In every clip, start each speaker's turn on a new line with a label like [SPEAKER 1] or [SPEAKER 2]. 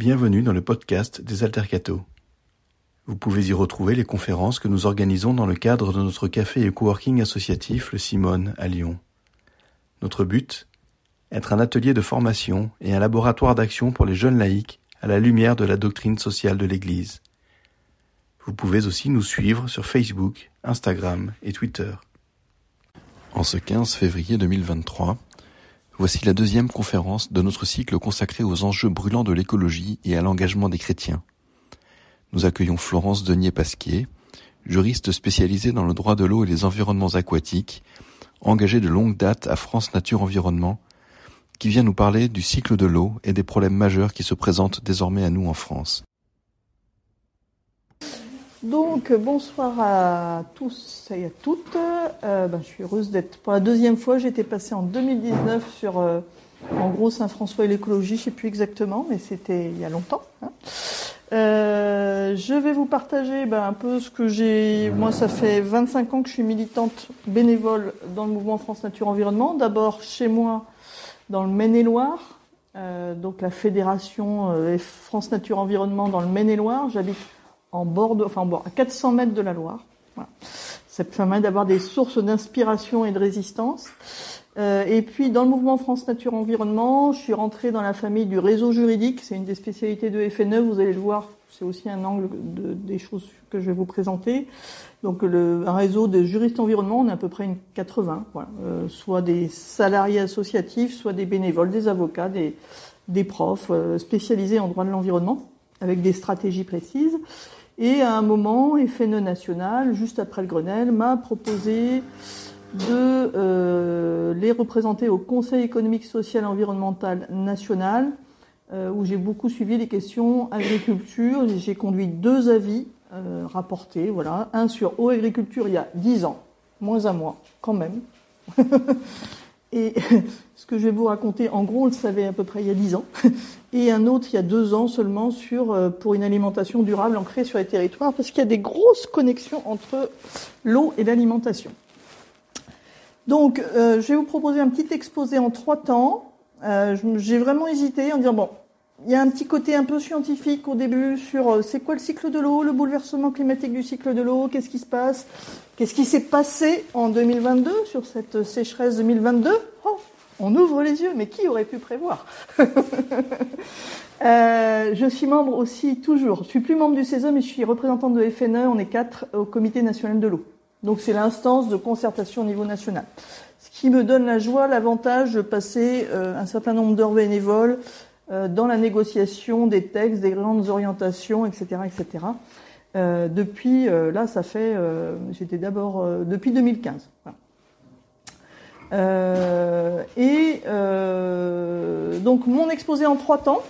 [SPEAKER 1] Bienvenue dans le podcast des Altercato. Vous pouvez y retrouver les conférences que nous organisons dans le cadre de notre café et coworking associatif Le Simone à Lyon. Notre but Être un atelier de formation et un laboratoire d'action pour les jeunes laïcs à la lumière de la doctrine sociale de l'Église. Vous pouvez aussi nous suivre sur Facebook, Instagram et Twitter. En ce 15 février 2023, voici la deuxième conférence de notre cycle consacré aux enjeux brûlants de l'écologie et à l'engagement des chrétiens. Nous accueillons Florence Denier-Pasquier, juriste spécialisée dans le droit de l'eau et les environnements aquatiques, engagée de longue date à France Nature Environnement, qui vient nous parler du cycle de l'eau et des problèmes majeurs qui se présentent désormais à nous en France.
[SPEAKER 2] Donc, bonsoir à tous et à toutes. Euh, ben, je suis heureuse d'être pour la deuxième fois. J'étais passée en 2019 sur, euh, en gros, Saint-François et l'écologie. Je ne sais plus exactement, mais c'était il y a longtemps. Hein. Euh, je vais vous partager ben, un peu ce que j'ai. Moi, ça fait 25 ans que je suis militante bénévole dans le mouvement France Nature Environnement. D'abord chez moi, dans le Maine-et-Loire. donc la fédération France Nature Environnement dans le Maine-et-Loire. J'habite en bord enfin à 400 mètres de la Loire. Ça permet d'avoir des sources d'inspiration et de résistance. Euh, et puis dans le mouvement France Nature Environnement, je suis rentrée dans la famille du réseau juridique. C'est une des spécialités de FNE. Vous allez le voir, c'est aussi un angle de, des choses que je vais vous présenter. Donc le, un réseau de juristes environnement, on est à peu près une 80, voilà. euh, soit des salariés associatifs, soit des bénévoles, des avocats, des, des profs euh, spécialisés en droit de l'environnement, avec des stratégies précises. Et à un moment, FNE National, juste après le Grenelle, m'a proposé de euh, les représenter au Conseil économique, social et environnemental national, euh, où j'ai beaucoup suivi les questions agriculture. J'ai conduit deux avis euh, rapportés, voilà, un sur eau agriculture il y a dix ans, moins un mois, quand même. Et ce que je vais vous raconter, en gros, on le savait à peu près il y a dix ans, et un autre il y a deux ans seulement sur euh, pour une alimentation durable ancrée sur les territoires, parce qu'il y a des grosses connexions entre l'eau et l'alimentation. Donc, euh, je vais vous proposer un petit exposé en trois temps. Euh, J'ai vraiment hésité en disant bon, il y a un petit côté un peu scientifique au début sur euh, c'est quoi le cycle de l'eau, le bouleversement climatique du cycle de l'eau, qu'est-ce qui se passe, qu'est-ce qui s'est passé en 2022 sur cette sécheresse 2022. Oh, on ouvre les yeux, mais qui aurait pu prévoir euh, Je suis membre aussi toujours. Je suis plus membre du CESE, mais je suis représentante de FNE. On est quatre au Comité national de l'eau. Donc c'est l'instance de concertation au niveau national. Ce qui me donne la joie, l'avantage de passer euh, un certain nombre d'heures bénévoles euh, dans la négociation des textes, des grandes orientations, etc., etc. Depuis, là, ça fait, j'étais d'abord depuis 2015. Voilà. et donc mon exposé en trois temps.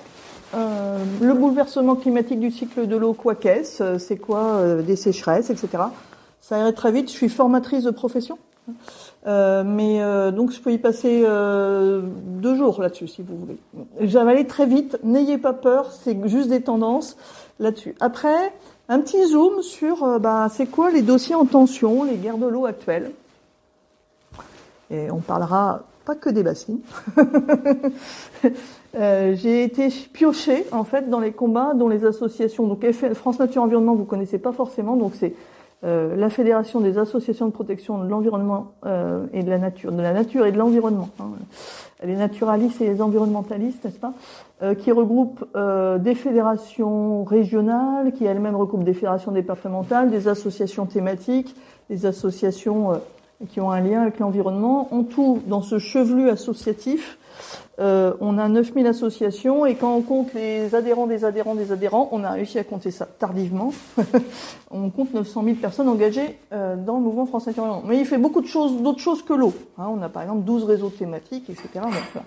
[SPEAKER 2] le bouleversement climatique du cycle de l'eau, quoi qu'est-ce C'est quoi des sécheresses, etc. Ça irait très vite. Je suis formatrice de profession. Euh, mais euh, donc je peux y passer euh, deux jours là-dessus si vous voulez. Aller très vite, n'ayez pas peur, c'est juste des tendances là-dessus. Après, un petit zoom sur bah, c'est quoi les dossiers en tension, les guerres de l'eau actuelles. Et on parlera pas que des bassines. J'ai été piochée en fait dans les combats dont les associations, donc France Nature Environnement, vous connaissez pas forcément, donc c'est euh, la Fédération des associations de protection de l'environnement euh, et de la nature, de la nature et de l'environnement, hein, les naturalistes et les environnementalistes, n'est-ce pas, euh, qui regroupe euh, des fédérations régionales, qui elles-mêmes recoupent des fédérations départementales, des associations thématiques, des associations euh, qui ont un lien avec l'environnement. En tout, dans ce chevelu associatif, euh, on a 9000 associations et quand on compte les adhérents des adhérents des adhérents, on a réussi à compter ça tardivement. on compte 900 000 personnes engagées euh, dans le mouvement France Environnement. Mais il fait beaucoup de choses, d'autres choses que l'eau. Hein, on a par exemple 12 réseaux thématiques, etc. Donc,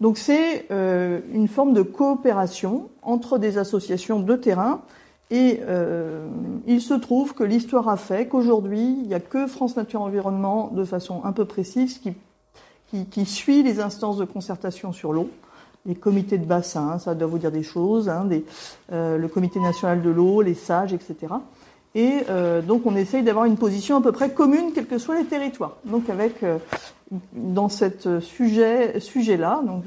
[SPEAKER 2] donc c'est euh, une forme de coopération entre des associations de terrain. Et euh, il se trouve que l'histoire a fait qu'aujourd'hui, il n'y a que France Nature Environnement, de façon un peu précise, qui suit les instances de concertation sur l'eau, les comités de bassin, ça doit vous dire des choses, hein, euh, le comité national de l'eau, les sages, etc. Et euh, donc on essaye d'avoir une position à peu près commune, quels que soient les territoires. Donc avec dans cet sujet sujet là, donc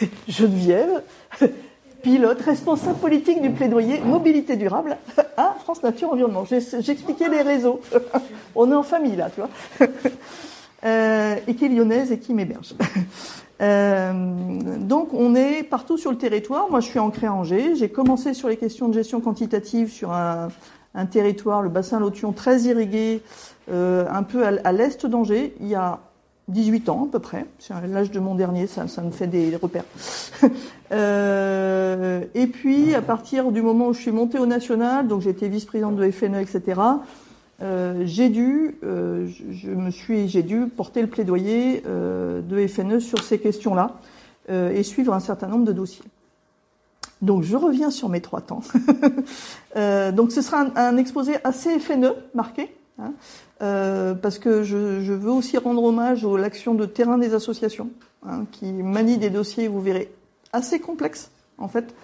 [SPEAKER 2] Geneviève, pilote, responsable politique du plaidoyer mobilité durable à France Nature Environnement. J'expliquais les réseaux. On est en famille là, tu vois. Euh, et qui est lyonnaise et qui m'héberge. Euh, donc on est partout sur le territoire. Moi je suis ancrée à Angers. J'ai commencé sur les questions de gestion quantitative sur un, territoire, le bassin Lotion, très irrigué, euh, un peu à, l'est d'Angers. Il y a 18 ans à peu près. C'est l'âge de mon dernier, ça, me fait des repères. euh, et puis à partir du moment où je suis montée au national, donc j'étais vice-présidente de FNE, etc. Euh, j'ai dû, euh, je, me suis, j'ai dû porter le plaidoyer de FNE sur ces questions-là et suivre un certain nombre de dossiers. Donc je reviens sur mes trois temps. donc ce sera un, exposé assez FNE marqué, hein, parce que je, je, veux aussi rendre hommage à l'action de terrain des associations hein, qui manient des dossiers, vous verrez, assez complexes en fait.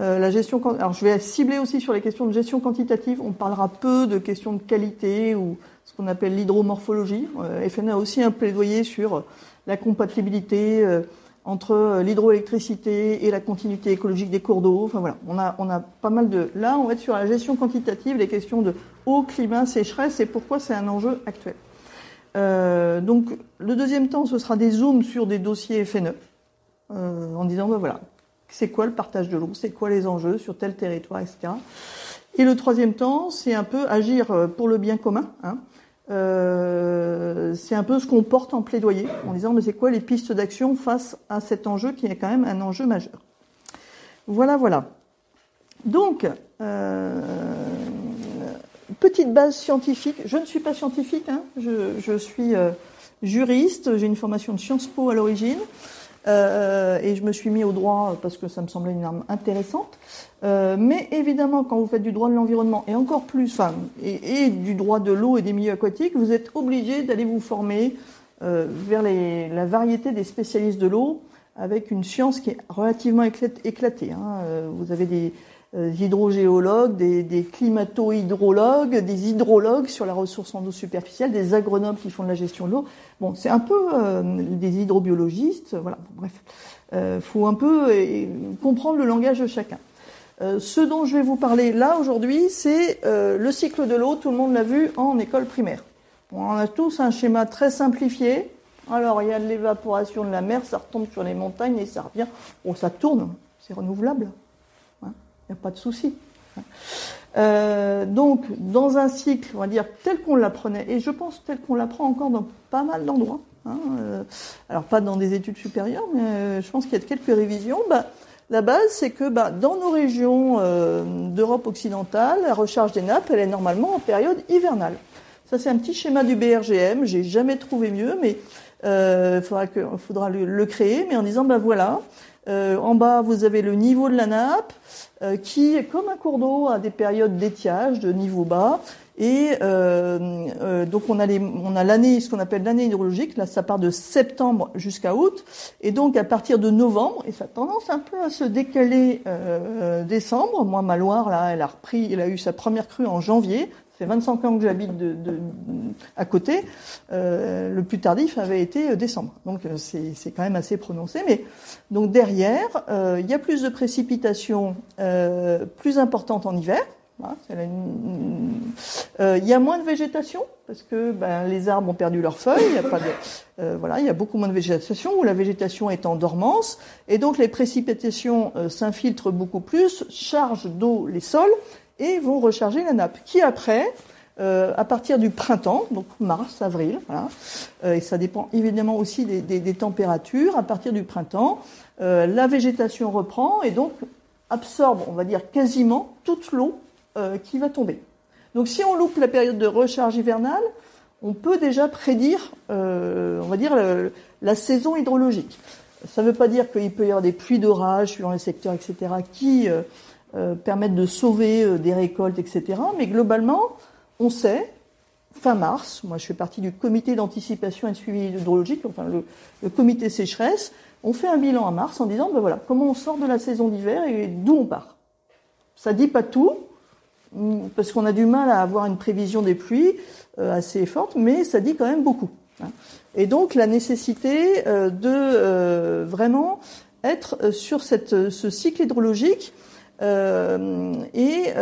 [SPEAKER 2] Euh, la gestion, alors je vais cibler aussi sur les questions de gestion quantitative. On parlera peu de questions de qualité ou ce qu'on appelle l'hydromorphologie. Euh, FN a aussi un plaidoyer sur la compatibilité euh, entre l'hydroélectricité et la continuité écologique des cours d'eau. Enfin voilà, on a, on a pas mal de. Là, on va être sur la gestion quantitative, les questions de eau, climat, sécheresse et pourquoi c'est un enjeu actuel. Euh, donc, le deuxième temps, ce sera des zooms sur des dossiers FNE, euh, en disant ben voilà, c'est quoi le partage de l'eau, c'est quoi les enjeux sur tel territoire, etc. Et le troisième temps, c'est un peu agir euh, pour le bien commun. Hein. Euh, c'est un peu ce qu'on porte en plaidoyer, en disant mais c'est quoi les pistes d'action face à cet enjeu qui est quand même un enjeu majeur? Voilà, voilà. Donc, euh, petite base scientifique. Je ne suis pas scientifique, hein. je, suis juriste, j'ai une formation de Sciences Po à l'origine. Euh, et je me suis mis au droit parce que ça me semblait une arme intéressante. Euh, mais évidemment, quand vous faites du droit de l'environnement et encore plus, enfin, et, du droit de l'eau et des milieux aquatiques, vous êtes obligé d'aller vous former euh, vers la variété des spécialistes de l'eau avec une science qui est relativement éclatée. Hein. Euh, vous avez des, euh, hydrogéologues, des, climato-hydrologues, des hydrologues sur la ressource en eau superficielle, des agronomes qui font de la gestion de l'eau. Bon, c'est un peu euh, des hydrobiologistes, voilà, bref. Euh, faut un peu euh, comprendre le langage de chacun. ce dont je vais vous parler là aujourd'hui, c'est le cycle de l'eau, tout le monde l'a vu en école primaire. on a tous un schéma très simplifié. Alors, il y a de l'évaporation de la mer, ça retombe sur les montagnes et ça revient. Bon, ça tourne, c'est renouvelable. Il n'y a pas de souci. Euh, donc, dans un cycle, on va dire tel qu'on l'apprenait, et je pense tel qu'on l'apprend encore dans pas mal d'endroits, hein, euh, alors pas dans des études supérieures, mais euh, je pense qu'il y a quelques révisions, bah, la base, c'est que bah, dans nos régions d'Europe occidentale, la recharge des nappes, elle est normalement en période hivernale. Ça, c'est un petit schéma du BRGM, j'ai jamais trouvé mieux, mais il faudra, le, créer, mais en disant, bah voilà, en bas, vous avez le niveau de la nappe, euh, qui, comme un cours d'eau, a des périodes d'étiage de niveau bas. Et euh, euh, donc on a les, on a l'année, ce qu'on appelle l'année hydrologique. Là, ça part de septembre jusqu'à août. Et donc à partir de novembre, et ça a tendance un peu à se décaler euh, décembre. Moi, ma Loire, là, elle a repris, elle a eu sa première crue en janvier. Fait 25 ans que j'habite à côté. Euh, le plus tardif avait été euh, décembre. Donc euh, c'est quand même assez prononcé. Mais donc derrière, il y a plus de précipitations plus importantes en hiver. Il y a moins de végétation parce que ben, les arbres ont perdu leurs feuilles. Voilà, il y a beaucoup moins de végétation où la végétation est en dormance et donc les précipitations s'infiltrent beaucoup plus, chargent d'eau les sols et vont recharger la nappe, qui après, euh, à partir du printemps, donc mars, avril, euh, et ça dépend évidemment aussi des, températures, à partir du printemps, euh, la végétation reprend et donc absorbe, on va dire quasiment toute l'eau qui va tomber. Donc si on loupe la période de recharge hivernale, on peut déjà prédire, on va dire, la saison hydrologique. Ça ne veut pas dire qu'il peut y avoir des pluies d'orage suivant les secteurs, etc., qui euh, permettre de sauver euh, des récoltes, etc. Mais globalement, on sait, fin mars, moi je fais partie du comité d'anticipation et de suivi hydrologique, enfin le, comité sécheresse, on fait un bilan en mars en disant, ben voilà, comment on sort de la saison d'hiver et d'où on part. Ça dit pas tout, parce qu'on a du mal à avoir une prévision des pluies euh, assez forte, mais ça dit quand même beaucoup. Hein. Et donc la nécessité de vraiment être sur ce cycle hydrologique. Et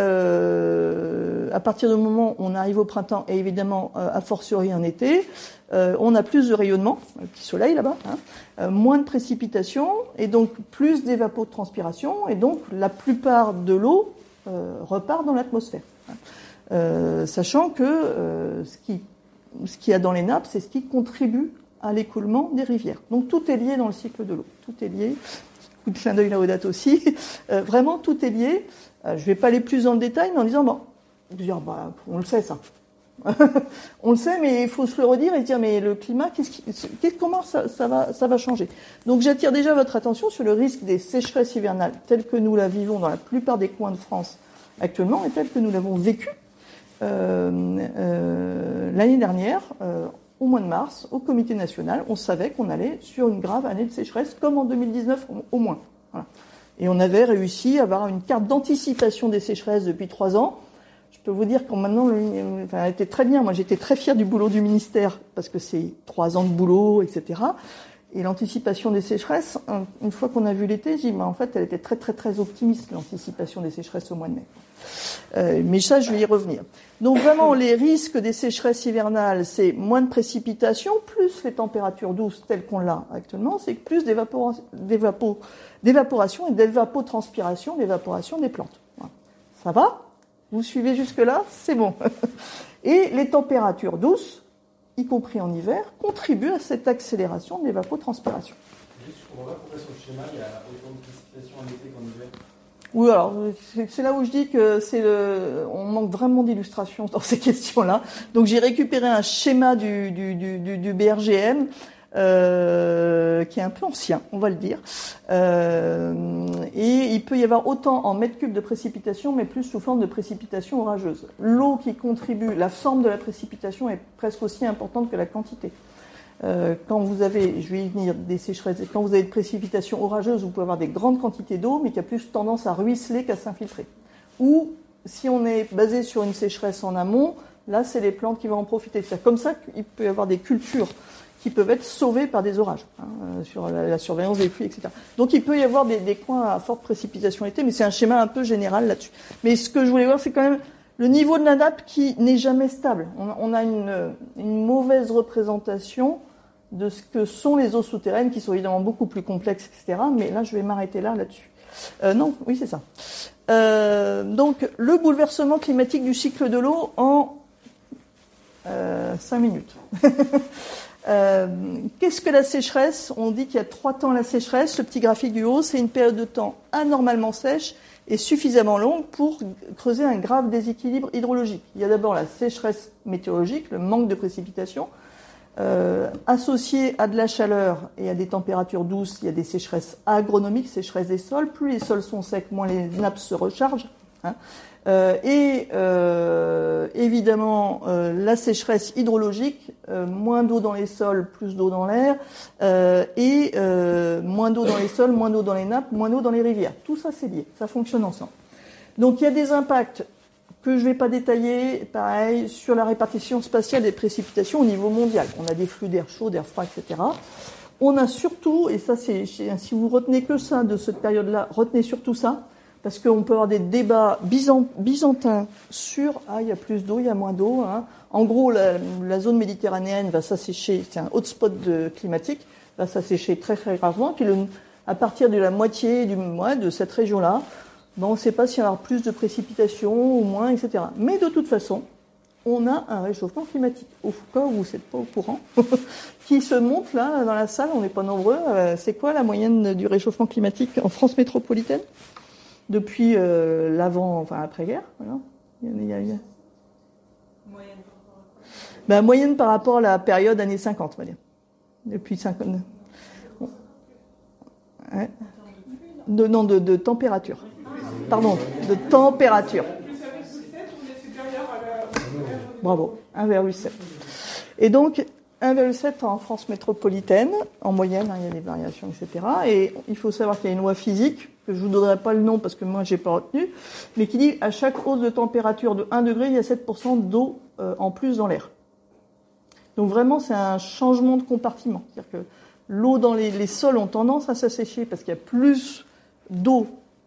[SPEAKER 2] à partir du moment où on arrive au printemps et évidemment a fortiori en été, on a plus de rayonnement, petit soleil là-bas, hein, moins de précipitations et donc plus d'évapotranspiration et donc la plupart de l'eau repart dans l'atmosphère. Hein. sachant que ce qui ce qu'il y a dans les nappes, c'est ce qui contribue à l'écoulement des rivières. Donc tout est lié dans le cycle de l'eau. Tout est lié. Coup de clin d'œil dates aussi. Euh, vraiment, tout est lié. Euh, je ne vais pas aller plus dans le détail, mais en disant, bon, dire, bah, on le sait ça. on le sait, mais il faut se le redire et se dire, mais le climat, comment ça, ça, va, ça va changer? Donc j'attire déjà votre attention sur le risque des sécheresses hivernales telles que nous la vivons dans la plupart des coins de France actuellement et telles que nous l'avons vécu euh, l'année dernière, au mois de mars, au comité national, on savait qu'on allait sur une grave année de sécheresse, comme en 2019 au moins. Et on avait réussi à avoir une carte d'anticipation des sécheresses depuis trois ans. Je peux vous dire qu'en maintenant, enfin, elle était très bien. Moi, j'étais très fière du boulot du ministère parce que c'est trois ans de boulot, etc. Et l'anticipation des sécheresses, une fois qu'on a vu l'été, j'ai dit, en fait, elle était très, très, très optimiste, l'anticipation des sécheresses au mois de mai. Euh, mais ça, je vais y revenir. Donc vraiment, les risques des sécheresses hivernales, c'est moins de précipitations, plus les températures douces telles qu'on l'a actuellement, c'est plus d'évaporation et d'évapotranspiration, d'évaporation des plantes. Ça va? Vous suivez jusque-là? C'est bon. Et les températures douces, y compris en hiver, contribuent à cette accélération de l'évapotranspiration.
[SPEAKER 3] Juste, je comprends pas pourquoi sur le schéma, il y a autant de précipitations en été qu'en hiver
[SPEAKER 2] oui, alors c'est là où je dis que c'est le, on manque vraiment d'illustration dans ces questions-là. Donc j'ai récupéré un schéma du, du, du, du BRGM. Euh, qui est un peu ancien, on va le dire. Euh, et il peut y avoir autant en mètres cubes de précipitation, mais plus sous forme de précipitation orageuse. L'eau qui contribue, la forme de la précipitation est presque aussi importante que la quantité. Euh, quand vous avez, je vais y venir, des sécheresses, quand vous avez des précipitations orageuses, vous pouvez avoir des grandes quantités d'eau, mais qui a plus tendance à ruisseler qu'à s'infiltrer. Ou si on est basé sur une sécheresse en amont, là, c'est les plantes qui vont en profiter. C'est comme ça qu'il peut y avoir des cultures qui peuvent être sauvées par des orages, hein, euh, sur la, surveillance des pluies, etc. Donc il peut y avoir des, coins à forte précipitation été, mais c'est un schéma un peu général là-dessus. Mais ce que je voulais voir, c'est quand même le niveau de la nappe qui n'est jamais stable. On, a une, mauvaise représentation de ce que sont les eaux souterraines, qui sont évidemment beaucoup plus complexes, etc. Mais là, je vais m'arrêter là, là-dessus. Euh, non, oui, c'est ça. Euh, donc, le bouleversement climatique du cycle de l'eau en euh, 5 minutes. Euh, qu'est-ce que la sécheresse? On dit qu'il y a trois temps la sécheresse. Le petit graphique du haut, c'est une période de temps anormalement sèche et suffisamment longue pour creuser un grave déséquilibre hydrologique. Il y a d'abord la sécheresse météorologique, le manque de précipitation. Euh, associé à de la chaleur et à des températures douces, il y a des sécheresses agronomiques, sécheresses des sols. Plus les sols sont secs, moins les nappes se rechargent. Hein. Euh, et euh, évidemment, euh, la sécheresse hydrologique, euh, moins d'eau dans les sols, plus d'eau dans l'air, et moins d'eau dans les sols, moins d'eau dans les nappes, moins d'eau dans les rivières. Tout ça, c'est lié, ça fonctionne ensemble. Donc il y a des impacts que je ne vais pas détailler, pareil, sur la répartition spatiale des précipitations au niveau mondial. On a des flux d'air chaud, d'air froid, etc. On a surtout, et ça c'est, si vous retenez que ça de cette période-là, retenez surtout ça, parce qu'on peut avoir des débats byzantins sur, ah, il y a plus d'eau, il y a moins d'eau. Hein. En gros, la, zone méditerranéenne va s'assécher, c'est un hotspot de, climatique, va s'assécher très très gravement, puis à partir de la moitié du mois de cette région-là, on ne sait pas s'il y aura plus de précipitations ou moins, etc. Mais de toute façon, on a un réchauffement climatique. Au cas où vous n'êtes pas au courant, qui se monte là dans la salle, on n'est pas nombreux. Euh, c'est quoi la moyenne du réchauffement climatique en France métropolitaine? Depuis euh, l'avant, enfin après-guerre Moyenne ben, moyenne par rapport à la période années 50, on va dire. Depuis 50. Ouais. De, non, de, de température pardon, de température. Bravo, 1,7. Et donc, 1,7 en France métropolitaine, en moyenne, hein, il y a des variations, etc. Et il faut savoir qu'il y a une loi physique, que je ne vous donnerai pas le nom parce que moi, je n'ai pas retenu, mais qui dit à chaque hausse de température de 1 degré, il y a 7% d'eau euh, en plus dans l'air. Donc vraiment, c'est un changement de compartiment. C'est-à-dire que l'eau dans les, les, sols ont tendance à s'assécher parce qu'il y a plus d'eau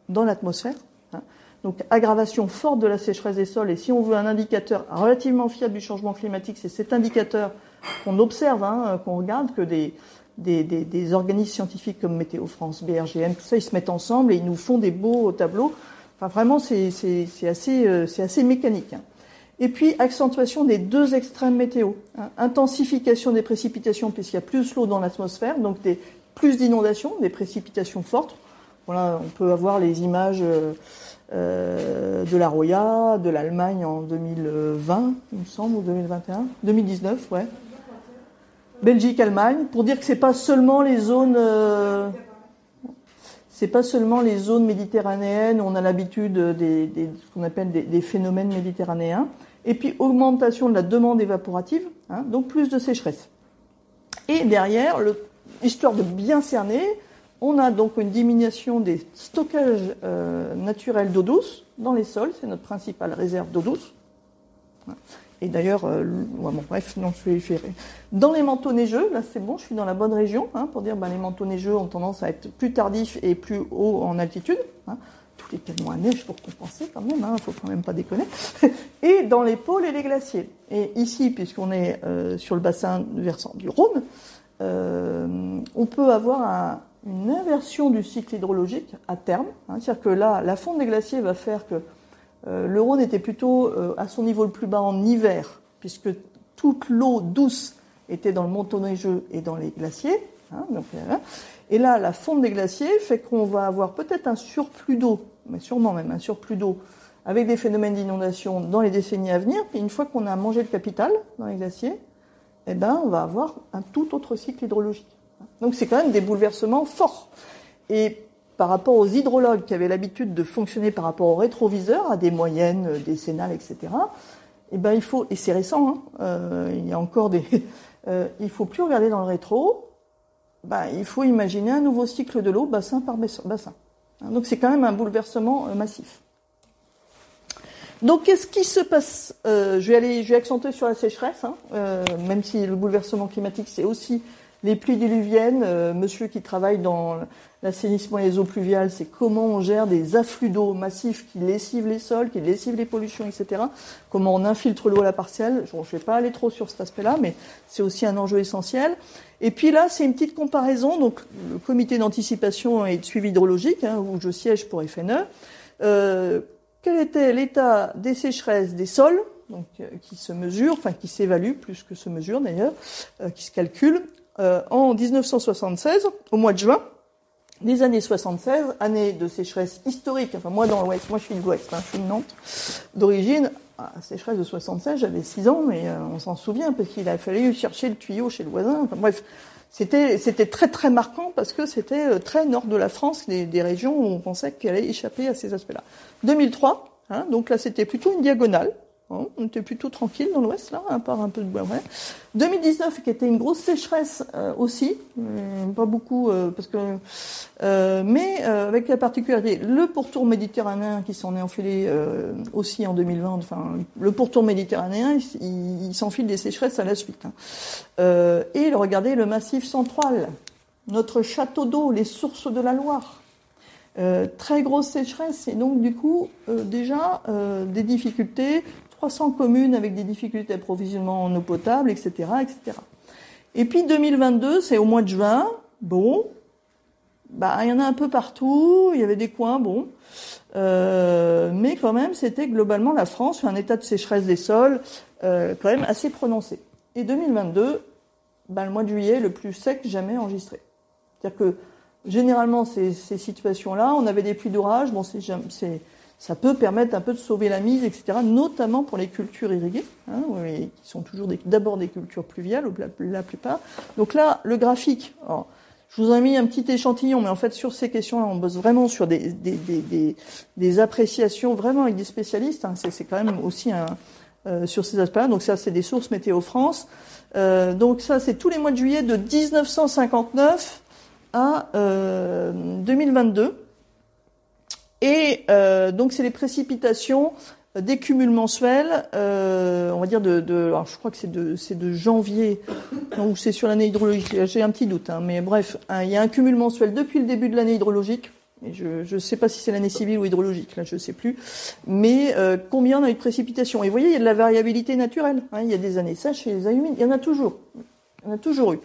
[SPEAKER 2] dans l'atmosphère. Hein. Donc aggravation forte de la sécheresse des sols. Et si on veut un indicateur relativement fiable du changement climatique, c'est cet indicateur qu'on observe, hein, qu'on regarde, que des, organismes scientifiques comme Météo France, BRGM, tout ça, ils se mettent ensemble et ils nous font des beaux tableaux. Enfin, vraiment, c'est assez, euh, assez mécanique. Hein. Et puis, accentuation des deux extrêmes météo. Hein. Intensification des précipitations, puisqu'il y a plus d'eau dans l'atmosphère, donc plus d'inondations, des précipitations fortes. Voilà, on peut avoir les images euh de la Roya, de l'Allemagne en 2020, il me semble, ou 2021, 2019, ouais. Belgique, Allemagne, pour dire que c'est pas seulement les zones, euh, c'est pas seulement les zones méditerranéennes on a l'habitude des, ce qu'on appelle des, phénomènes méditerranéens. Et puis augmentation de la demande évaporative, hein, donc plus de sécheresse. Et derrière, histoire de bien cerner, on a donc une diminution des stockages euh, naturels d'eau douce dans les sols, c'est notre principale réserve d'eau douce. Et d'ailleurs, euh, bon, bref, non, je vais. Dans les manteaux neigeux, là c'est bon, je suis dans la bonne région, hein, pour dire ben, les manteaux neigeux ont tendance à être plus tardifs et plus hauts en altitude. Hein. Tous les à neige pour compenser quand même, il hein, faut quand même pas déconner. et dans les pôles et les glaciers. Et ici, puisqu'on est euh, sur le bassin versant du Rhône, on peut avoir un, une inversion du cycle hydrologique à terme. Hein. C'est-à-dire que là, la fonte des glaciers va faire que euh, le Rhône était plutôt euh, à son niveau le plus bas en hiver, puisque toute l'eau douce était dans le manteau neigeux et dans les glaciers. Hein, donc, euh, et là, la fonte des glaciers fait qu'on va avoir peut-être un surplus d'eau, mais sûrement même un surplus d'eau, avec des phénomènes d'inondation dans les décennies à venir. Puis une fois qu'on a mangé le capital dans les glaciers, eh ben, on va avoir un tout autre cycle hydrologique. Donc c'est quand même des bouleversements forts. Et par rapport aux hydrologues qui avaient l'habitude de fonctionner par rapport aux rétroviseurs, à des moyennes euh, décennales, etc. Et eh ben il faut, et c'est récent, hein, euh, il y a encore des, euh, il faut plus regarder dans le rétro. Ben, il faut imaginer un nouveau cycle de l'eau, bassin par bassin. Hein, donc c'est quand même un bouleversement massif. Donc qu'est-ce qui se passe Je vais aller, je vais accentuer sur la sécheresse, hein, même si le bouleversement climatique c'est aussi les pluies diluviennes, euh, monsieur qui travaille dans l'assainissement et les eaux pluviales, c'est comment on gère des afflux d'eau massifs qui lessivent les sols, qui lessivent les pollutions, etc. Comment on infiltre l'eau à la partielle. Je ne vais pas aller trop sur cet aspect-là, mais c'est aussi un enjeu essentiel. Et puis là, c'est une petite comparaison. Donc, le comité d'anticipation et de suivi hydrologique, hein, où je siège pour FNE, euh, quel était l'état des sécheresses des sols donc, euh, qui se mesure, enfin qui s'évalue plus que se mesure d'ailleurs, qui se calcule euh, en 1976, au mois de juin, les années 76, année de sécheresse historique. Enfin, moi, dans l'Ouest, moi, je suis de l'Ouest, hein, je suis de Nantes d'origine. Ah, sécheresse de 76, j'avais 6 ans, mais euh, on s'en souvient parce qu'il a fallu chercher le tuyau chez le voisin. Enfin, bref, c'était c'était très très marquant parce que c'était euh, très nord de la France, des, des régions où on pensait qu'elle allait échapper à ces aspects-là. 2003, hein, donc là, c'était plutôt une diagonale. Hein, on était plutôt tranquille dans l'Ouest, là, à part un peu de bois. Ouais. 2019, qui était une grosse sécheresse euh, aussi, euh, pas beaucoup, euh, parce que, mais avec la particularité, le pourtour méditerranéen qui s'en est enfilé aussi en 2020. Enfin, le pourtour méditerranéen, il, il s'enfile des sécheresses à la suite. Hein. et regardez le massif central, notre château d'eau, les sources de la Loire. Très grosse sécheresse et donc du coup déjà des difficultés 300 communes avec des difficultés d'approvisionnement en eau potable, etc., etc. Et puis 2022, c'est au mois de juin. Bon, bah il y en a un peu partout. Il y avait des coins, bon, euh, mais quand même, c'était globalement la France un état de sécheresse des sols euh, quand même assez prononcé. Et 2022, bah, le mois de juillet, le plus sec jamais enregistré. C'est-à-dire que généralement ces, ces situations-là, on avait des pluies d'orage. Bon, c'est ça peut permettre un peu de sauver la mise, etc., notamment pour les cultures irriguées, hein, qui sont toujours d'abord des, cultures pluviales, la, plupart. Donc là, le graphique, alors, je vous ai mis un petit échantillon, mais en fait, sur ces questions-là, on bosse vraiment sur des, des, des, des appréciations vraiment avec des spécialistes. Hein, c'est quand même aussi un, euh, sur ces aspects-là. Donc ça, c'est des sources Météo France. Euh, donc ça, c'est tous les mois de juillet de 1959 à euh, 2022. Et euh, donc c'est les précipitations des cumuls mensuels, euh, on va dire de, alors je crois que c'est de, janvier, ou c'est sur l'année hydrologique, j'ai un petit doute, hein, mais bref, hein, il y a un cumul mensuel depuis le début de l'année hydrologique, je ne sais pas si c'est l'année civile ou hydrologique, là je ne sais plus, mais euh, combien on a eu de précipitations. Et vous voyez, il y a de la variabilité naturelle, hein, il y a des années sèches et des années humides, il y en a toujours, il y en a toujours eu.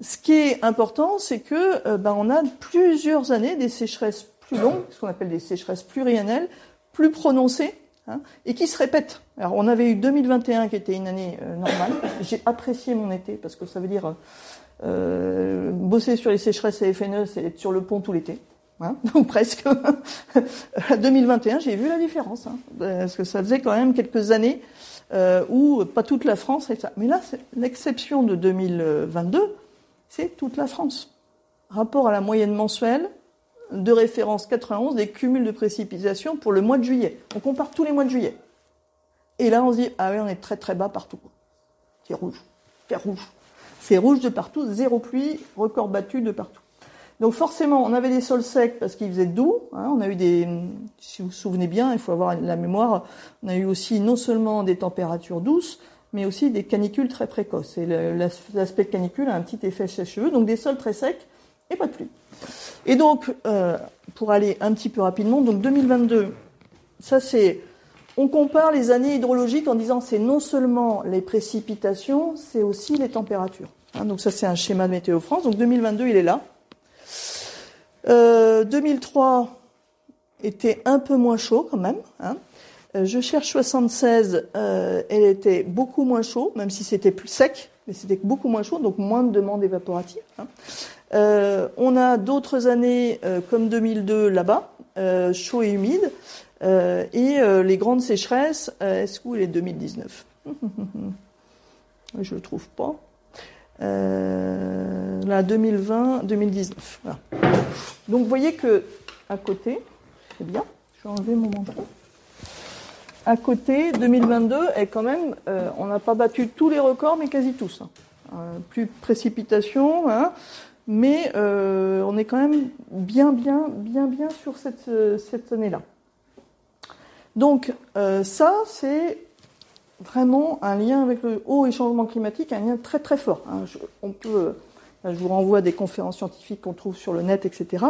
[SPEAKER 2] Ce qui est important, c'est que ben, on a plusieurs années des sécheresses plus longues, ce qu'on appelle des sécheresses pluriannuelles, plus prononcées, hein, et qui se répètent. Alors on avait eu 2021 qui était une année euh, normale. J'ai apprécié mon été parce que ça veut dire euh, bosser sur les sécheresses à FNE, c'est être sur le pont tout l'été. Hein, donc presque. 2021, j'ai vu la différence, hein, parce que ça faisait quand même quelques années euh, où pas toute la France. Et ça. Mais là, l'exception de 2022 c'est toute la France. Rapport à la moyenne mensuelle de référence 91 des cumuls de précipitations pour le mois de juillet. On compare tous les mois de juillet. Et là, on se dit, ah oui, on est très très bas partout. C'est rouge. C'est rouge. C'est rouge de partout, zéro pluie, record battu de partout. Donc forcément, on avait des sols secs parce qu'ils faisaient doux. Hein. on a eu des, si vous vous souvenez bien, il faut avoir la mémoire, on a eu aussi non seulement des températures douces, mais aussi des canicules très précoces. Et l'aspect canicule a un petit effet sèche-cheveux, donc des sols très secs pas de pluie. Et donc, euh, pour aller un petit peu rapidement, donc 2022, ça c'est, on compare les années hydrologiques en disant c'est non seulement les précipitations, c'est aussi les températures. Hein, donc ça c'est un schéma de Météo France. Donc 2022 il est là. Euh, 2003 était un peu moins chaud quand même. Hein. Euh, je cherche 76, euh, elle était beaucoup moins chaud, même si c'était plus sec, mais c'était beaucoup moins chaud, donc moins de demandes évaporatives. Hein. Euh, on a d'autres années comme 2002 là-bas, chaud et humide, et les grandes sécheresses, est-ce que est 2019 Je le trouve pas. là, 2020, 2019. Donc vous voyez que à côté, c'est bien, je vais mon manteau à côté, 2022 est quand même, euh, on n'a pas battu tous les records, mais quasi tous. Hein. Euh, plus de précipitations, hein, mais euh, on est quand même bien, bien, bien, bien sur cette, cette année-là. Donc ça, c'est vraiment un lien avec le haut et changement climatique, un lien très très fort. Hein. Je, on peut, je vous renvoie à des conférences scientifiques qu'on trouve sur le net, etc.,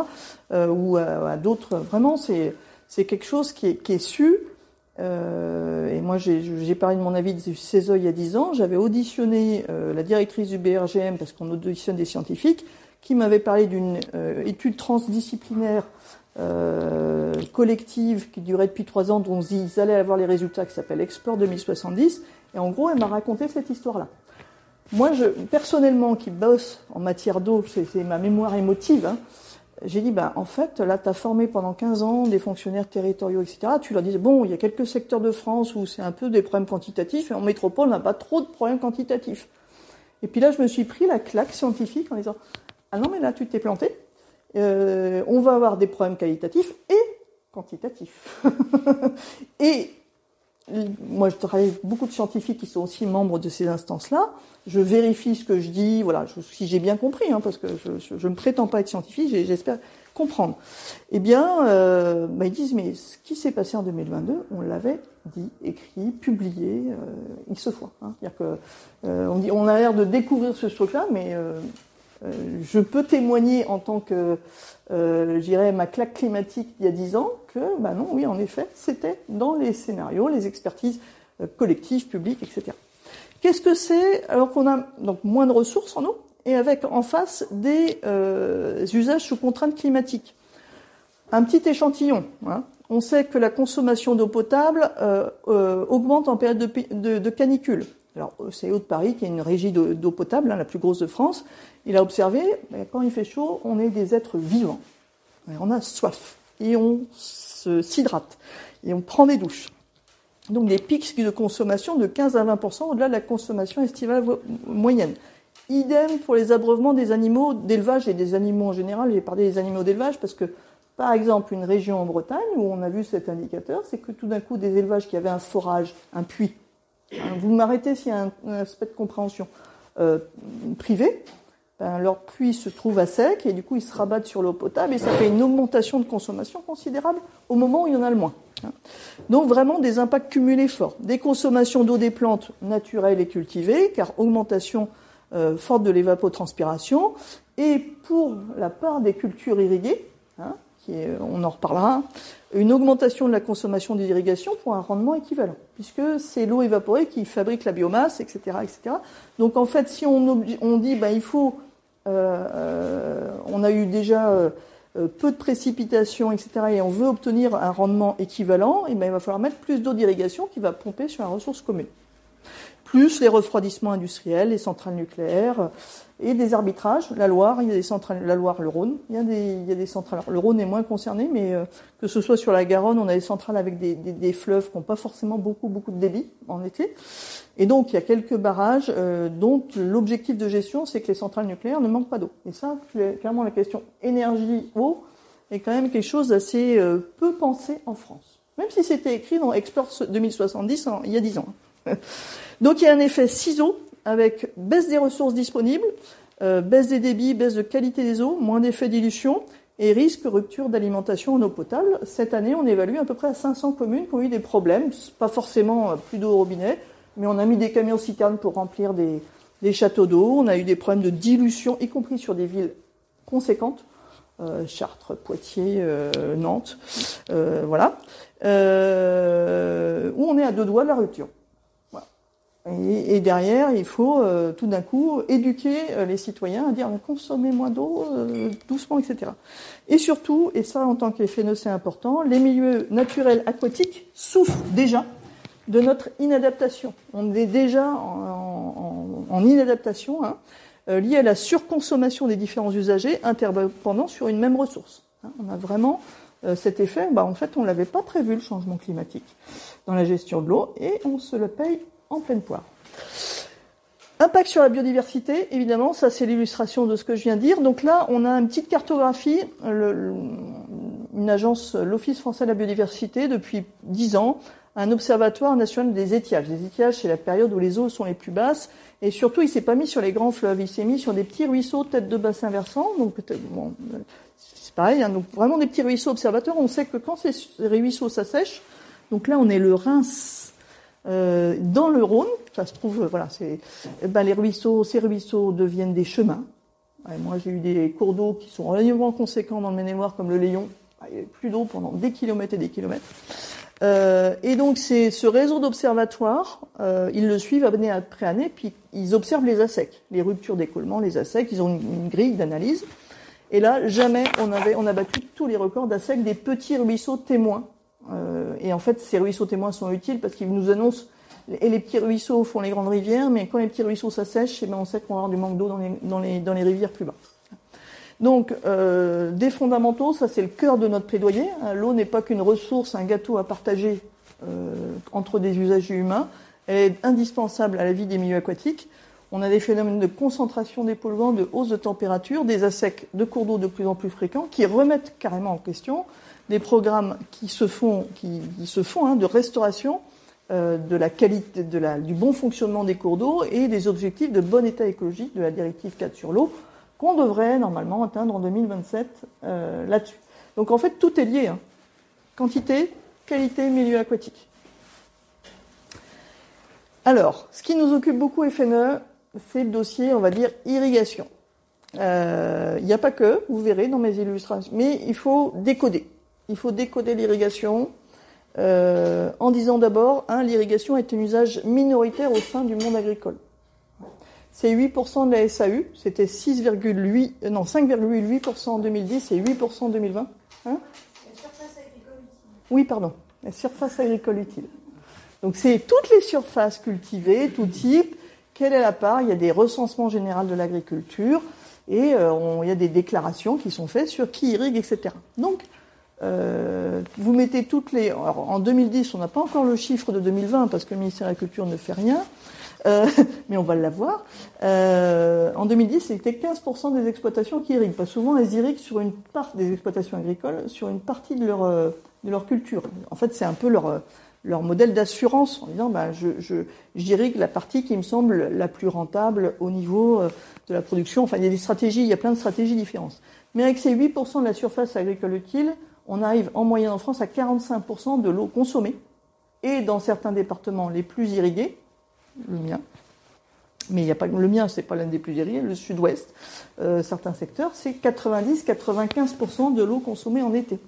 [SPEAKER 2] ou à, d'autres. Vraiment, c'est quelque chose qui est, su. Euh, et moi, j'ai parlé de mon avis du CESO il y a 10 ans. J'avais auditionné euh, la directrice du BRGM, parce qu'on auditionne des scientifiques, qui m'avait parlé d'une euh, étude transdisciplinaire euh, collective qui durait depuis 3 ans, dont ils allaient avoir les résultats, qui s'appelle Explore 2070. Et en gros, elle m'a raconté cette histoire-là. Moi, je, personnellement, qui bosse en matière d'eau, c'est ma mémoire émotive, hein, j'ai dit, ben, en fait, là, tu as formé pendant 15 ans des fonctionnaires territoriaux, etc. Tu leur disais, bon, il y a quelques secteurs de France où c'est un peu des problèmes quantitatifs, et en métropole, on n'a pas trop de problèmes quantitatifs. Et puis là, je me suis pris la claque scientifique en disant, ah non, mais là, tu t'es planté. Euh, on va avoir des problèmes qualitatifs et quantitatifs. et moi, je travaille avec beaucoup de scientifiques qui sont aussi membres de ces instances-là. Je vérifie ce que je dis, voilà, si j'ai bien compris, hein, parce que je ne prétends pas être scientifique, j'espère comprendre. Eh bien, euh, bah, ils disent, mais ce qui s'est passé en 2022, on l'avait dit, écrit, publié, euh, X fois. Hein. C'est-à-dire que a l'air de découvrir ce truc-là, mais je peux témoigner en tant que, euh, ma claque climatique il y a dix ans que, bah non, oui, en effet, c'était dans les scénarios, les expertises euh, collectives, publiques, etc. Qu'est-ce que c'est alors qu'on a donc moins de ressources en eau et avec en face des euh, usages sous contrainte climatique? Un petit échantillon. Hein. On sait que la consommation d'eau potable euh, euh, augmente en période de, de, de canicule. Alors, c'est Haut-de-Paris qui est une régie d'eau potable, hein, la plus grosse de France. Il a observé, quand il fait chaud, on est des êtres vivants. On a soif et on s'hydrate et on prend des douches. Donc des pics de consommation de 15 à 20% au-delà de la consommation estivale moyenne. Idem pour les abreuvements des animaux d'élevage et des animaux en général. J'ai parlé des animaux d'élevage parce que, par exemple, une région en Bretagne où on a vu cet indicateur, c'est que tout d'un coup, des élevages qui avaient un forage, un puits, vous m'arrêtez s'il y a un, aspect de compréhension euh, privé. Ben, leur puits se trouve à sec et du coup ils se rabattent sur l'eau potable et ça fait une augmentation de consommation considérable au moment où il y en a le moins. Hein. Donc vraiment des impacts cumulés forts. Des consommations d'eau des plantes naturelles et cultivées, car augmentation euh, forte de l'évapotranspiration. Et pour la part des cultures irriguées, hein, on en reparlera, une augmentation de la consommation d'irrigation pour un rendement équivalent, puisque c'est l'eau évaporée qui fabrique la biomasse, etc., etc. Donc en fait, si on, dit, ben, il euh, euh, on a eu déjà euh, peu de précipitations, etc., et on veut obtenir un rendement équivalent, et ben, il va falloir mettre plus d'eau d'irrigation qui va pomper sur la ressource commune plus les refroidissements industriels, les centrales nucléaires et des arbitrages. La Loire, il y a des centrales, la Loire, le Rhône, il y a des, il y a des centrales. Le Rhône est moins concerné, mais euh, que ce soit sur la Garonne, on a des centrales avec des, des, des fleuves qui n'ont pas forcément beaucoup, beaucoup de débit en été. Et donc, il y a quelques barrages euh, dont l'objectif de gestion, c'est que les centrales nucléaires ne manquent pas d'eau. Et ça, clairement, la question énergie-eau est quand même quelque chose d'assez euh, peu pensé en France. Même si c'était écrit dans Explore 2070 il y a 10 ans. Donc il y a un effet ciseau avec baisse des ressources disponibles, euh, baisse des débits, baisse de qualité des eaux, moins d'effet dilution et risque rupture d'alimentation en eau potable. Cette année, on évalue à peu près à 500 communes qui ont eu des problèmes, pas forcément euh, plus d'eau au robinet, mais on a mis des camions citernes pour remplir des, châteaux d'eau, on a eu des problèmes de dilution, y compris sur des villes conséquentes, euh, Chartres, Poitiers, Nantes, voilà, où on est à deux doigts de la rupture. Et, derrière, il faut euh, tout d'un coup éduquer euh, les citoyens à dire consommez moins d'eau, euh, doucement, etc. Et surtout, et ça en tant qu'effet c'est important, les milieux naturels aquatiques souffrent déjà de notre inadaptation. On est déjà en, en, en inadaptation hein, liée à la surconsommation des différents usagers interpendant sur une même ressource. Hein. on a vraiment cet effet, bah, en fait, on l'avait pas prévu le changement climatique dans la gestion de l'eau et on se le paye pleine poire. Impact sur la biodiversité, évidemment, ça c'est l'illustration de ce que je viens de dire. Donc là, on a une petite cartographie, une agence, l'Office français de la biodiversité, depuis 10 ans, un observatoire national des étiages. Les étiages, c'est la période où les eaux sont les plus basses, et surtout, il s'est pas mis sur les grands fleuves, il s'est mis sur des petits ruisseaux, tête de bassin versant, donc c'est pareil, hein, donc vraiment des petits ruisseaux observateurs. On sait que quand ces ruisseaux s'assèchent, donc là, on est le Reims euh, dans le Rhône, ça se trouve, voilà, c'est, eh ben, les ruisseaux, ces ruisseaux deviennent des chemins. moi, j'ai eu des cours d'eau qui sont relativement conséquents dans le Maine-et-Loire, comme le Léon. Il n'y avait plus d'eau pendant des kilomètres et des kilomètres. Euh, et donc, c'est ce réseau d'observatoires, euh, ils le suivent année après année, puis ils observent les assecs, les ruptures d'écoulement, les assecs. Ils ont une, grille d'analyse. Et là, jamais on avait, on a battu tous les records d'assecs des petits ruisseaux témoins euh, et en fait, ces ruisseaux témoins sont utiles parce qu'ils nous annoncent et les petits ruisseaux font les grandes rivières, mais quand les petits ruisseaux s'assèchent, eh ben on sait qu'on va avoir du manque d'eau dans les, dans, les, dans les rivières plus bas. Donc, euh, des fondamentaux, ça c'est le cœur de notre plaidoyer. Hein, l'eau n'est pas qu'une ressource, un gâteau à partager euh, entre des usagers humains. Elle est indispensable à la vie des milieux aquatiques. On a des phénomènes de concentration des polluants, de hausse de température, des assecs de cours d'eau de plus en plus fréquents qui remettent carrément en question des programmes qui se font, qui, se font hein, de restauration euh, de la qualité, de la, du bon fonctionnement des cours d'eau et des objectifs de bon état écologique de la directive 4 sur l'eau qu'on devrait normalement atteindre en 2027 euh, là-dessus. Donc en fait, tout est lié. Hein. Quantité, qualité, milieu aquatique. Alors, ce qui nous occupe beaucoup FNE, c'est le dossier, on va dire, irrigation. Euh, il n'y a pas que, vous verrez dans mes illustrations, mais il faut décoder il faut décoder l'irrigation euh, en disant d'abord, hein, l'irrigation est un usage minoritaire au sein du monde agricole. C'est 8% de la SAU, c'était 6,8, euh, non 5,8% en 2010 et 8% en 2020. Hein la surface agricole utile. Oui, pardon, la surface agricole utile. Donc c'est toutes les surfaces cultivées, tout type. Quelle est la part? Il y a des recensements généraux de l'agriculture et euh, il y a des déclarations qui sont faites sur qui irrigue, etc. Donc euh, vous mettez toutes les. Alors, en 2010, on n'a pas encore le chiffre de 2020 parce que le ministère de la Culture ne fait rien, euh, mais on va l'avoir. Euh, en 2010, c'était 15% des exploitations qui irriguent. Pas souvent, elles irriguent sur une part des exploitations agricoles, sur une partie de leur, euh, de leur culture. En fait, c'est un peu leur, leur modèle d'assurance en disant ben, je, je, j'irrigue la partie qui me semble la plus rentable au niveau euh, de la production. Enfin, il y a des stratégies, il y a plein de stratégies différentes. Mais avec ces 8% de la surface agricole utile, on arrive en moyenne en France à 45% de l'eau consommée. Et dans certains départements les plus irrigués, le mien, mais il a pas le mien, c'est pas l'un des plus irrigués, le sud-ouest, euh, certains secteurs, c'est 90-95% de l'eau consommée en été.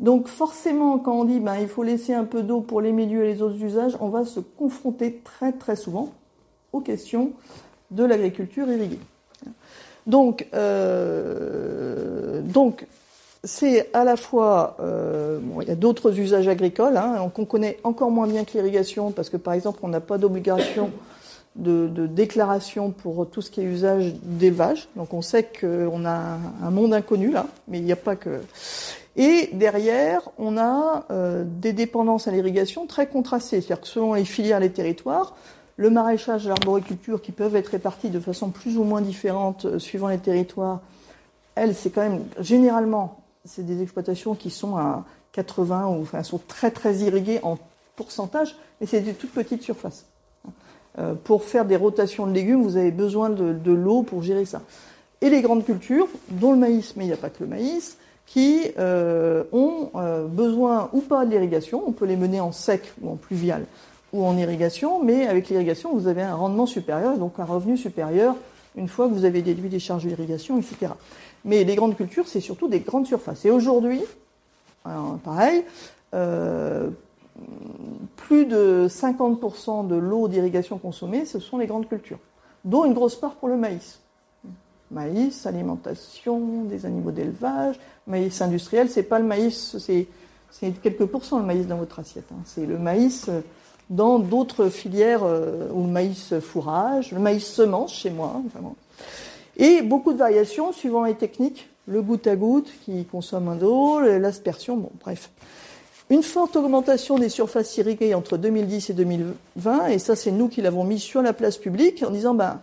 [SPEAKER 2] Donc forcément, quand on dit ben, il faut laisser un peu d'eau pour les milieux et les autres usages, on va se confronter très très souvent aux questions de l'agriculture irriguée. Donc, euh, donc c'est à la fois, euh, bon, il y a d'autres usages agricoles hein, qu'on connaît encore moins bien que l'irrigation, parce que par exemple, on n'a pas d'obligation de, de, déclaration pour tout ce qui est usage d'élevage. Donc on sait qu'on a un monde inconnu là, mais il n'y a pas que. Et derrière, on a euh, des dépendances à l'irrigation très contrastées, c'est-à-dire que selon les filières, les territoires, le maraîchage l'arboriculture qui peuvent être répartis de façon plus ou moins différente euh, suivant les territoires, elles, c'est quand même généralement, c'est des exploitations qui sont à 80 ou sont très très irriguées en pourcentage, mais c'est des toutes petites surfaces. Euh, pour faire des rotations de légumes, vous avez besoin de, l'eau pour gérer ça. Et les grandes cultures, dont le maïs, mais il n'y a pas que le maïs, qui euh, ont besoin ou pas de l'irrigation. On peut les mener en sec ou en pluvial ou en irrigation, mais avec l'irrigation, vous avez un rendement supérieur, donc un revenu supérieur une fois que vous avez déduit les charges d'irrigation, etc. Mais les grandes cultures, c'est surtout des grandes surfaces. Et aujourd'hui, pareil, euh, plus de 50% de l'eau d'irrigation consommée, ce sont les grandes cultures, dont une grosse part pour le maïs. Maïs, alimentation, des animaux d'élevage, maïs industriel, c'est pas le maïs, c'est, quelques pourcents le maïs dans votre assiette. Hein. C'est le maïs euh, dans d'autres filières, euh, ou le maïs fourrage, le maïs semence chez moi. Vraiment. Et beaucoup de variations suivant les techniques, le goutte à goutte qui consomme un d'eau, l'aspersion, bon bref. Une forte augmentation des surfaces irriguées entre 2010 et 2020, et ça c'est nous qui l'avons mis sur la place publique en disant ben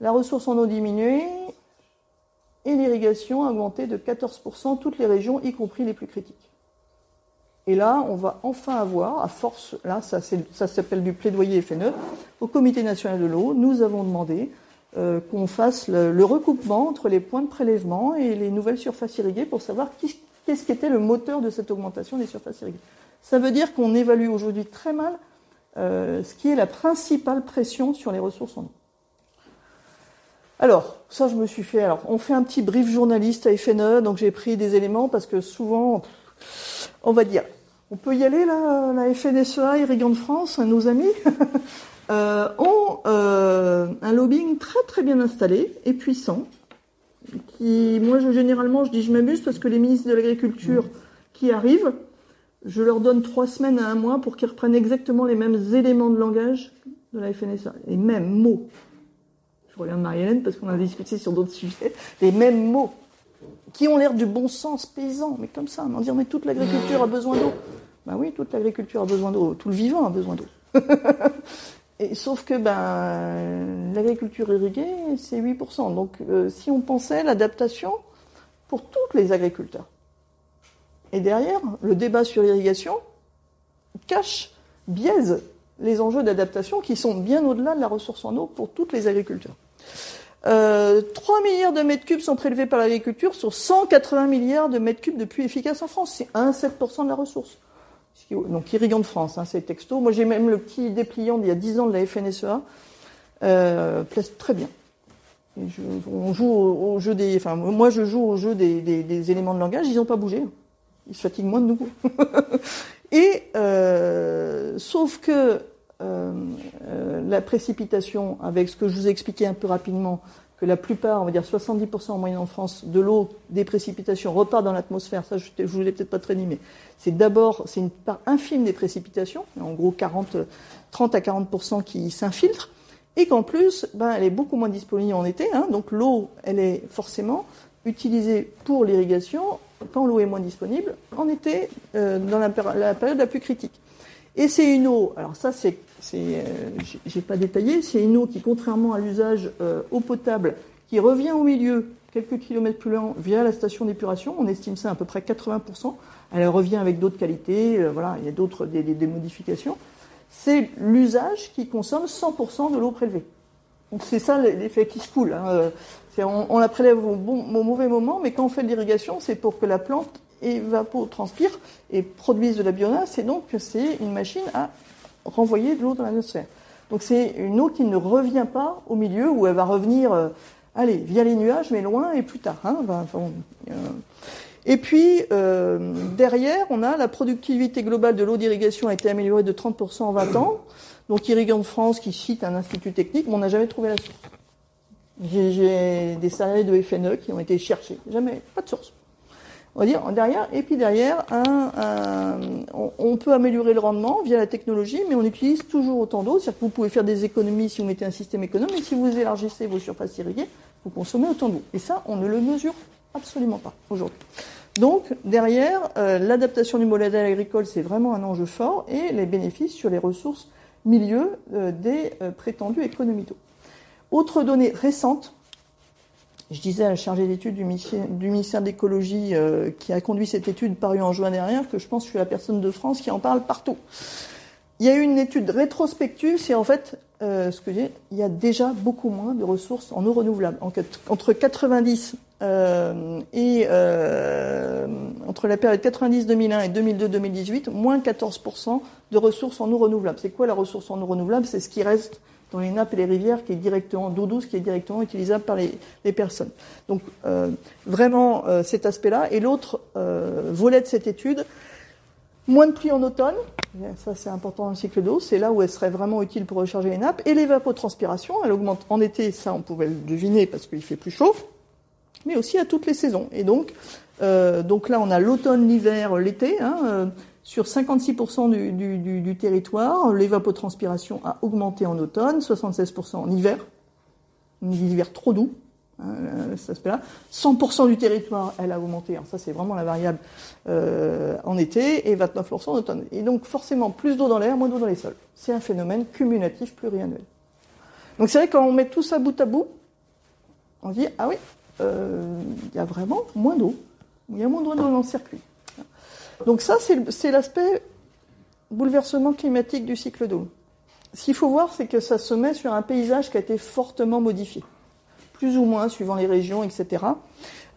[SPEAKER 2] la ressource en eau diminuée et l'irrigation a augmenté de 14%, toutes les régions, y compris les plus critiques. Et là, on va enfin avoir, à force, là, ça, ça s'appelle du plaidoyer FNE, au Comité national de l'eau, nous avons demandé euh, qu'on fasse le, recoupement entre les points de prélèvement et les nouvelles surfaces irriguées pour savoir qu'est-ce qui était le moteur de cette augmentation des surfaces irriguées. Ça veut dire qu'on évalue aujourd'hui très mal euh, ce qui est la principale pression sur les ressources en eau. Alors, ça, je me suis fait. Alors, on fait un petit brief journaliste à FNE, donc j'ai pris des éléments parce que souvent, on va dire, on peut y aller là, la FNSEA, Irrigant de France, nos amis, euh, ont euh, un lobbying très très bien installé et puissant. Qui, moi, je, généralement, je dis je m'amuse parce que les ministres de l'Agriculture qui arrivent, je leur donne trois semaines à un mois pour qu'ils reprennent exactement les mêmes éléments de langage de la FNSEA, les mêmes mots je regarde Marie-Hélène parce qu'on a discuté sur d'autres sujets, les mêmes mots qui ont l'air du bon sens paysan, mais comme ça, on dire mais toute l'agriculture a besoin d'eau. Ben oui, toute l'agriculture a besoin d'eau, tout le vivant a besoin d'eau. Et, sauf que ben, l'agriculture irriguée, c'est 8%. Donc euh, si on pensait l'adaptation pour tous les agriculteurs. Et derrière, le débat sur l'irrigation cache, biaise les enjeux d'adaptation qui sont bien au-delà de la ressource en eau pour tous les agriculteurs. 3 euh, milliards de mètres cubes sont prélevés par l'agriculture sur 180 milliards de mètres cubes de puits efficaces en France. C'est 1,7% de la ressource. Donc irrigant de France, hein, c'est texto. Moi j'ai même le petit dépliant d'il y a 10 ans de la FNSEA. Euh, plaise très bien. on joue au, jeu des, enfin moi je joue au jeu des, éléments de langage. Ils n'ont pas bougé. Ils se fatiguent moins de nous. Et euh, sauf que euh, euh, la précipitation, avec ce que je vous ai expliqué un peu rapidement, la plupart, on va dire 70% en moyenne en France, de l'eau des précipitations repart dans l'atmosphère. Ça, je ne vous l'ai peut-être pas très mais c'est d'abord, c'est une part infime des précipitations, en gros 40, 30 à 40% qui s'infiltrent, et qu'en plus, ben, elle est beaucoup moins disponible en été. Hein, donc l'eau, elle est forcément utilisée pour l'irrigation quand l'eau est moins disponible, en été, euh, dans la, période la plus critique. Et c'est une eau, alors ça c'est, euh, j'ai pas détaillé, c'est une eau qui, contrairement à l'usage euh, eau potable, qui revient au milieu quelques kilomètres plus loin via la station d'épuration, on estime ça à peu près 80%, elle revient avec d'autres qualités, euh, voilà, il y a d'autres des, modifications. C'est l'usage qui consomme 100% de l'eau prélevée. c'est ça l'effet qui se coule. Hein. On, on, la prélève au, au mauvais moment, mais quand on fait l'irrigation, c'est pour que la plante évapotranspire et produise de la biomasse, et donc c'est une machine à renvoyer de l'eau dans l'atmosphère. Donc c'est une eau qui ne revient pas au milieu, où elle va revenir, euh, allez, via les nuages, mais loin et plus tard. Hein, euh. Et puis, euh, derrière, on a la productivité globale de l'eau d'irrigation a été améliorée de 30% en 20 ans. Donc, Irrigant de France, qui cite un institut technique, mais on n'a jamais trouvé la source. J'ai des salariés de FNE qui ont été cherchés. Jamais, pas de source on va dire derrière, et puis derrière, un, on, peut améliorer le rendement via la technologie, mais on utilise toujours autant d'eau. C'est-à-dire que vous pouvez faire des économies si vous mettez un système économe, mais si vous élargissez vos surfaces irriguées, vous consommez autant d'eau. Et ça, on ne le mesure absolument pas aujourd'hui. Donc derrière, euh, l'adaptation du modèle agricole, c'est vraiment un enjeu fort, et les bénéfices sur les ressources milieux euh, des euh, prétendues économies d'eau. Autre donnée récente, je disais à la chargée d'études du ministère, de l'écologie euh, qui a conduit cette étude parue en juin dernier que je pense que je suis la personne de France qui en parle partout. Il y a eu une étude rétrospective, c'est en fait euh, ce que j'ai, il y a déjà beaucoup moins de ressources en eau renouvelable. entre 90 euh, et entre la période 90-2001 et 2002-2018, moins 14% de ressources en eau renouvelable. C'est quoi la ressource en eau renouvelable? C'est ce qui reste dans les nappes et les rivières qui est directement d'eau douce, qui est directement utilisable par les, personnes. Donc euh, vraiment euh, cet aspect-là. Et l'autre euh, volet de cette étude, moins de pluie en automne, ça c'est important dans le cycle d'eau, c'est là où elle serait vraiment utile pour recharger les nappes, et l'évapotranspiration, elle augmente en été, ça on pouvait le deviner parce qu'il fait plus chaud, mais aussi à toutes les saisons. Et donc, donc là on a l'automne, l'hiver, l'été. Hein, sur 56% du, territoire, l'évapotranspiration a augmenté en automne, 76% en hiver, hiver trop doux, cet aspect-là. 100% du territoire, elle a augmenté, hein, ça c'est vraiment la variable euh, en été, et 29% en automne. Et donc forcément, plus d'eau dans l'air, moins d'eau dans les sols. C'est un phénomène cumulatif pluriannuel. Donc c'est vrai quand on met tout ça bout à bout, on dit, ah oui, euh, il y a vraiment moins d'eau, il y a moins d'eau dans le circuit. Donc ça, c'est l'aspect bouleversement climatique du cycle d'eau. Ce qu'il faut voir, c'est que ça se met sur un paysage qui a été fortement modifié, plus ou moins suivant les régions, etc.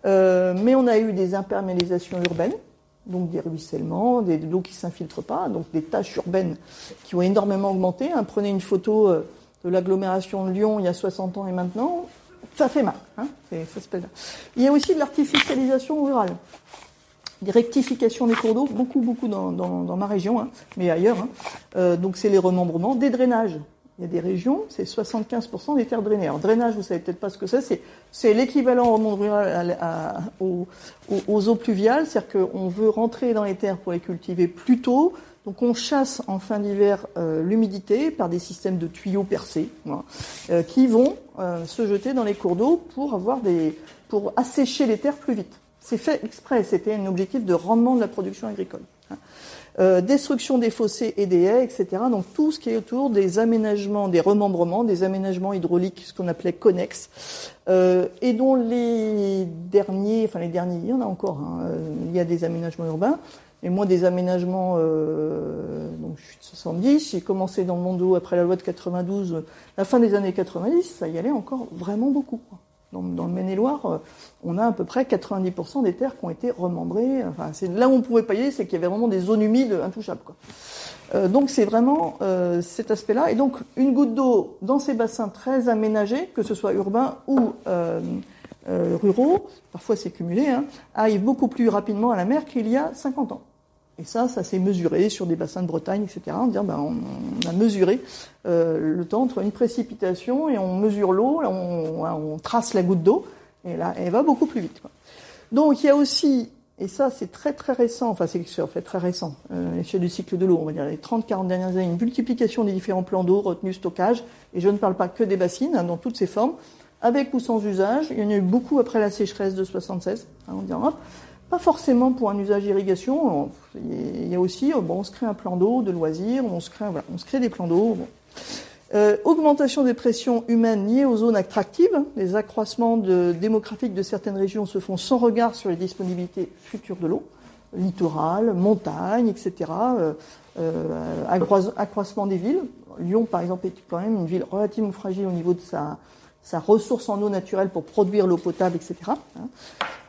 [SPEAKER 2] Euh, mais on a eu des imperméabilisations urbaines, donc des ruissellements, des eaux qui ne s'infiltrent pas, donc des tâches urbaines qui ont énormément augmenté. Hein. Prenez une photo euh, de l'agglomération de Lyon il y a 60 ans et maintenant, ça fait mal. Hein, il y a aussi de l'artificialisation rurale des rectifications des cours d'eau, beaucoup, beaucoup dans, ma région, hein, mais ailleurs. Hein. Euh, donc c'est les remembrements, des drainages. Il y a des régions, c'est 75% des terres drainées. Alors drainage, vous savez peut-être pas ce que c'est, c'est l'équivalent au monde rural aux, eaux pluviales, c'est-à-dire qu'on veut rentrer dans les terres pour les cultiver plus tôt, donc on chasse en fin d'hiver euh, l'humidité par des systèmes de tuyaux percés euh, qui vont se jeter dans les cours d'eau pour avoir des pour assécher les terres plus vite. C'est fait exprès, c'était un objectif de rendement de la production agricole. Hein. Euh, destruction des fossés et des haies, etc. Donc tout ce qui est autour des aménagements, des remembrements, des aménagements hydrauliques, ce qu'on appelait connexes, euh, et dont les derniers, enfin les derniers, il y en a encore. Hein, euh, il y a des aménagements urbains, et moi des aménagements. donc je suis de 70, j'ai commencé dans le monde après la loi de 92, la fin des années 90, ça y allait encore vraiment beaucoup. Dans, le Maine-et-Loire, euh, on a à peu près 90% des terres qui ont été remembrées. Enfin, c'est là où on pouvait payer, c'est qu'il y avait vraiment des zones humides intouchables. Quoi. Euh, donc c'est vraiment euh, cet aspect-là. Et donc une goutte d'eau dans ces bassins très aménagés, que ce soit urbains ou ruraux, parfois c'est cumulé, hein, arrive beaucoup plus rapidement à la mer qu'il y a 50 ans. Et ça, ça s'est mesuré sur des bassins de Bretagne, etc. On, ben, on, a mesuré euh, le temps entre une précipitation et on mesure l'eau, on, on, trace la goutte d'eau, et là, elle va beaucoup plus vite. Quoi. Donc il y a aussi, et ça c'est très très récent, enfin c'est en fait très récent, euh, l'échelle du cycle de l'eau, on va dire les 30-40 dernières années, une multiplication des différents plans d'eau, retenue, stockage, et je ne parle pas que des bassines, hein, dans toutes ces formes, avec ou sans usage. Il y en a eu beaucoup après la sécheresse de 76, hein, on dirait. Pas forcément pour un usage irrigation. Il y a aussi, bon, on se crée un plan d'eau de loisirs, on se crée, voilà, on se crée des plans d'eau. Euh, augmentation des pressions humaines liées aux zones attractives. Les accroissements démographiques de certaines régions se font sans regard sur les disponibilités futures de l'eau, littoral, montagne, etc. Euh, euh, accroissement des villes. Lyon, par exemple, est quand même une ville relativement fragile au niveau de sa, sa ressource en eau naturelle pour produire l'eau potable, etc.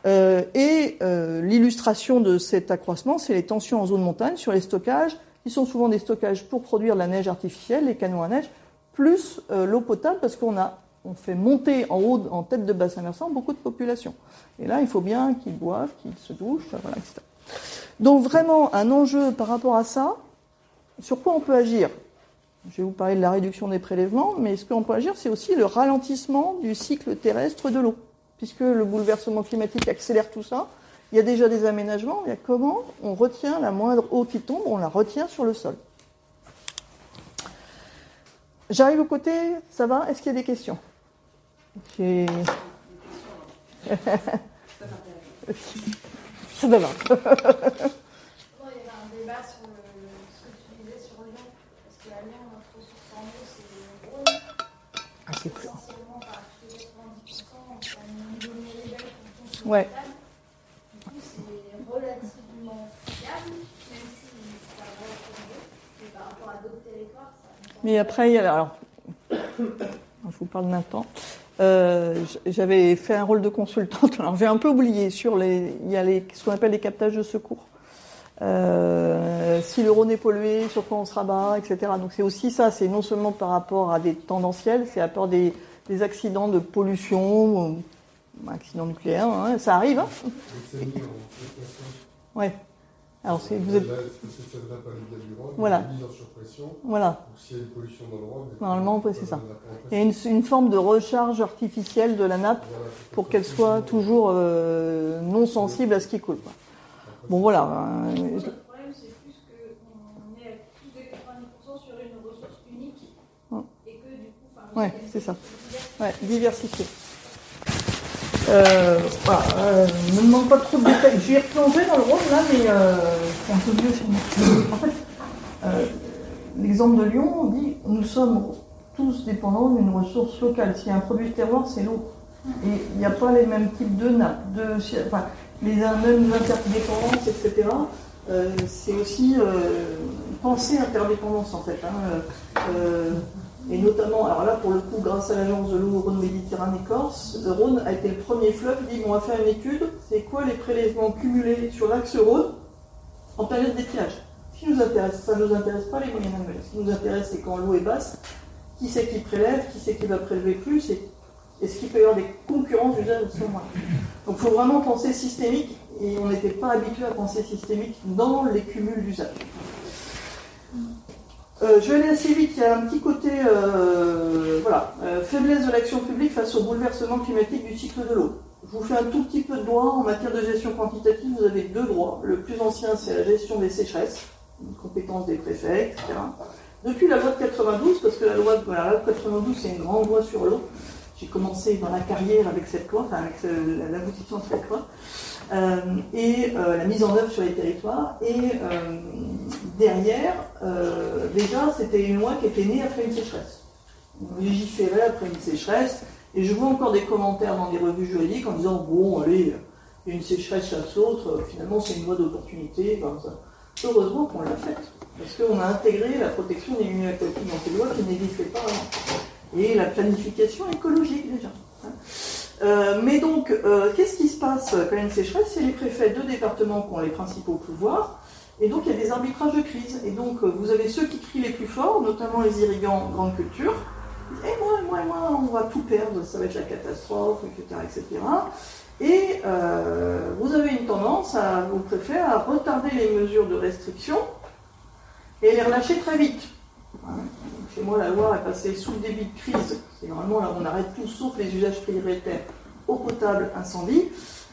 [SPEAKER 2] Euh, et euh, l'illustration de cet accroissement, c'est les tensions en zone montagne sur les stockages, qui sont souvent des stockages pour produire la neige artificielle, les canaux à neige, plus euh, l'eau potable, parce qu'on a fait monter en haut, en tête de bassin versant, beaucoup de population. Et là, il faut bien qu'ils boivent, qu'ils se douchent, voilà, etc. Donc vraiment, un enjeu par rapport à ça, sur quoi on peut agir Je vais vous parler de la réduction des prélèvements, mais ce qu'on peut agir, c'est aussi le ralentissement du cycle terrestre de l'eau, puisque le bouleversement climatique accélère tout ça. Il y a déjà des aménagements, il y a comment on retient la moindre eau qui tombe, on la retient sur le sol. J'arrive au côté, ça va? Est-ce qu'il y a des questions? Ça va.
[SPEAKER 4] il y avait un débat sur le, ce que tu disais sur Lyon, parce que à Lyon, notre ressource en eau, c'est le Rhône.
[SPEAKER 2] Ah, c'est plus.
[SPEAKER 4] Essentiellement par plus de 90%, on a une niveau de les pour tout
[SPEAKER 2] Ouais.
[SPEAKER 4] Du coup, c'est relativement fiable, même si ça va changer. Mais
[SPEAKER 2] après, alors, je vous parle d'un temps. Euh, j'avais fait un rôle de consultante. Alors j'ai un peu oublié sur les, il y a les, ce qu'on appelle les captages de secours. Euh, si le Rhône est pollué, sur quoi on se rabat, etc. Donc c'est aussi ça. C'est non seulement par rapport à des tendanciels, c'est à rapport des, des accidents de pollution, accidents nucléaires. Hein, ça arrive. Hein ouais. Alors c'est vous êtes. Voilà. Voilà. Normalement, c'est ça. Il y a une, une, forme de recharge artificielle de la nappe pour qu'elle soit toujours euh, non sensible à ce qui coule. Quoi. Bon voilà.
[SPEAKER 4] Le problème, c'est plus qu'on est à plus de 90% sur une ressource unique et que du coup, enfin,
[SPEAKER 2] ouais, c'est ça. Ouais, diversifié. Euh, voilà, euh, ne me demande pas trop de détails. J'y ai replongé dans le rôle là, mais euh, c'est un peu vieux chez moi. En fait, euh, l'exemple de Lyon, on dit nous sommes tous dépendants d'une ressource locale. S'il y a un produit de terroir, c'est l'eau. Et il n'y a pas les mêmes types de nappes, de, enfin, les mêmes interdépendances, etc. Euh, c'est aussi euh, penser interdépendance en fait. Hein. Euh, et notamment, alors là pour le coup, grâce à l'agence de l'eau Rhône-Méditerranée-Corse, le Rhône a été le premier fleuve qui dit on va faire une étude, c'est quoi les prélèvements cumulés sur l'axe Rhône en période d'étiage? Ce qui nous intéresse, ça ne nous intéresse pas les moyennes annuelles. Ce qui nous intéresse, c'est quand l'eau est basse, qui c'est qui prélève, qui c'est qui va prélever plus, est-ce qu'il peut y avoir des concurrences d'usage à ce Donc il faut vraiment penser systémique, et on n'était pas habitué à penser systémique dans les cumuls d'usage. Euh, je vais aller assez vite, il y a un petit côté, euh, euh, faiblesse de l'action publique face au bouleversement climatique du cycle de l'eau. Je vous fais un tout petit peu de droit en matière de gestion quantitative, vous avez deux droits. Le plus ancien, c'est la gestion des sécheresses, une compétence des préfets, etc. Depuis la loi de 92, parce que la loi de, voilà, la loi de 92, c'est une grande loi sur l'eau. J'ai commencé dans la carrière avec cette loi, enfin avec l'aboutissement de cette loi. Euh, et euh, la mise en œuvre sur les territoires. Et euh, derrière, déjà, c'était une loi qui était née après une sécheresse. On légiférait après une sécheresse, et je vois encore des commentaires dans des revues juridiques en disant bon, allez, une sécheresse chaque autre, finalement c'est une loi d'opportunité. Heureusement qu'on l'a faite, parce qu'on a intégré la protection des aquatiques dans ces lois qui n'existaient pas avant. Et la planification écologique déjà. Euh, mais donc, euh, qu'est-ce qui se passe quand il y sécheresse? C'est les préfets de départements qui ont les principaux pouvoirs. Et donc, il y a des arbitrages de crise. Et donc, euh, vous avez ceux qui crient les plus forts, notamment les irrigants grande culture. Et moi, moi, moi, on va tout perdre, ça va être la catastrophe, etc. etc. Et vous avez une tendance, à, vos préfets, à retarder les mesures de restriction et les relâcher très vite. Chez moi, la loi est passée sous le débit de crise. C'est normalement là, on arrête tout sauf les usages prioritaires eau potable, incendie.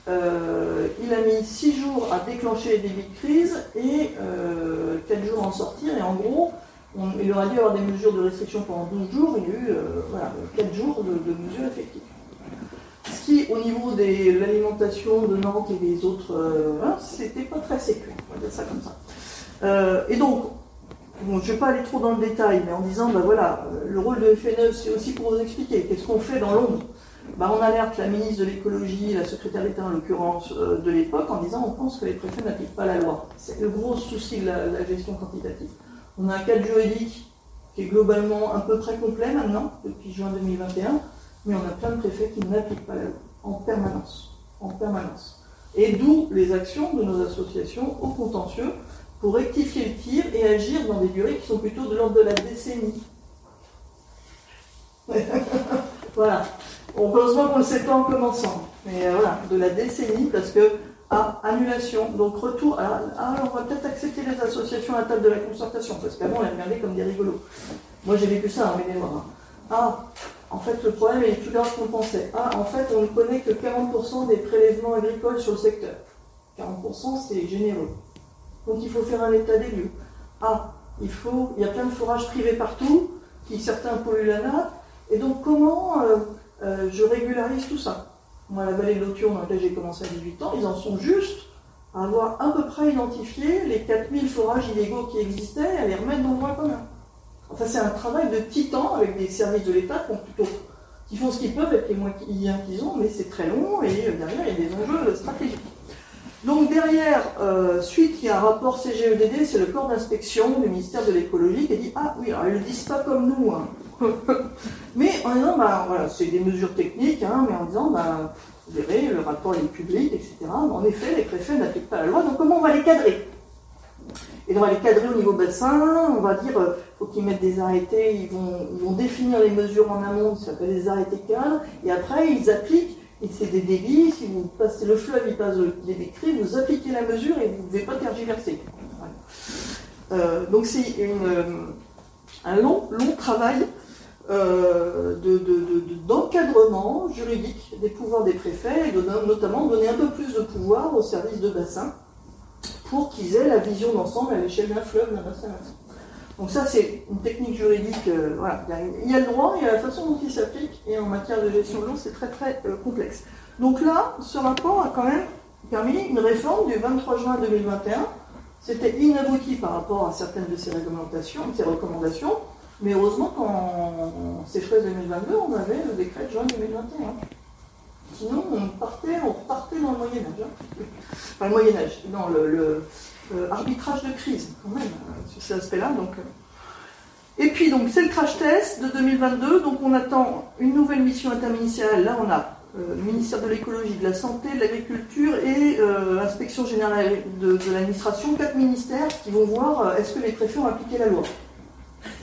[SPEAKER 2] Euh, il a mis 6 jours à déclencher les débits de crise et euh, 4 jours à en sortir. Et en gros, il aurait dû y avoir des mesures de restriction pendant 12 jours. Il y a eu euh, voilà, 4 jours de, mesures effectives. Ce qui, au niveau de l'alimentation de Nantes et des autres, hein, c'était pas très sécure. On va dire ça comme ça. Euh, et donc, Je ne vais pas aller trop dans le détail, mais en disant, ben voilà, le rôle de FNE, c'est aussi pour vous expliquer qu'est-ce qu'on fait dans l'ombre. Ben, on alerte la ministre de l'écologie, la secrétaire d'État en l'occurrence euh, de l'époque, en disant on pense que les préfets n'appliquent pas la loi. C'est le gros souci de la, la, gestion quantitative. On a un cadre juridique qui est globalement un peu près complet maintenant, depuis juin 2021, mais on a plein de préfets qui n'appliquent pas la loi en permanence. En permanence. Et d'où les actions de nos associations au contentieux pour rectifier le tir et agir dans des durées qui sont plutôt de l'ordre de la décennie. voilà. Heureusement qu'on ne le sait pas en commençant. Mais euh, voilà, de la décennie, parce que, ah, annulation, donc retour. Alors, ah, on va peut-être accepter les associations à la table de la concertation, parce qu'avant, on les regardait comme des rigolos. Moi, j'ai vécu ça en mémoire. Hein. Ah, en fait, le problème est plus grave qu'on pensait. Ah, en fait, on ne connaît que 40% des prélèvements agricoles sur le secteur. 40%, c'est généreux. Donc, il faut faire un état des lieux. Ah, il, faut, il y a plein de forages privés partout, qui certains polluent la nappe. Et donc, comment euh, euh, je régularise tout ça? Moi, la vallée de l'Otion, dans laquelle j'ai commencé à 18 ans, ils en sont juste à avoir à peu près identifié les 4000 forages illégaux qui existaient et à les remettre dans le droit commun. Enfin, c'est un travail de titan avec des services de l'État qui, font ce qu'ils peuvent avec les moyens qu'ils ont, mais c'est très long et euh, derrière, il y a des enjeux stratégiques. Donc derrière, euh, suite, il y a un rapport CGEDD, c'est le corps d'inspection du ministère de l'écologie qui dit Ah oui, alors ils ne le disent pas comme nous. Hein. mais en disant, bah, voilà, c'est des mesures techniques, hein, mais en disant, bah, vous verrez, le rapport est public, etc. en effet, les préfets n'appliquent pas la loi, donc comment on va les cadrer? Et on va les cadrer au niveau bassin, on va dire, euh, faut qu'ils mettent des arrêtés, ils vont, ils vont définir les mesures en amont, ça s'appelle des arrêtés cadres, et après ils appliquent, et c'est des débits, si vous passez le fleuve, il passe les décrits, vous appliquez la mesure et vous ne pouvez pas tergiverser. Euh, donc c'est euh, un long, long travail euh, d'encadrement juridique des pouvoirs des préfets et notamment donner un peu plus de pouvoir aux services de bassin pour qu'ils aient la vision d'ensemble à l'échelle d'un fleuve, d'un bassin. Donc ça, c'est une technique juridique. Euh, voilà. Il y a le droit, il y a la façon dont il s'applique, et en matière de gestion de l'eau, c'est très très euh, complexe. Donc là, ce rapport a quand même permis une réforme du 23 juin 2021. C'était inabouti par rapport à certaines de ces réglementations, ces recommandations, mais heureusement qu'en sécheresse 2022, on avait le décret de juin 2021. Sinon, on partait, on repartait dans le Moyen Âge. Hein. Enfin, le Moyen Âge, dans le euh, arbitrage de crise, quand même, euh, sur cet aspect-là. Donc, euh. Et puis, donc, c'est le crash test de 2022. Donc, on attend une nouvelle mission interministérielle. Là, on a le ministère de l'écologie, de la santé, de l'agriculture et l'inspection générale de, l'administration, quatre ministères qui vont voir est-ce que les préfets ont appliqué la loi.